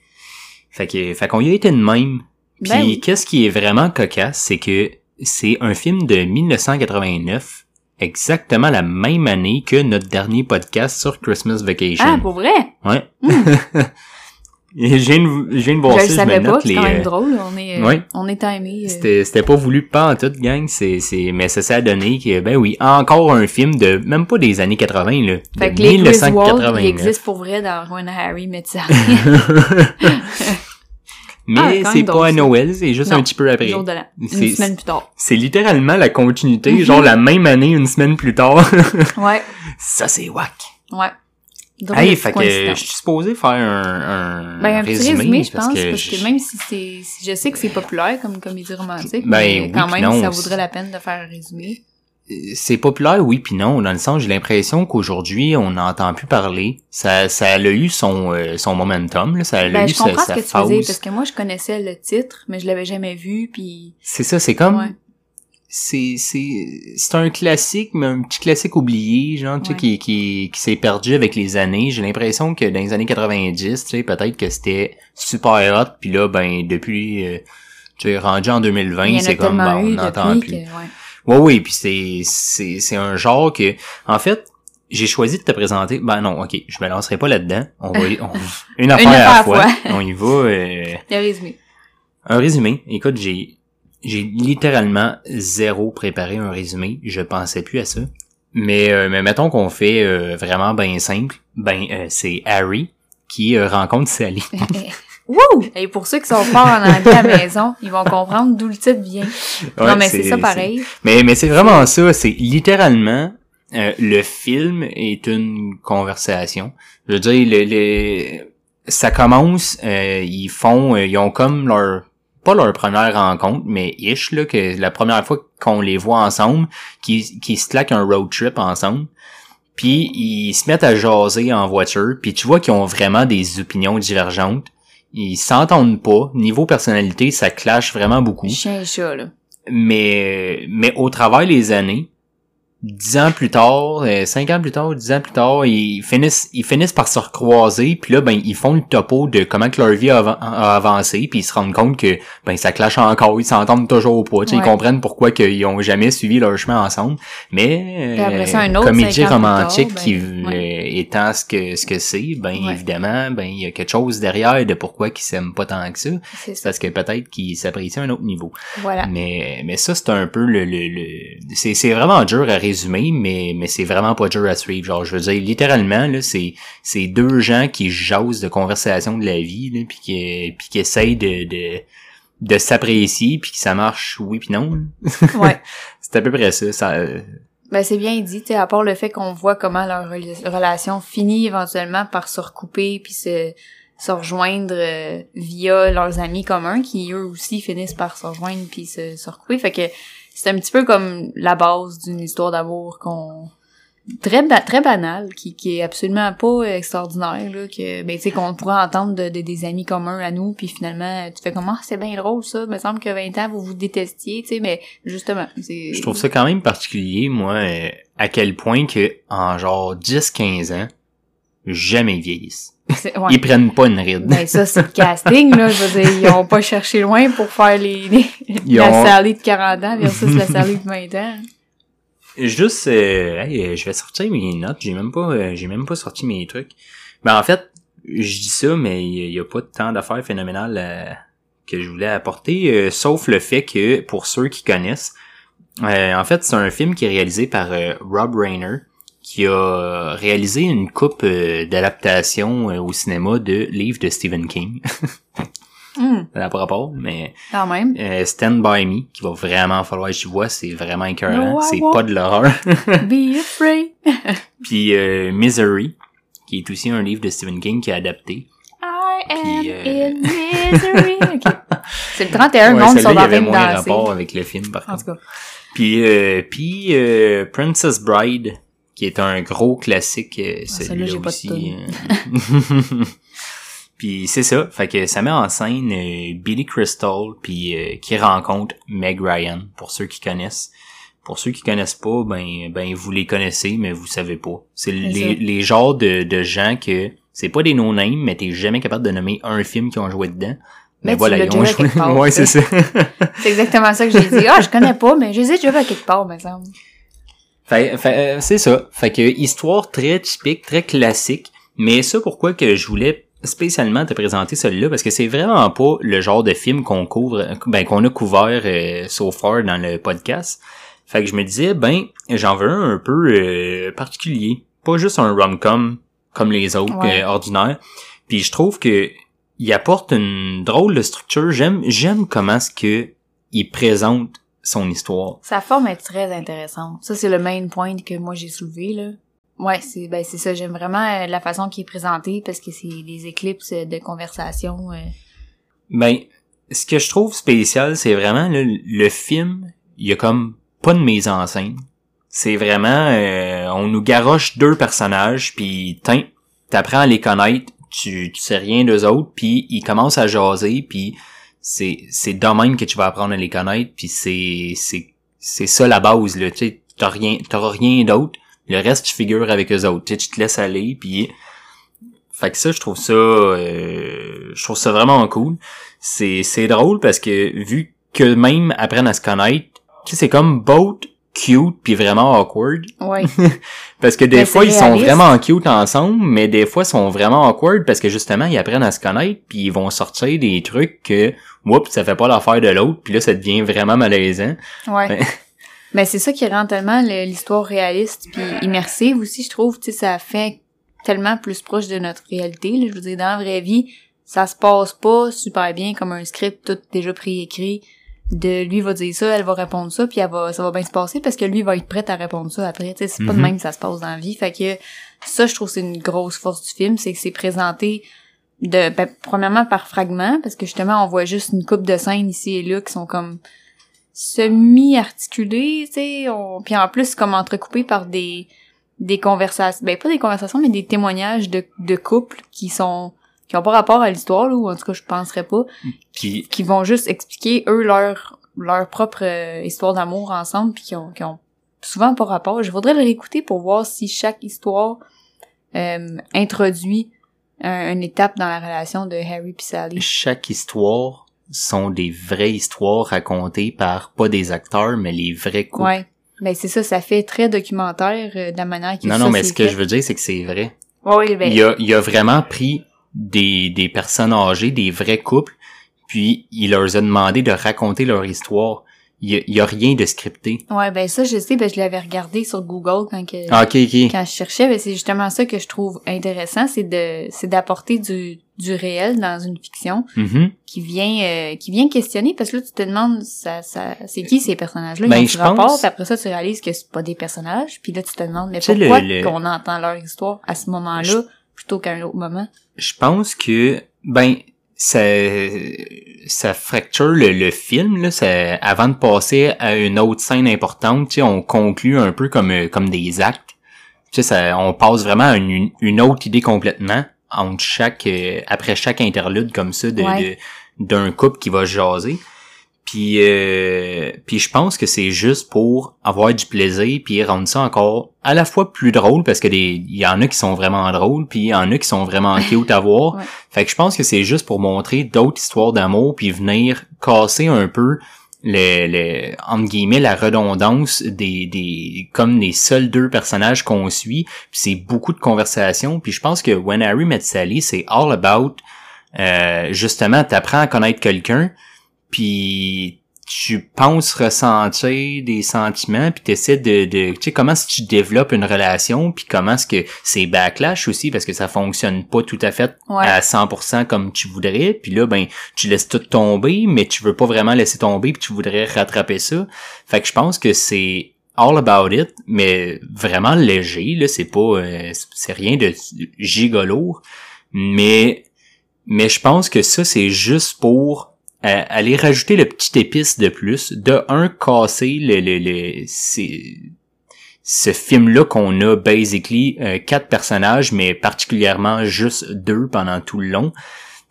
Fait que fait qu'on y a été de même. Puis Ben oui. qu'est-ce qui est vraiment cocasse, c'est que c'est un film de 1989 exactement la même année que notre dernier podcast sur Christmas Vacation. Ah, pour vrai? Ouais. Et je viens de, je viens de voir je le je savais me pas, c'est les... quand même euh, drôle. On est, euh, ouais. on est timé. euh. C'était, c'était pas voulu pas en toute gang, c'est, c'est, mais ça s'est donné que, ben oui, encore un film de, même pas des années 80, là. Fait de que les Griswold, 1989. ils existent pour vrai dans Rowan Harry, mais ça. Mais Ah, c'est pas à. Noël, c'est juste Non, un petit peu après. jour de l'an. Une C'est- semaine plus tard. C'est littéralement la continuité, Mhm. genre la même année, une semaine plus tard. Ouais, ça, c'est whack. ouais. Hey, fait que je suis supposé faire un, un, Ben, un petit résumé, résumé, je parce pense, que parce que même si c'est, si je sais que c'est populaire comme comédie romantique, Ben mais oui, quand même, non, ça vaudrait la peine de faire un résumé. c'est populaire, oui puis non, dans le sens, j'ai l'impression qu'aujourd'hui, on n'entend plus parler. Ça, ça a eu son, euh, son momentum, là, ça a Ben, eu je sa, comprends sa ce que tu faisais, parce que moi, je connaissais le titre, mais je l'avais jamais vu, puis... C'est ça, c'est comme, Ouais. C'est, c'est, c'est un classique, mais un petit classique oublié, genre, tu sais, Ouais. qui, qui, qui s'est perdu avec les années. J'ai l'impression que dans les années 90, tu sais, peut-être que c'était super hot, puis là, ben, depuis, euh, tu sais, rendu en 2020, Il y en a c'est comme, bon, on n'entend plus. que, ouais. Ouais, oui, puis c'est, c'est, c'est un genre que, en fait, j'ai choisi de te présenter. Ben non, ok, je me lancerai pas là-dedans. On va, y- on- une affaire, affaire à la fois. fois. on y va. euh, Le résumé. un résumé. Écoute, j'ai, j'ai littéralement zéro préparé un résumé. Je pensais plus à ça. Mais, euh, mais mettons qu'on fait euh, vraiment ben simple. Ben, euh, c'est Harry qui euh, rencontre Sally. Wouh! Et pour ceux qui sont forts en anglais à la maison, ils vont comprendre d'où le titre vient. Ouais, non, mais c'est ça pareil. Mais, mais c'est vraiment ça, c'est littéralement euh, le film est une conversation. Je veux dire, le, le- ça commence, euh, ils font, euh, ils ont comme leur pas leur première rencontre, mais ish là que la première fois qu'on les voit ensemble, qui qui se claquent un road trip ensemble. Puis ils se mettent à jaser en voiture, puis tu vois qu'ils ont vraiment des opinions divergentes. Ils s'entendent pas. Niveau personnalité, ça clash vraiment beaucoup Chien et chat, là. mais mais au travers les années dix ans plus tard euh, cinq ans plus tard dix ans plus tard ils finissent ils finissent par se recroiser puis là ben ils font le topo de comment que leur vie a, avan- a avancé puis ils se rendent compte que ben ça clash encore ils s'entendent toujours pas tu Ouais. ils comprennent pourquoi qu'ils ont jamais suivi leur chemin ensemble mais ça, euh, un autre comédie romantique tard, qui ben, euh, étant ce que ce que c'est ben Ouais. évidemment ben il y a quelque chose derrière de pourquoi qu'ils s'aiment pas tant que ça C'est ça. parce que peut-être qu'ils s'apprécient à un autre niveau Voilà. mais, mais ça, c'est un peu le, le, le- c'est, vraiment dur à mais, mais c'est vraiment pas dur à suivre. Genre, je veux dire, littéralement, là, c'est, c'est deux gens qui jasent de conversation de la vie, là, puis qui, puis qui essayent de, de, de s'apprécier, puis que ça marche oui puis non. là. Ouais. c'est à peu près ça. ça euh, Ben, c'est bien dit, à part le fait qu'on voit comment leur rela- relation finit éventuellement par se recouper puis se, se rejoindre euh, via leurs amis communs qui eux aussi finissent par se rejoindre puis se, se recouper. Fait que c'est un petit peu comme la base d'une histoire d'amour qu'on très très banale qui qui est absolument pas extraordinaire là que ben tu sais qu'on pourrait entendre de, de- des amis communs à nous puis finalement tu fais comment c'est bien drôle ça me semble que 20 ans vous vous détestiez tu sais mais justement c'est je trouve ça quand même particulier, moi, euh, à quel point que, en genre 10-15 ans, jamais vieillissent. Ouais. Ils prennent pas une ride. Ben ça, c'est le casting, là. Je veux dire, ils ont pas cherché loin pour faire les, les- Ils la ont- Sally de 40 ans versus la Sally de 20 ans. Juste, euh, hey, euh, je vais sortir mes notes. J'ai même pas, euh, j'ai même pas sorti mes trucs. Ben en fait, je dis ça, mais il y, a pas tant d'affaires phénoménales euh, que je voulais apporter, euh, sauf le fait que pour ceux qui connaissent, euh, en fait, c'est un film qui est réalisé par euh, Rob Reiner, qui a réalisé une coupe euh, d'adaptation euh, au cinéma de livres de Stephen King. N'a pas rapport, mais quand même. euh, Stand By Me, qui va vraiment falloir que j'y vois, c'est vraiment écœurant. No, c'est pas de l'horreur. Be afraid. Puis euh, Misery, qui est aussi un livre de Stephen King qui est adapté. I am Puis, euh, in misery. Ok. C'est le 31, le Ouais, sont il y avait de moins danser. rapport avec le film, par En contre. tout cas. Puis, euh, puis euh, Princess Bride, qui est un gros classique, euh, celui-là, celui-là j'ai aussi. euh. puis c'est ça, fait que ça met en scène euh, Billy Crystal, puis euh, qui rencontre Meg Ryan, pour ceux qui connaissent. Pour ceux qui connaissent pas, ben, ben vous les connaissez, mais vous savez pas. C'est les, les genres de, de gens que c'est pas des no-names, mais t'es jamais capable de nommer un film qui ont joué dedans. Mais Mais tu voilà, ils ont joué. part, ouais, c'est ça. C'est exactement ça que j'ai dit. Ah, je connais pas, mais je les ai déjà vus à quelque part, me semble. Fait, fait, euh, c'est ça. Fait que histoire très typique, très classique. Mais ça, pourquoi que je voulais spécialement te présenter celui-là? Parce que c'est vraiment pas le genre de film qu'on couvre, ben qu'on a couvert euh, so far dans le podcast. Fait que je me disais ben j'en veux un un peu euh, particulier, pas juste un rom-com comme les autres Ouais. euh, ordinaires. Puis je trouve que il apporte une drôle de structure. J'aime j'aime comment ce que il présente son histoire. Sa forme est très intéressante. Ça, c'est le main point que moi j'ai soulevé, là. Ouais, c'est ben c'est ça. J'aime vraiment euh, la façon qui est présentée parce que c'est des éclipses de conversation. euh. Ben, ce que je trouve spécial, c'est vraiment là, le film, il y a comme pas de mise en scène. C'est vraiment, euh, on nous garoche deux personnages, puis tiens, t'apprends à les connaître, tu, tu sais rien d'eux autres, puis ils commencent à jaser, puis c'est c'est de même que tu vas apprendre à les connaître, puis c'est c'est c'est ça la base là, tu t'as rien t'auras rien d'autre, le reste tu figures avec eux autres, tu te laisses aller, puis fait que ça je trouve ça euh, je trouve ça vraiment cool. C'est c'est drôle parce que vu que même apprennent à se connaître, c'est comme both cute puis vraiment awkward Ouais. parce que des Ben, fois ils sont vraiment cute ensemble mais des fois ils sont vraiment awkward parce que justement ils apprennent à se connaître puis ils vont sortir des trucs que oups ça fait pas l'affaire de l'autre puis là ça devient vraiment malaisant Ouais. Ouais. Ben c'est ça qui rend tellement le- l'histoire réaliste puis immersive aussi, je trouve. Tu sais, ça fait tellement plus proche de notre réalité. Là. Je veux dire, dans la vraie vie, ça se passe pas super bien comme un script tout déjà préécrit. De lui va dire ça, elle va répondre ça, puis elle va, ça va bien se passer parce que lui va être prêt à répondre ça après. Tu sais, c'est pas de Mhm. même que ça se passe dans la vie. Fait que ça, je trouve c'est une grosse force du film, c'est que c'est présenté de ben, premièrement par fragments parce que justement on voit juste une coupe de scènes ici et là qui sont comme semi-articulées, tu sais, on... puis en plus comme entrecoupé par des des conversations, ben pas des conversations mais des témoignages de de couples qui sont qui ont pas rapport à l'histoire là, ou en tout cas je penserais pas, puis qui vont juste expliquer eux leur leur propre euh, histoire d'amour ensemble puis qui ont qui ont souvent pas rapport. Je voudrais le réécouter pour voir si chaque histoire euh, introduit un- une étape dans la relation de Harry puis Sally. chaque histoire sont des vraies histoires racontées par pas des acteurs mais les vrais couples Ouais. Ben c'est ça, ça fait très documentaire euh, de la manière que non ça, non mais ce que je veux dire c'est que c'est vrai Ouais, oui, ben, il a, il a vraiment pris des, des personnes âgées, des vrais couples, puis il leur a demandé de raconter leur histoire. Il y a, il y a rien de scripté. ouais, ben ça je sais, ben je l'avais regardé sur Google quand que Ah, quand je cherchais, ben c'est justement ça que je trouve intéressant, c'est de c'est d'apporter du du réel dans une fiction Mhm. qui vient euh, qui vient questionner parce que là tu te demandes ça ça c'est qui ces personnages là Ben, ils ont je rapport pense- puis après ça tu réalises que c'est pas des personnages puis là tu te demandes mais pourquoi le- qu'on entend leur histoire à ce moment-là? Plutôt qu'à un autre moment? Je pense que, ben, ça, ça fracture le, le film, là, ça, avant de passer à une autre scène importante, tu sais, on conclut un peu comme, euh, comme des actes. Tu sais, ça, on passe vraiment à une, une autre idée complètement entre chaque, euh, après chaque interlude comme ça de, Ouais. de- d'un couple qui va jaser. Puis, euh, puis je pense que c'est juste pour avoir du plaisir puis rendre ça encore à la fois plus drôle parce que des il y en a qui sont vraiment drôles puis il y en a qui sont vraiment cute à voir. Ouais. Fait que je pense que c'est juste pour montrer d'autres histoires d'amour puis venir casser un peu le, le entre guillemets la redondance des des comme les seuls deux personnages qu'on suit puis c'est beaucoup de conversations puis je pense que When Harry Met Sally c'est all about euh, justement t'apprends à connaître quelqu'un puis tu penses ressentir des sentiments puis t'essaies de, de tu sais comment est-ce que tu développes une relation puis comment est-ce que c'est backlash aussi parce que ça fonctionne pas tout à fait Ouais. à 100% comme tu voudrais puis là ben tu laisses tout tomber mais tu veux pas vraiment laisser tomber puis tu voudrais rattraper ça fait que je pense que c'est all about it mais vraiment léger là c'est pas euh, c'est rien de gigolo mais mais je pense que ça c'est juste pour euh, aller rajouter le petit épice de plus de un casser le le, le c'est ce film-là qu'on a basically euh, quatre personnages, mais particulièrement juste deux pendant tout le long.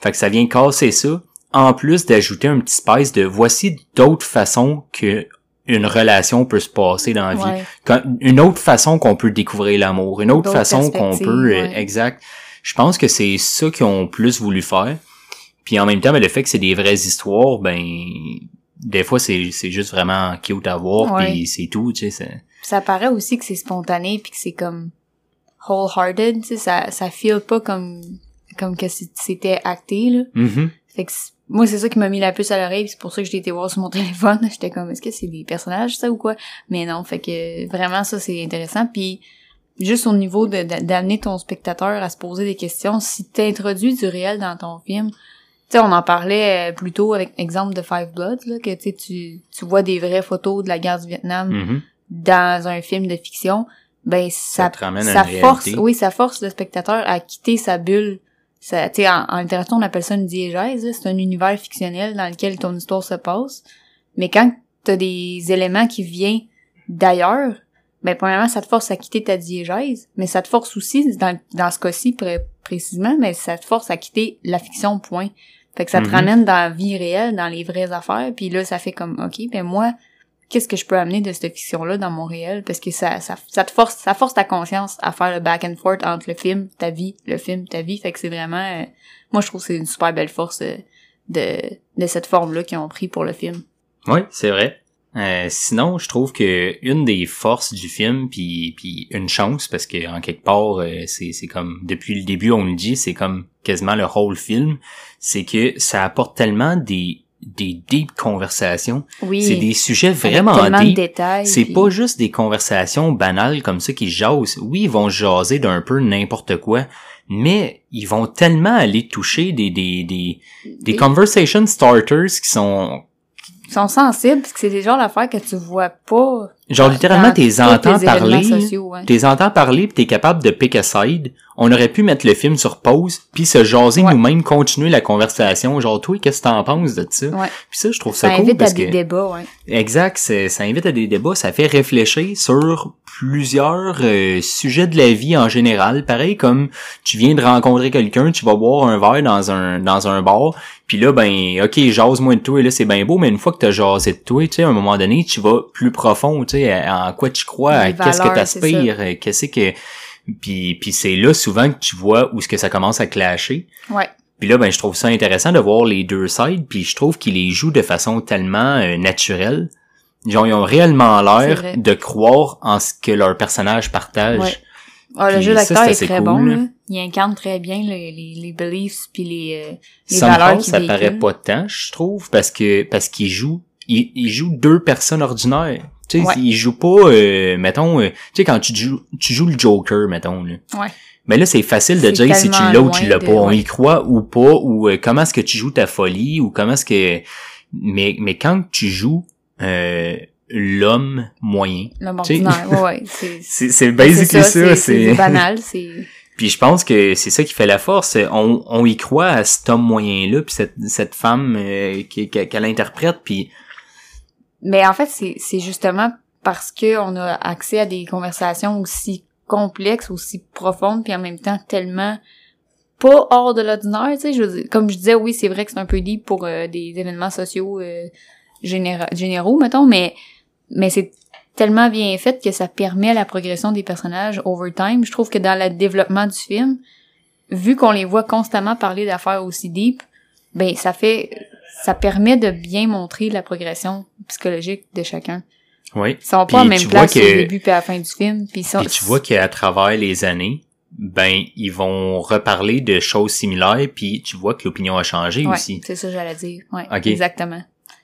Fait que ça vient casser ça. En plus d'ajouter un petit spice de voici d'autres façons que une relation peut se passer dans la vie. Ouais. Quand- une autre façon qu'on peut découvrir l'amour, une autre façon qu'on peut euh, ouais. exact. Je pense que c'est ça qu'ils ont plus voulu faire. Puis en même temps, ben, le fait que c'est des vraies histoires, ben des fois c'est c'est juste vraiment cute à voir Ouais. puis c'est tout, tu sais. c'est- ça paraît aussi que c'est spontané puis que c'est comme wholehearted, tu sais, ça, ça feel pas comme, comme que c'était acté, là. Mhm. Fait que moi, c'est ça qui m'a mis la puce à l'oreille, c'est pour ça que j'ai été voir sur mon téléphone. J'étais comme, est-ce que c'est des personnages, ça, ou quoi? Mais non, fait que vraiment, ça, c'est intéressant. Puis juste au niveau d'amener ton spectateur à se poser des questions, si t'introduis du réel dans ton film, sais, on en parlait euh, plus tôt avec exemple de Five Bloods, là, que tu tu tu vois des vraies photos de la guerre du Vietnam Mhm. dans un film de fiction, ben ça, Ça te ramène à ça une force, réalité. oui, ça force le spectateur à quitter sa bulle. Ça, en, en littérature, on appelle ça une diégèse. C'est un univers fictionnel dans lequel ton histoire se passe. Mais quand t'as des éléments qui viennent d'ailleurs, ben premièrement, ça te force à quitter ta diégèse, mais ça te force aussi, dans, dans ce cas-ci pré- précisément, mais ça te force à quitter la fiction, point. Fait que ça te Mhm. ramène dans la vie réelle, dans les vraies affaires, puis là, ça fait comme, OK, ben moi, qu'est-ce que je peux amener de cette fiction-là dans mon réel? Parce que ça, ça, ça te force, ça force ta conscience à faire le back and forth entre le film, ta vie, le film, ta vie. Fait que c'est vraiment, euh, moi, je trouve que c'est une super belle force euh, de, de cette forme-là qu'ils ont pris pour le film. Oui, c'est vrai. Euh, sinon, je trouve que une des forces du film, puis puis une chance, parce que en quelque part, euh, c'est c'est comme depuis le début on le dit, c'est comme quasiment le whole film, c'est que ça apporte tellement des des deep conversations. Oui. C'est des sujets vraiment de deep. détails. C'est puis- pas juste des conversations banales comme ça qui jasent. Oui, ils vont jaser d'un peu n'importe quoi, mais ils vont tellement aller toucher des des des, des Des- conversation starters qui sont Ils sont sensibles, parce que c'est des genres d'affaires que tu vois pas. genre littéralement t'es entends parler, sociaux, ouais. t'es entends parler pis t'es capable de pick a side. On aurait pu mettre le film sur pause puis se jaser Ouais. nous-mêmes, continuer la conversation. Genre toi, qu'est-ce que t'en penses de ça? Ouais. Puis ça, je trouve ça, Ça cool invite parce à des que débats, ouais. Exact, ça invite à des débats, ça fait réfléchir sur plusieurs euh, sujets de la vie en général. Pareil comme tu viens de rencontrer quelqu'un, tu vas boire un verre dans un dans un bar, puis là ben ok jase moi de toi et là c'est bien beau, mais une fois que t'as jasé de toi, tu sais à un moment donné tu vas plus profond, tu sais en quoi tu crois, qu'est-ce que t'aspires, euh, qu'est-ce que puis puis c'est là souvent que tu vois où ce que ça commence à clasher. Ouais. Puis là, ben, je trouve ça intéressant de voir les deux sides, puis je trouve qu'ils les jouent de façon tellement euh, naturelle. Genre, ils ont réellement l'air de croire en ce que leur personnage partage. Ouais. Ah, le jeu d'acteur est très cool, bon, là. Il incarne très bien les, les, les beliefs puis les, euh, les Somehow, valeurs qu'il ça paraît véhicule. pas tant, je trouve, parce que parce qu'ils jouent, ils, ils jouent deux personnes ordinaires. Tu sais, Ouais. ils jouent pas, euh, mettons, euh, tu sais, quand tu joues, tu joues le Joker, mettons, là. Ouais. Mais là, c'est facile de dire si tu l'as ou tu l'as de- pas. On y croit ou pas, ou euh, comment est-ce que tu joues ta folie, ou comment est-ce que... Mais, mais quand tu joues euh, l'homme moyen, L'homme ordinaire, ouais, ouais. C'est c'est basically ça. c'est banal, c'est... Puis je pense que c'est ça qui fait la force. On, on y croit à cet homme moyen-là, puis cette, cette femme euh, qui- qui- qu'elle interprète, puis Mais en fait, c'est justement parce que on a accès à des conversations aussi complexes, aussi profondes, puis en même temps tellement pas hors de l'ordinaire, tu sais. Je comme je disais, oui, c'est vrai que c'est un peu deep pour euh, des événements sociaux euh, généra- généraux, mettons, mais mais c'est tellement bien fait que ça permet la progression des personnages over time. Je trouve que dans le développement du film, vu qu'on les voit constamment parler d'affaires aussi deep, ben ça fait ça permet de bien montrer la progression psychologique de chacun. oui. Ils sont pas en même place que- au début puis à la fin du film. Puis, sont- Puis tu vois qu'à travers les années, ben ils vont reparler de choses similaires, puis tu vois que l'opinion a changé Ouais, aussi. c'est ça que j'allais dire. Ouais, Ok. exactement.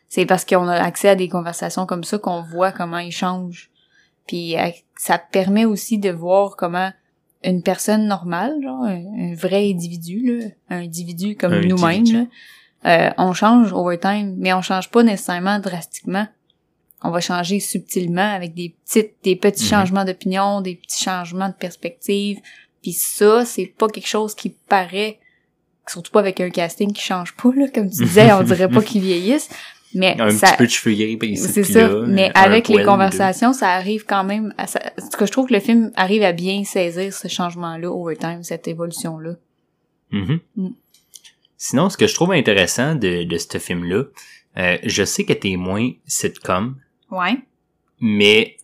C'est parce qu'on a accès à des conversations comme ça qu'on voit comment ils changent. Puis euh, ça permet aussi de voir comment une personne normale, genre un, un vrai individu, là, un individu comme nous-mêmes, euh, on change over time, mais on change pas nécessairement drastiquement. On va changer subtilement avec des petites, des petits Mhm. changements d'opinion, des petits changements de perspective. Puis ça, c'est pas quelque chose qui paraît, surtout pas avec un casting qui change pas, là, comme tu disais, on dirait pas qu'ils vieillissent. Mais Un ça, petit peu de cheveux c'est ça. là, mais avec les conversations, ça arrive quand même à ça, ce que je trouve que le film arrive à bien saisir ce changement-là over time, cette évolution-là. deux. Mhm. Mm. Sinon, ce que je trouve intéressant de, de ce film-là, euh, je sais que t'es moins sitcom, Ouais. mais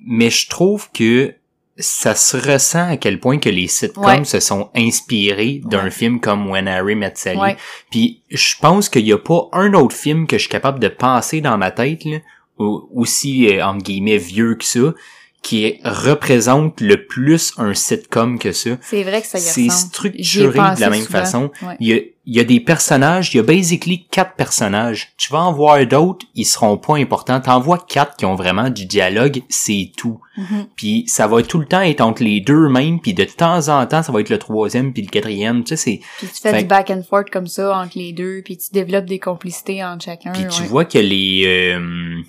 mais je trouve que ça se ressent à quel point que les sitcoms Ouais. se sont inspirés d'un Ouais. film comme When Harry Met Sally. Ouais. Puis je pense qu'il y a pas un autre film que je suis capable de penser dans ma tête là, au- aussi euh, entre guillemets vieux que ça, qui représente le plus un sitcom que ça. C'est vrai que ça y C'est structuré de la même souvent. façon. Ouais. Il y a, il y a des personnages, il y a basically quatre personnages. Tu vas en voir d'autres, ils seront pas importants. T'en vois quatre qui ont vraiment du dialogue, c'est tout. Mhm. Puis ça va tout le temps être entre les deux mêmes, puis de temps en temps, ça va être le troisième puis le quatrième. Tu sais, c'est Puis tu fais Fait- du back and forth comme ça entre les deux, puis tu développes des complicités entre chacun. Puis tu vois que les euh,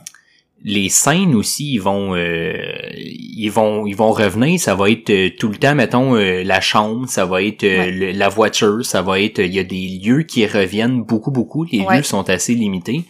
les scènes aussi, ils vont euh, ils vont ils vont revenir. Ça va être euh, tout le temps, mettons euh, la chambre, ça va être euh, Ouais. le- la voiture, ça va être il y a des lieux qui reviennent beaucoup beaucoup. Les Ouais. lieux sont assez limités.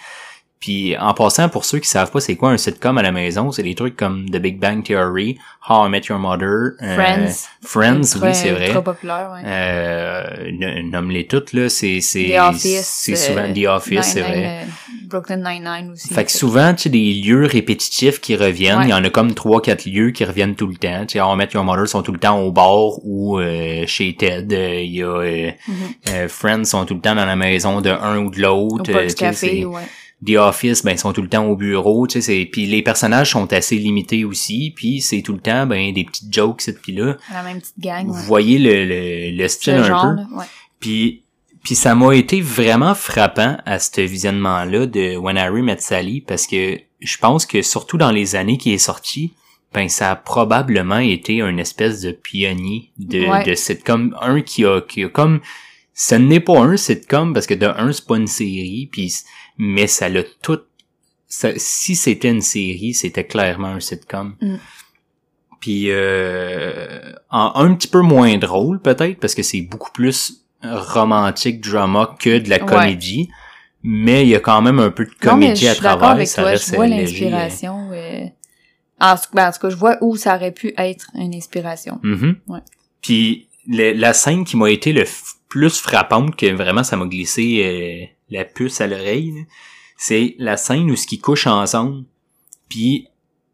Puis en passant, pour ceux qui savent pas c'est quoi un sitcom à la maison, c'est des trucs comme The Big Bang Theory, How I Met Your Mother, euh, Friends. Friends, oui c'est vrai. ultra populaire, ouais. Euh, nomme-les toutes là, c'est c'est The Office. c'est souvent euh, The Office, c'est vrai. euh, Brooklyn Nine-Nine aussi. Fait que souvent, tu sais, des lieux répétitifs qui reviennent, Ouais. il y en a comme trois, quatre lieux qui reviennent tout le temps. Tu sais, How I Met Your Mother sont tout le temps au bar ou euh, chez Ted. Euh, Il y a euh, Mhm. Friends sont tout le temps dans la maison de un ou de Au l'autre. Sais, Café, ouais. The Office, ben, ils sont tout le temps au bureau, tu sais, puis les personnages sont assez limités aussi, puis c'est tout le temps, ben, des petites jokes, cette puis là. La même petite gang, Vous ouais. voyez le, le, le style Ce un genre, peu. ouais. Puis, puis ça m'a été vraiment frappant à ce visionnement-là de When Harry Met Sally parce que je pense que surtout dans les années qui est sorti, ben ça a probablement été un espèce de pionnier de, Ouais. de sitcom. Un qui a, qui a comme... Ce n'est pas un sitcom parce que de un, c'est pas une série, puis mais ça l'a tout... ça- si c'était une série, c'était clairement un sitcom. Mm. Puis euh, en un petit peu moins drôle peut-être parce que c'est beaucoup plus romantique drama que de la Ouais. comédie, mais il y a quand même un peu de comédie à travers, avec ça toi. reste Je vois l'inspiration. euh, En, tout- ben, en tout cas, je vois où ça aurait pu être une inspiration. Mhm. Ouais. Puis le- la scène qui m'a été le plus frappante que vraiment ça m'a glissé euh, la puce à l'oreille, c'est la scène où ce qu'ils couchent ensemble, puis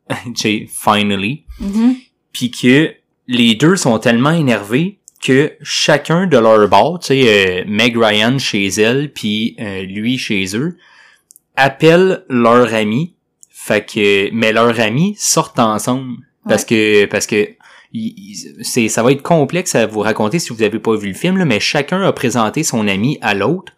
j'ai finally, Mhm. puis que les deux sont tellement énervés que chacun de leur bord, tu sais, euh, Meg Ryan chez elle, puis euh, lui chez eux, appellent leur ami, fait que, mais leurs amis sortent ensemble, parce que, parce que c'est, ça va être complexe à vous raconter si vous avez pas vu le film, là, mais chacun a présenté son ami à l'autre.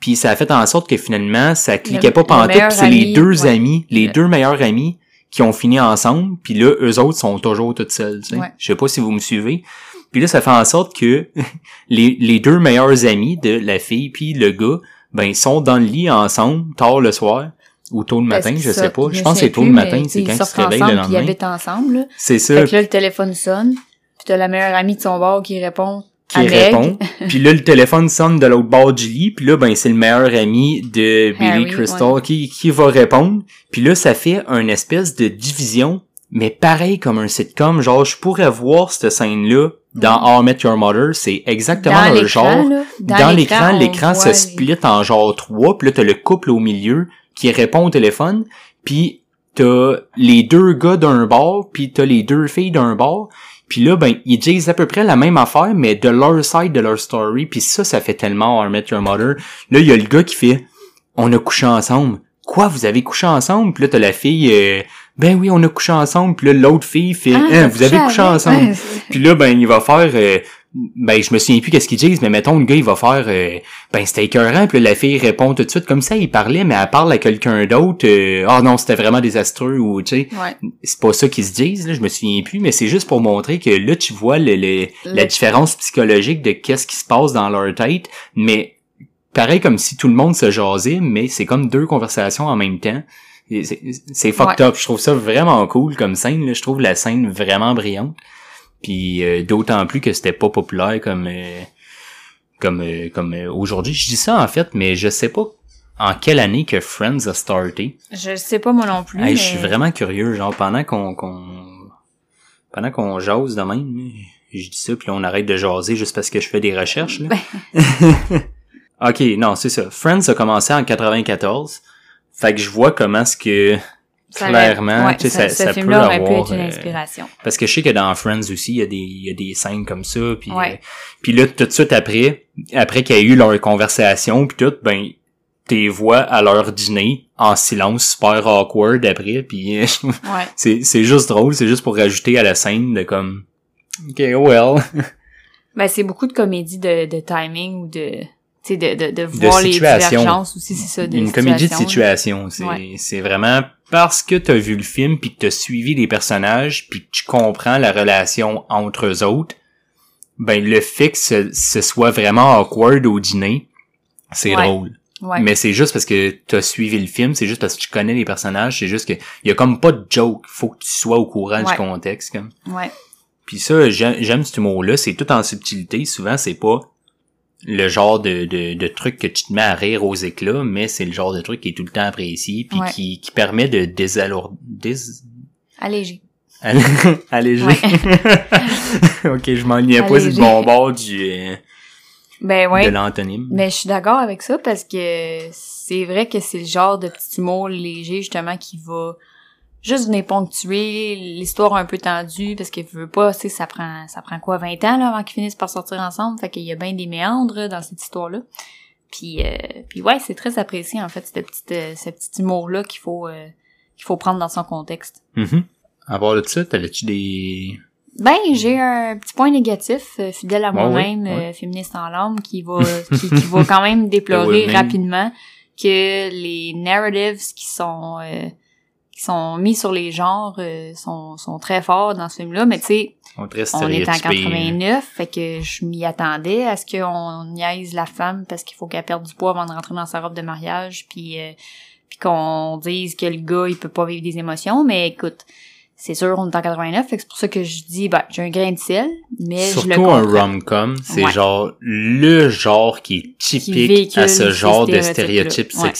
Puis ça a fait en sorte que finalement, ça cliquait Le- pas le pantoute, puis c'est les deux ouais. amis, les Le- deux meilleurs amis qui ont fini ensemble, puis là, eux autres sont toujours toutes seules, tu sais. Ouais. Je sais pas si vous me suivez. Puis là, ça fait en sorte que les, les deux meilleurs amis de la fille puis le gars, ben, ils sont dans le lit ensemble, tard le soir, ou tôt le matin, je sais pas. Je pense que c'est tôt le matin, c'est quand ils se réveillent le puis Ils lendemain. habitent ensemble. C'est ça. Fait que là, le téléphone sonne, puis t'as la meilleure amie de son bord qui répond qui répond. puis là, le téléphone sonne de l'autre bord du lit. Puis là, ben, c'est le meilleur ami de Harry, Billy Crystal qui, qui va répondre. Puis là, ça fait une espèce de division, mais pareil comme un sitcom. Genre, je pourrais voir cette scène-là dans How I Met Your Mother. C'est exactement dans le genre. là, Dans, l'écran, l'écran se les- split en genre trois. Puis là, t'as le couple au milieu qui répond au téléphone. Puis t'as les deux gars d'un bord, puis t'as les deux filles d'un bord. Puis là, ben, ils disent à peu près la même affaire, mais de leur side de leur story. Puis ça, ça fait tellement How Your Mother. Là, il y a le gars qui fait « On a couché ensemble. » Quoi, vous avez couché ensemble? Puis là, t'as la fille euh, Ben oui, on a couché ensemble. » Puis là, l'autre fille fait Ah, Hein, Vous avez couché ensemble. Ouais, » Puis là, ben, il va faire... euh, ben, je me souviens plus qu'est-ce qu'ils disent, mais mettons, le gars, il va faire... euh, ben, c'était écœurant. Puis la fille répond tout de suite comme ça. Il parlait, mais elle parle à quelqu'un d'autre. euh, Ah non, c'était vraiment désastreux. Ou, tu sais Ouais. c'est pas ça qu'ils se disent, là, je me souviens plus, mais c'est juste pour montrer que là, tu vois le, le- la différence psychologique de qu'est-ce qui se passe dans leur tête, mais pareil comme si tout le monde se jasait, mais c'est comme deux conversations en même temps. C'est c'est fucked Ouais. up. Je trouve ça vraiment cool comme scène. Là. Je trouve la scène vraiment brillante. Puis euh, d'autant plus que c'était pas populaire comme euh, comme euh, comme euh, aujourd'hui. Je dis ça en fait, mais je sais pas en quelle année que Friends a starté. Je sais pas moi non plus. Hey, mais... Je suis vraiment curieux, genre pendant qu'on qu'on pendant qu'on jase de même, je dis ça puis là, on arrête de jaser juste parce que je fais des recherches là. ok, non, c'est ça. Friends a commencé en 94. Fait que je vois comment est-ce que Ça clairement, ouais, ça, ce ça peut aurait pu avoir être une euh, inspiration. parce que je sais que dans Friends aussi, il y a des, il y a des scènes comme ça, puis Ouais. euh, puis là tout de suite après, après qu'il y a eu leur conversation puis tout, ben tes voix à leur dîner en silence super awkward après puis euh, Ouais. c'est c'est juste drôle c'est juste pour rajouter à la scène de comme ok well Ben, c'est beaucoup de comédie de, de timing ou de, tu sais, de, de, de voir les divergences aussi, c'est ça, de une comédie de situation. c'est c'est vraiment parce que t'as vu le film puis que t'as suivi les personnages puis que tu comprends la relation entre eux autres ben le fait que ce, ce soit vraiment awkward au dîner c'est Ouais. drôle Ouais. Mais c'est juste parce que t'as suivi le film, c'est juste parce que tu connais les personnages, c'est juste que y a comme pas de joke, faut que tu sois au courant Ouais. du contexte comme. Ouais. Puis ça, j'aime j'aime ce mot-là, c'est tout en subtilité, souvent c'est pas le genre de, de, de truc que tu te mets à rire aux éclats, mais c'est le genre de truc qui est tout le temps apprécié puis Ouais. qui, qui permet de désalourdir dés... Allégé. alléger. ok, je m'enlignais pas Alléger. du bon bord du euh, Ben ouais. de l'antonyme. Mais je suis d'accord avec ça parce que c'est vrai que c'est le genre de petit humour léger justement qui va juste venir ponctuer l'histoire un peu tendue parce que veut pas, tu sais, ça prend ça prend quoi 20 ans là avant qu'ils finissent par sortir ensemble, fait qu'il y a bien des méandres dans cette histoire-là. Puis euh, puis ouais, c'est très apprécié en fait cette petite euh, ce petit humour là qu'il faut euh, qu'il faut prendre dans son contexte. Mhm. À part de ça, t'avais-tu des Ben, j'ai un petit point négatif, euh, fidèle à Ouais, moi-même, euh, féministe en l'âme, qui va qui, qui va quand même déplorer women. rapidement que les narratives qui sont euh, qui sont mis sur les genres euh, sont, sont très forts dans ce film-là, mais tu sais, on est très on est en stéréotypés, 89, fait que je m'y attendais à ce qu'on niaise la femme parce qu'il faut qu'elle perde du poids avant de rentrer dans sa robe de mariage, puis euh, puis qu'on dise que le gars il peut pas vivre des émotions, mais écoute, c'est sûr on est en 89, fait que c'est pour ça que je dis ben j'ai un grain de sel, mais je le Surtout un comprends. rom-com, c'est Ouais. genre le genre qui est typique à ce genre de stéréotypes Ouais.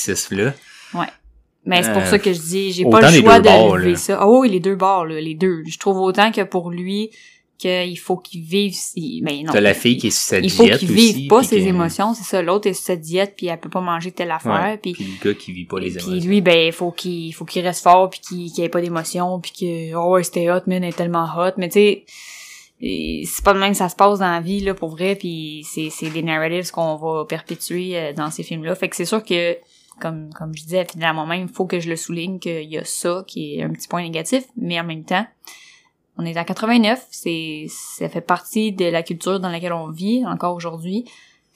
Mais c'est pour Euh, ça que je dis, j'ai pas le choix de bords, lever là. ça. Ah oui, les deux bords, là, les deux. Je trouve autant que pour lui, qu'il faut qu'il vive si, mais non. T'as la fille qui est sur sa Il faut diète qu'il aussi. vive pas puis ses que- émotions, c'est ça. L'autre est sur sa diète puis elle peut pas manger telle affaire Ouais, puis puis le gars qui vit pas les puis émotions. lui ben il faut qu'il faut qu'il reste fort puis qu'il qu'il ait pas d'émotions puis que oh c'était hot man, elle est tellement hot, mais tu sais c'est pas de même que ça se passe dans la vie là pour vrai puis c'est c'est des narratives qu'on va perpétuer euh, dans ces films là fait que c'est sûr que comme comme je disais finalement même faut que je le souligne qu'il y a ça qui est un petit point négatif mais en même temps on est en 89 c'est ça fait partie de la culture dans laquelle on vit encore aujourd'hui.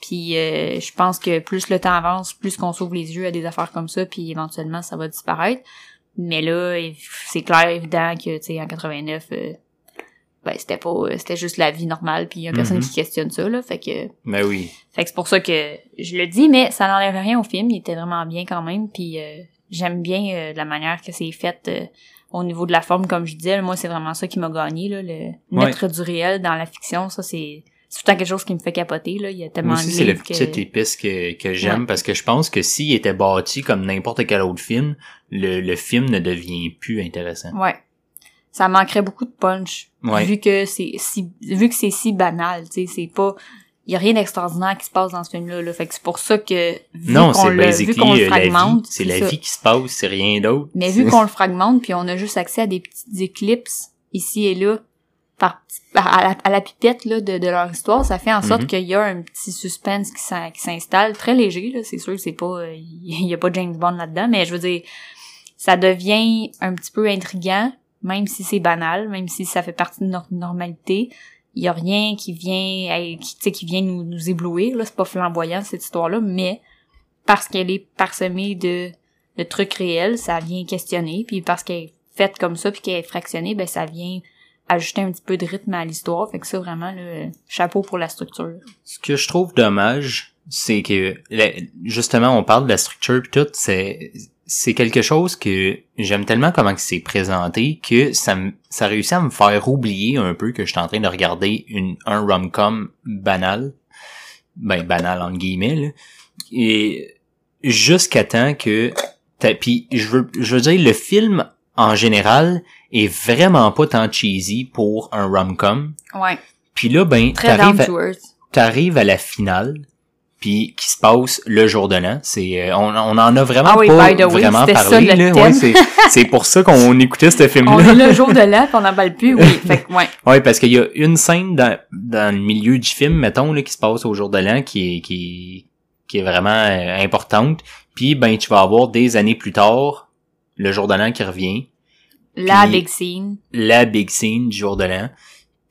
Puis euh, je pense que plus le temps avance plus qu'on s'ouvre les yeux à des affaires comme ça puis éventuellement ça va disparaître. Mais là c'est clair évident que tu sais en 89 euh, ben c'était pas euh, c'était juste la vie normale puis il y a personne Mhm. qui questionne ça là fait que Mais oui. fait que c'est pour ça que je le dis mais ça n'enlève rien au film il était vraiment bien quand même puis euh, j'aime bien euh, la manière que c'est fait euh, au niveau de la forme comme je disais moi c'est vraiment ça qui m'a gagné là le mettre du réel dans la fiction ça c'est c'est tout le temps quelque chose qui me fait capoter là il y a tellement aussi, de c'est le que- petit épice que, que j'aime Ouais. parce que je pense que s'il était bâti comme n'importe quel autre film, le, le film ne devient plus intéressant. Ouais. Ça manquerait beaucoup de punch. Ouais. Vu que c'est si, vu que c'est si banal, tu sais, c'est pas, y a rien d'extraordinaire qui se passe dans ce film-là, là. Fait que c'est pour ça que, vu Non, qu'on c'est le, vu qu'on le euh, la vie. fragmente, C'est la vie qui se passe, c'est rien d'autre. Mais vu qu'on le fragmente puis on a juste accès à des petites éclipses ici et là, par, à, la, à la pipette, là, de, de leur histoire, ça fait en sorte Mhm. qu'il y a un petit suspense qui s'in- qui s'installe, très léger, là. C'est sûr que c'est pas, euh, y a pas James Bond là-dedans, mais je veux dire, ça devient un petit peu intriguant, même si c'est banal, même si ça fait partie de notre normalité. Il y a rien qui vient, qui, qui vient nous, éblouir, là. C'est pas flamboyant, cette histoire-là, mais parce qu'elle est parsemée de, trucs réels, ça vient questionner, puis parce qu'elle est faite comme ça, puis qu'elle est fractionnée, ben ça vient ajouter un petit peu de rythme à l'histoire. Fait que ça, vraiment, le chapeau pour la structure. Ce que je trouve dommage, c'est que justement on parle de la structure pis tout, c'est c'est quelque chose que j'aime tellement comment que c'est présenté que ça me ça réussit à me faire oublier un peu que je suis en train de regarder une un rom-com banal. Ben banal en guillemets là. Et jusqu'à temps que t'as- puis je veux je veux dire le film en général est vraiment pas tant cheesy pour un rom-com. Ouais. Puis là ben t'arrives à- à la finale puis qui se passe le jour de l'an c'est euh, on, on en a vraiment Ah oui, pas by the way, vraiment ça, parlé le là thème. ouais, c'est pour ça qu'on écoutait ce film On est là le jour de l'an, on n'emballe plus, oui. Fait que, ouais. ouais parce qu'il y a une scène dans, dans le milieu du film mettons là qui se passe au jour de l'an qui est qui qui est vraiment euh, importante. Puis ben tu vas avoir des années plus tard le jour de l'an qui revient, La big scene. la big scene du jour de l'an.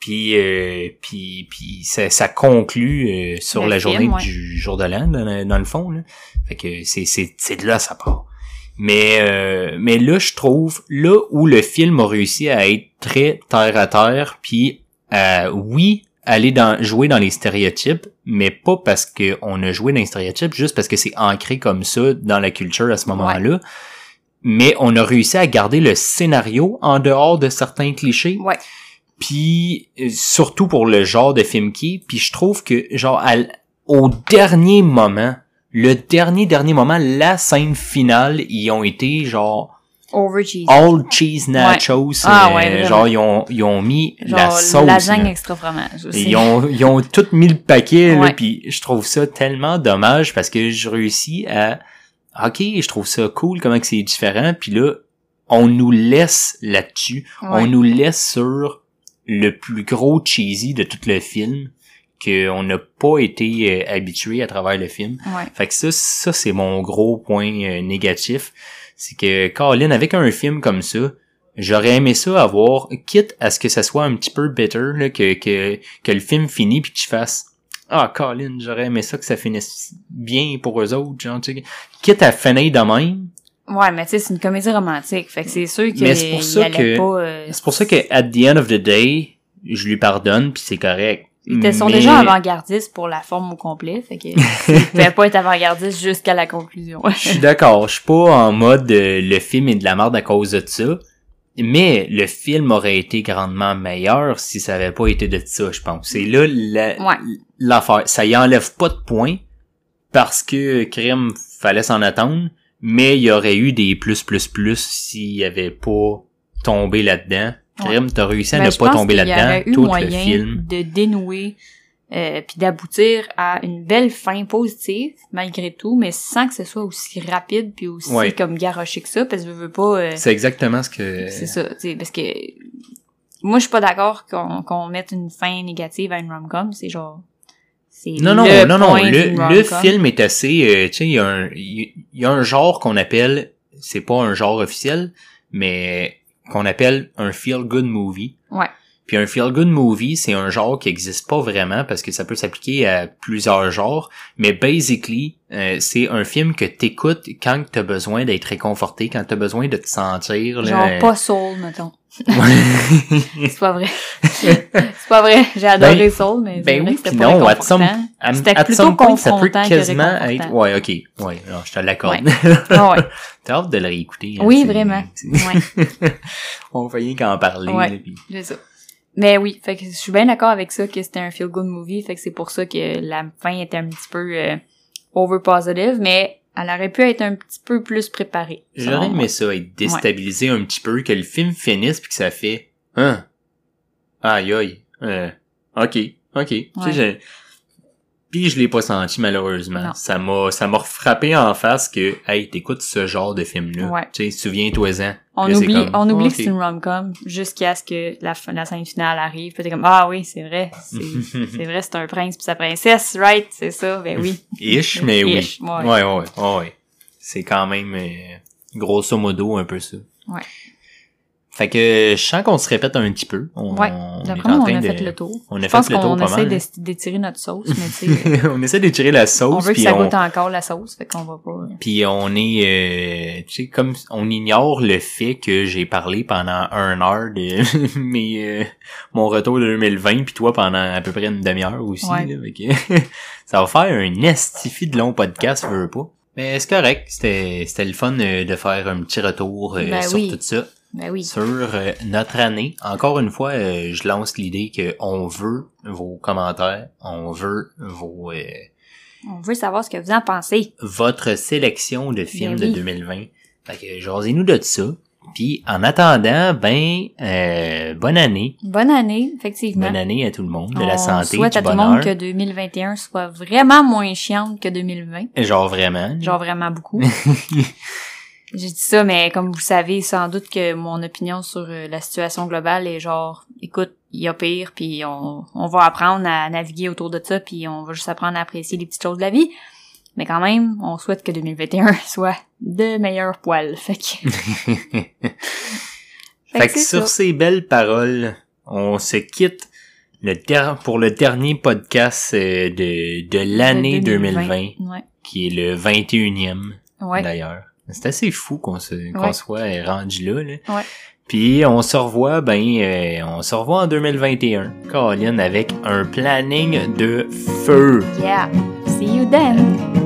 Puis, euh, puis, puis ça, ça conclut euh, sur Le la film, journée ouais. du jour de l'an, dans, dans le fond. Là. Fait que c'est, c'est, c'est de là ça part. Mais, euh, mais là, je trouve, là où le film a réussi à être très terre à terre, puis euh, oui, aller dans, jouer dans les stéréotypes, mais pas parce qu'on a joué dans les stéréotypes, juste parce que c'est ancré comme ça dans la culture à ce moment-là. Mais on a réussi à garder le scénario en dehors de certains clichés. Ouais. Puis euh, surtout pour le genre de film qui, puis je trouve que genre à au dernier moment, le dernier dernier moment, la scène finale, ils ont été genre Over cheese. all cheese nachos, Ah euh, ouais, genre ils ont ils ont mis Genre la sauce. lasagne là. extra fromage aussi. Ils ont, ils ont tout mis le paquet, là, Ouais. puis je trouve ça tellement dommage parce que je réussis à... Ok, je trouve ça cool comment que c'est différent, puis là, on nous laisse là-dessus. On nous laisse sur le plus gros cheesy de tout le film qu'on n'a pas été euh, habitué à travers le film. Ouais. Fait que ça, ça c'est mon gros point euh, négatif. C'est que Colin, avec un film comme ça, j'aurais aimé ça avoir, quitte à ce que ça soit un petit peu bitter, là, que, que, que le film finit puis que tu fasses Ah, Colin, j'aurais aimé ça que ça finisse bien pour eux autres, genre, tu sais. Quitte à finir de même. Ouais, mais tu sais, c'est une comédie romantique. Fait que c'est sûr qu'il Mais c'est pour ça allait que- pas... euh, C'est pour ça que at the end of the day, je lui pardonne puis c'est correct. Ils sont déjà avant-gardistes pour la forme au complet, fait que ils pouvaient pas être avant-gardistes jusqu'à la conclusion. Je suis d'accord, je suis pas en mode euh, le film est de la merde à cause de ça. Mais le film aurait été grandement meilleur si ça avait pas été de ça, je pense. C'est là la- Ouais. l'affaire. Ça y enlève pas de points parce que crime fallait s'en attendre, mais il y aurait eu des plus plus plus s'il y avait pas tombé là-dedans. Crime, t'as réussi à Ben, ne pas tomber là-dedans tout le film. de dénouer euh, puis d'aboutir à une belle fin positive malgré tout, mais sans que ce soit aussi rapide puis aussi Ouais. comme garoché que ça, parce que je veux pas. euh, C'est exactement ce que c'est ça, tu parce que moi je suis pas d'accord qu'on mette une fin négative à une rom-com, c'est genre Non, non, non, non. Le, le film est assez, euh, tu sais, il y a un, il y a un genre qu'on appelle, c'est pas un genre officiel, mais qu'on appelle un feel-good movie. Ouais. Puis un feel-good movie, c'est un genre qui existe pas vraiment parce que ça peut s'appliquer à plusieurs genres, mais basically, euh, c'est un film que t'écoutes quand t'as besoin d'être réconforté, quand t'as besoin de te sentir. Genre euh, pas Soul, mettons. C'est pas vrai. c'est pas vrai. J'ai adoré Ben- Soul, mais ben vrai oui, que pas non, C'était plutôt point, ça peut confrontant que quasiment être... Ouais, ok. Ouais, non, je te l'accorde. Ouais. T'as hâte de le réécouter. hein, Oui, vraiment. Ouais, On va rien qu'en parler. Ouais. puis- c'est ça. Mais oui, fait que je suis bien d'accord avec ça que c'était un feel good movie, fait que c'est pour ça que la fin était un petit peu euh, over positive, mais elle aurait pu être un petit peu plus préparée. J'aurais aimé ça, être déstabilisé un petit peu, que le film finisse puis que ça fait... Hein? Aïe, aïe. Euh, ok, ok. Tu sais, Ouais. Puis je l'ai pas senti malheureusement. Non. Ça m'a ça m'a frappé en face que hey, t'écoutes ce genre de film là. Ouais. Tu sais, souviens-toi-en. On Là, oublie, comme, on oublie que c'est une rom-com jusqu'à ce que la, la scène finale arrive. Puis t'es comme, ah oui, c'est vrai. C'est vrai, c'est un prince puis sa princesse, right? C'est ça, ben oui. Ish, mais Ish, oui. ouais. Ouais, ouais, ouais. ouais. C'est quand même euh, grosso modo un peu ça. Ouais. Fait que je sens qu'on se répète un petit peu. On, Ouais. on est en on train a de... fait le tour. On a Je fait pense le tour pas essaie d'étirer notre sauce, mais tu sais, on essaie d'étirer la sauce on veut que ça on, goûte encore la sauce, fait qu'on va pas... euh, puis on est euh, tu sais comme on ignore le fait que j'ai parlé pendant un heure de mes euh, mon retour de 2020 puis toi pendant à peu près une demi-heure aussi Ouais. là, fait que ça va faire un estifi de long podcast veux pas mais c'est correct c'était c'était le fun euh, de faire un petit retour euh, Ben sur oui. tout ça Ben oui. sur euh, notre année. Encore une fois, euh, je lance l'idée que on veut vos commentaires, on veut vos euh, On veut savoir ce que vous en pensez. votre sélection de films Ben oui. de 2020. Fait que jasez-nous de ça. Puis en attendant, ben euh, bonne année. Bonne année, effectivement. Bonne année à tout le monde, de On la santé, souhaite du à tout le monde que 2021 soit vraiment moins chiante que 2020. Genre vraiment. Genre vraiment beaucoup. J'ai dit ça, mais comme vous savez sans doute que mon opinion sur euh, la situation globale est genre, écoute, il y a pire, puis on, on va apprendre à naviguer autour de ça, puis on va juste apprendre à apprécier les petites choses de la vie. Mais quand même, on souhaite que 2021 soit de meilleurs poils. Fait que... fait que sur ces belles paroles, on se quitte le pour le dernier podcast euh, de, de l'année 2020, qui est le 21e ouais. d'ailleurs. C'est assez fou qu'on se qu'on soit rendu là. là. Ouais. Puis on se revoit, ben, euh, on se revoit en 2021, Caroline, avec un planning de feu. Yeah. See you then.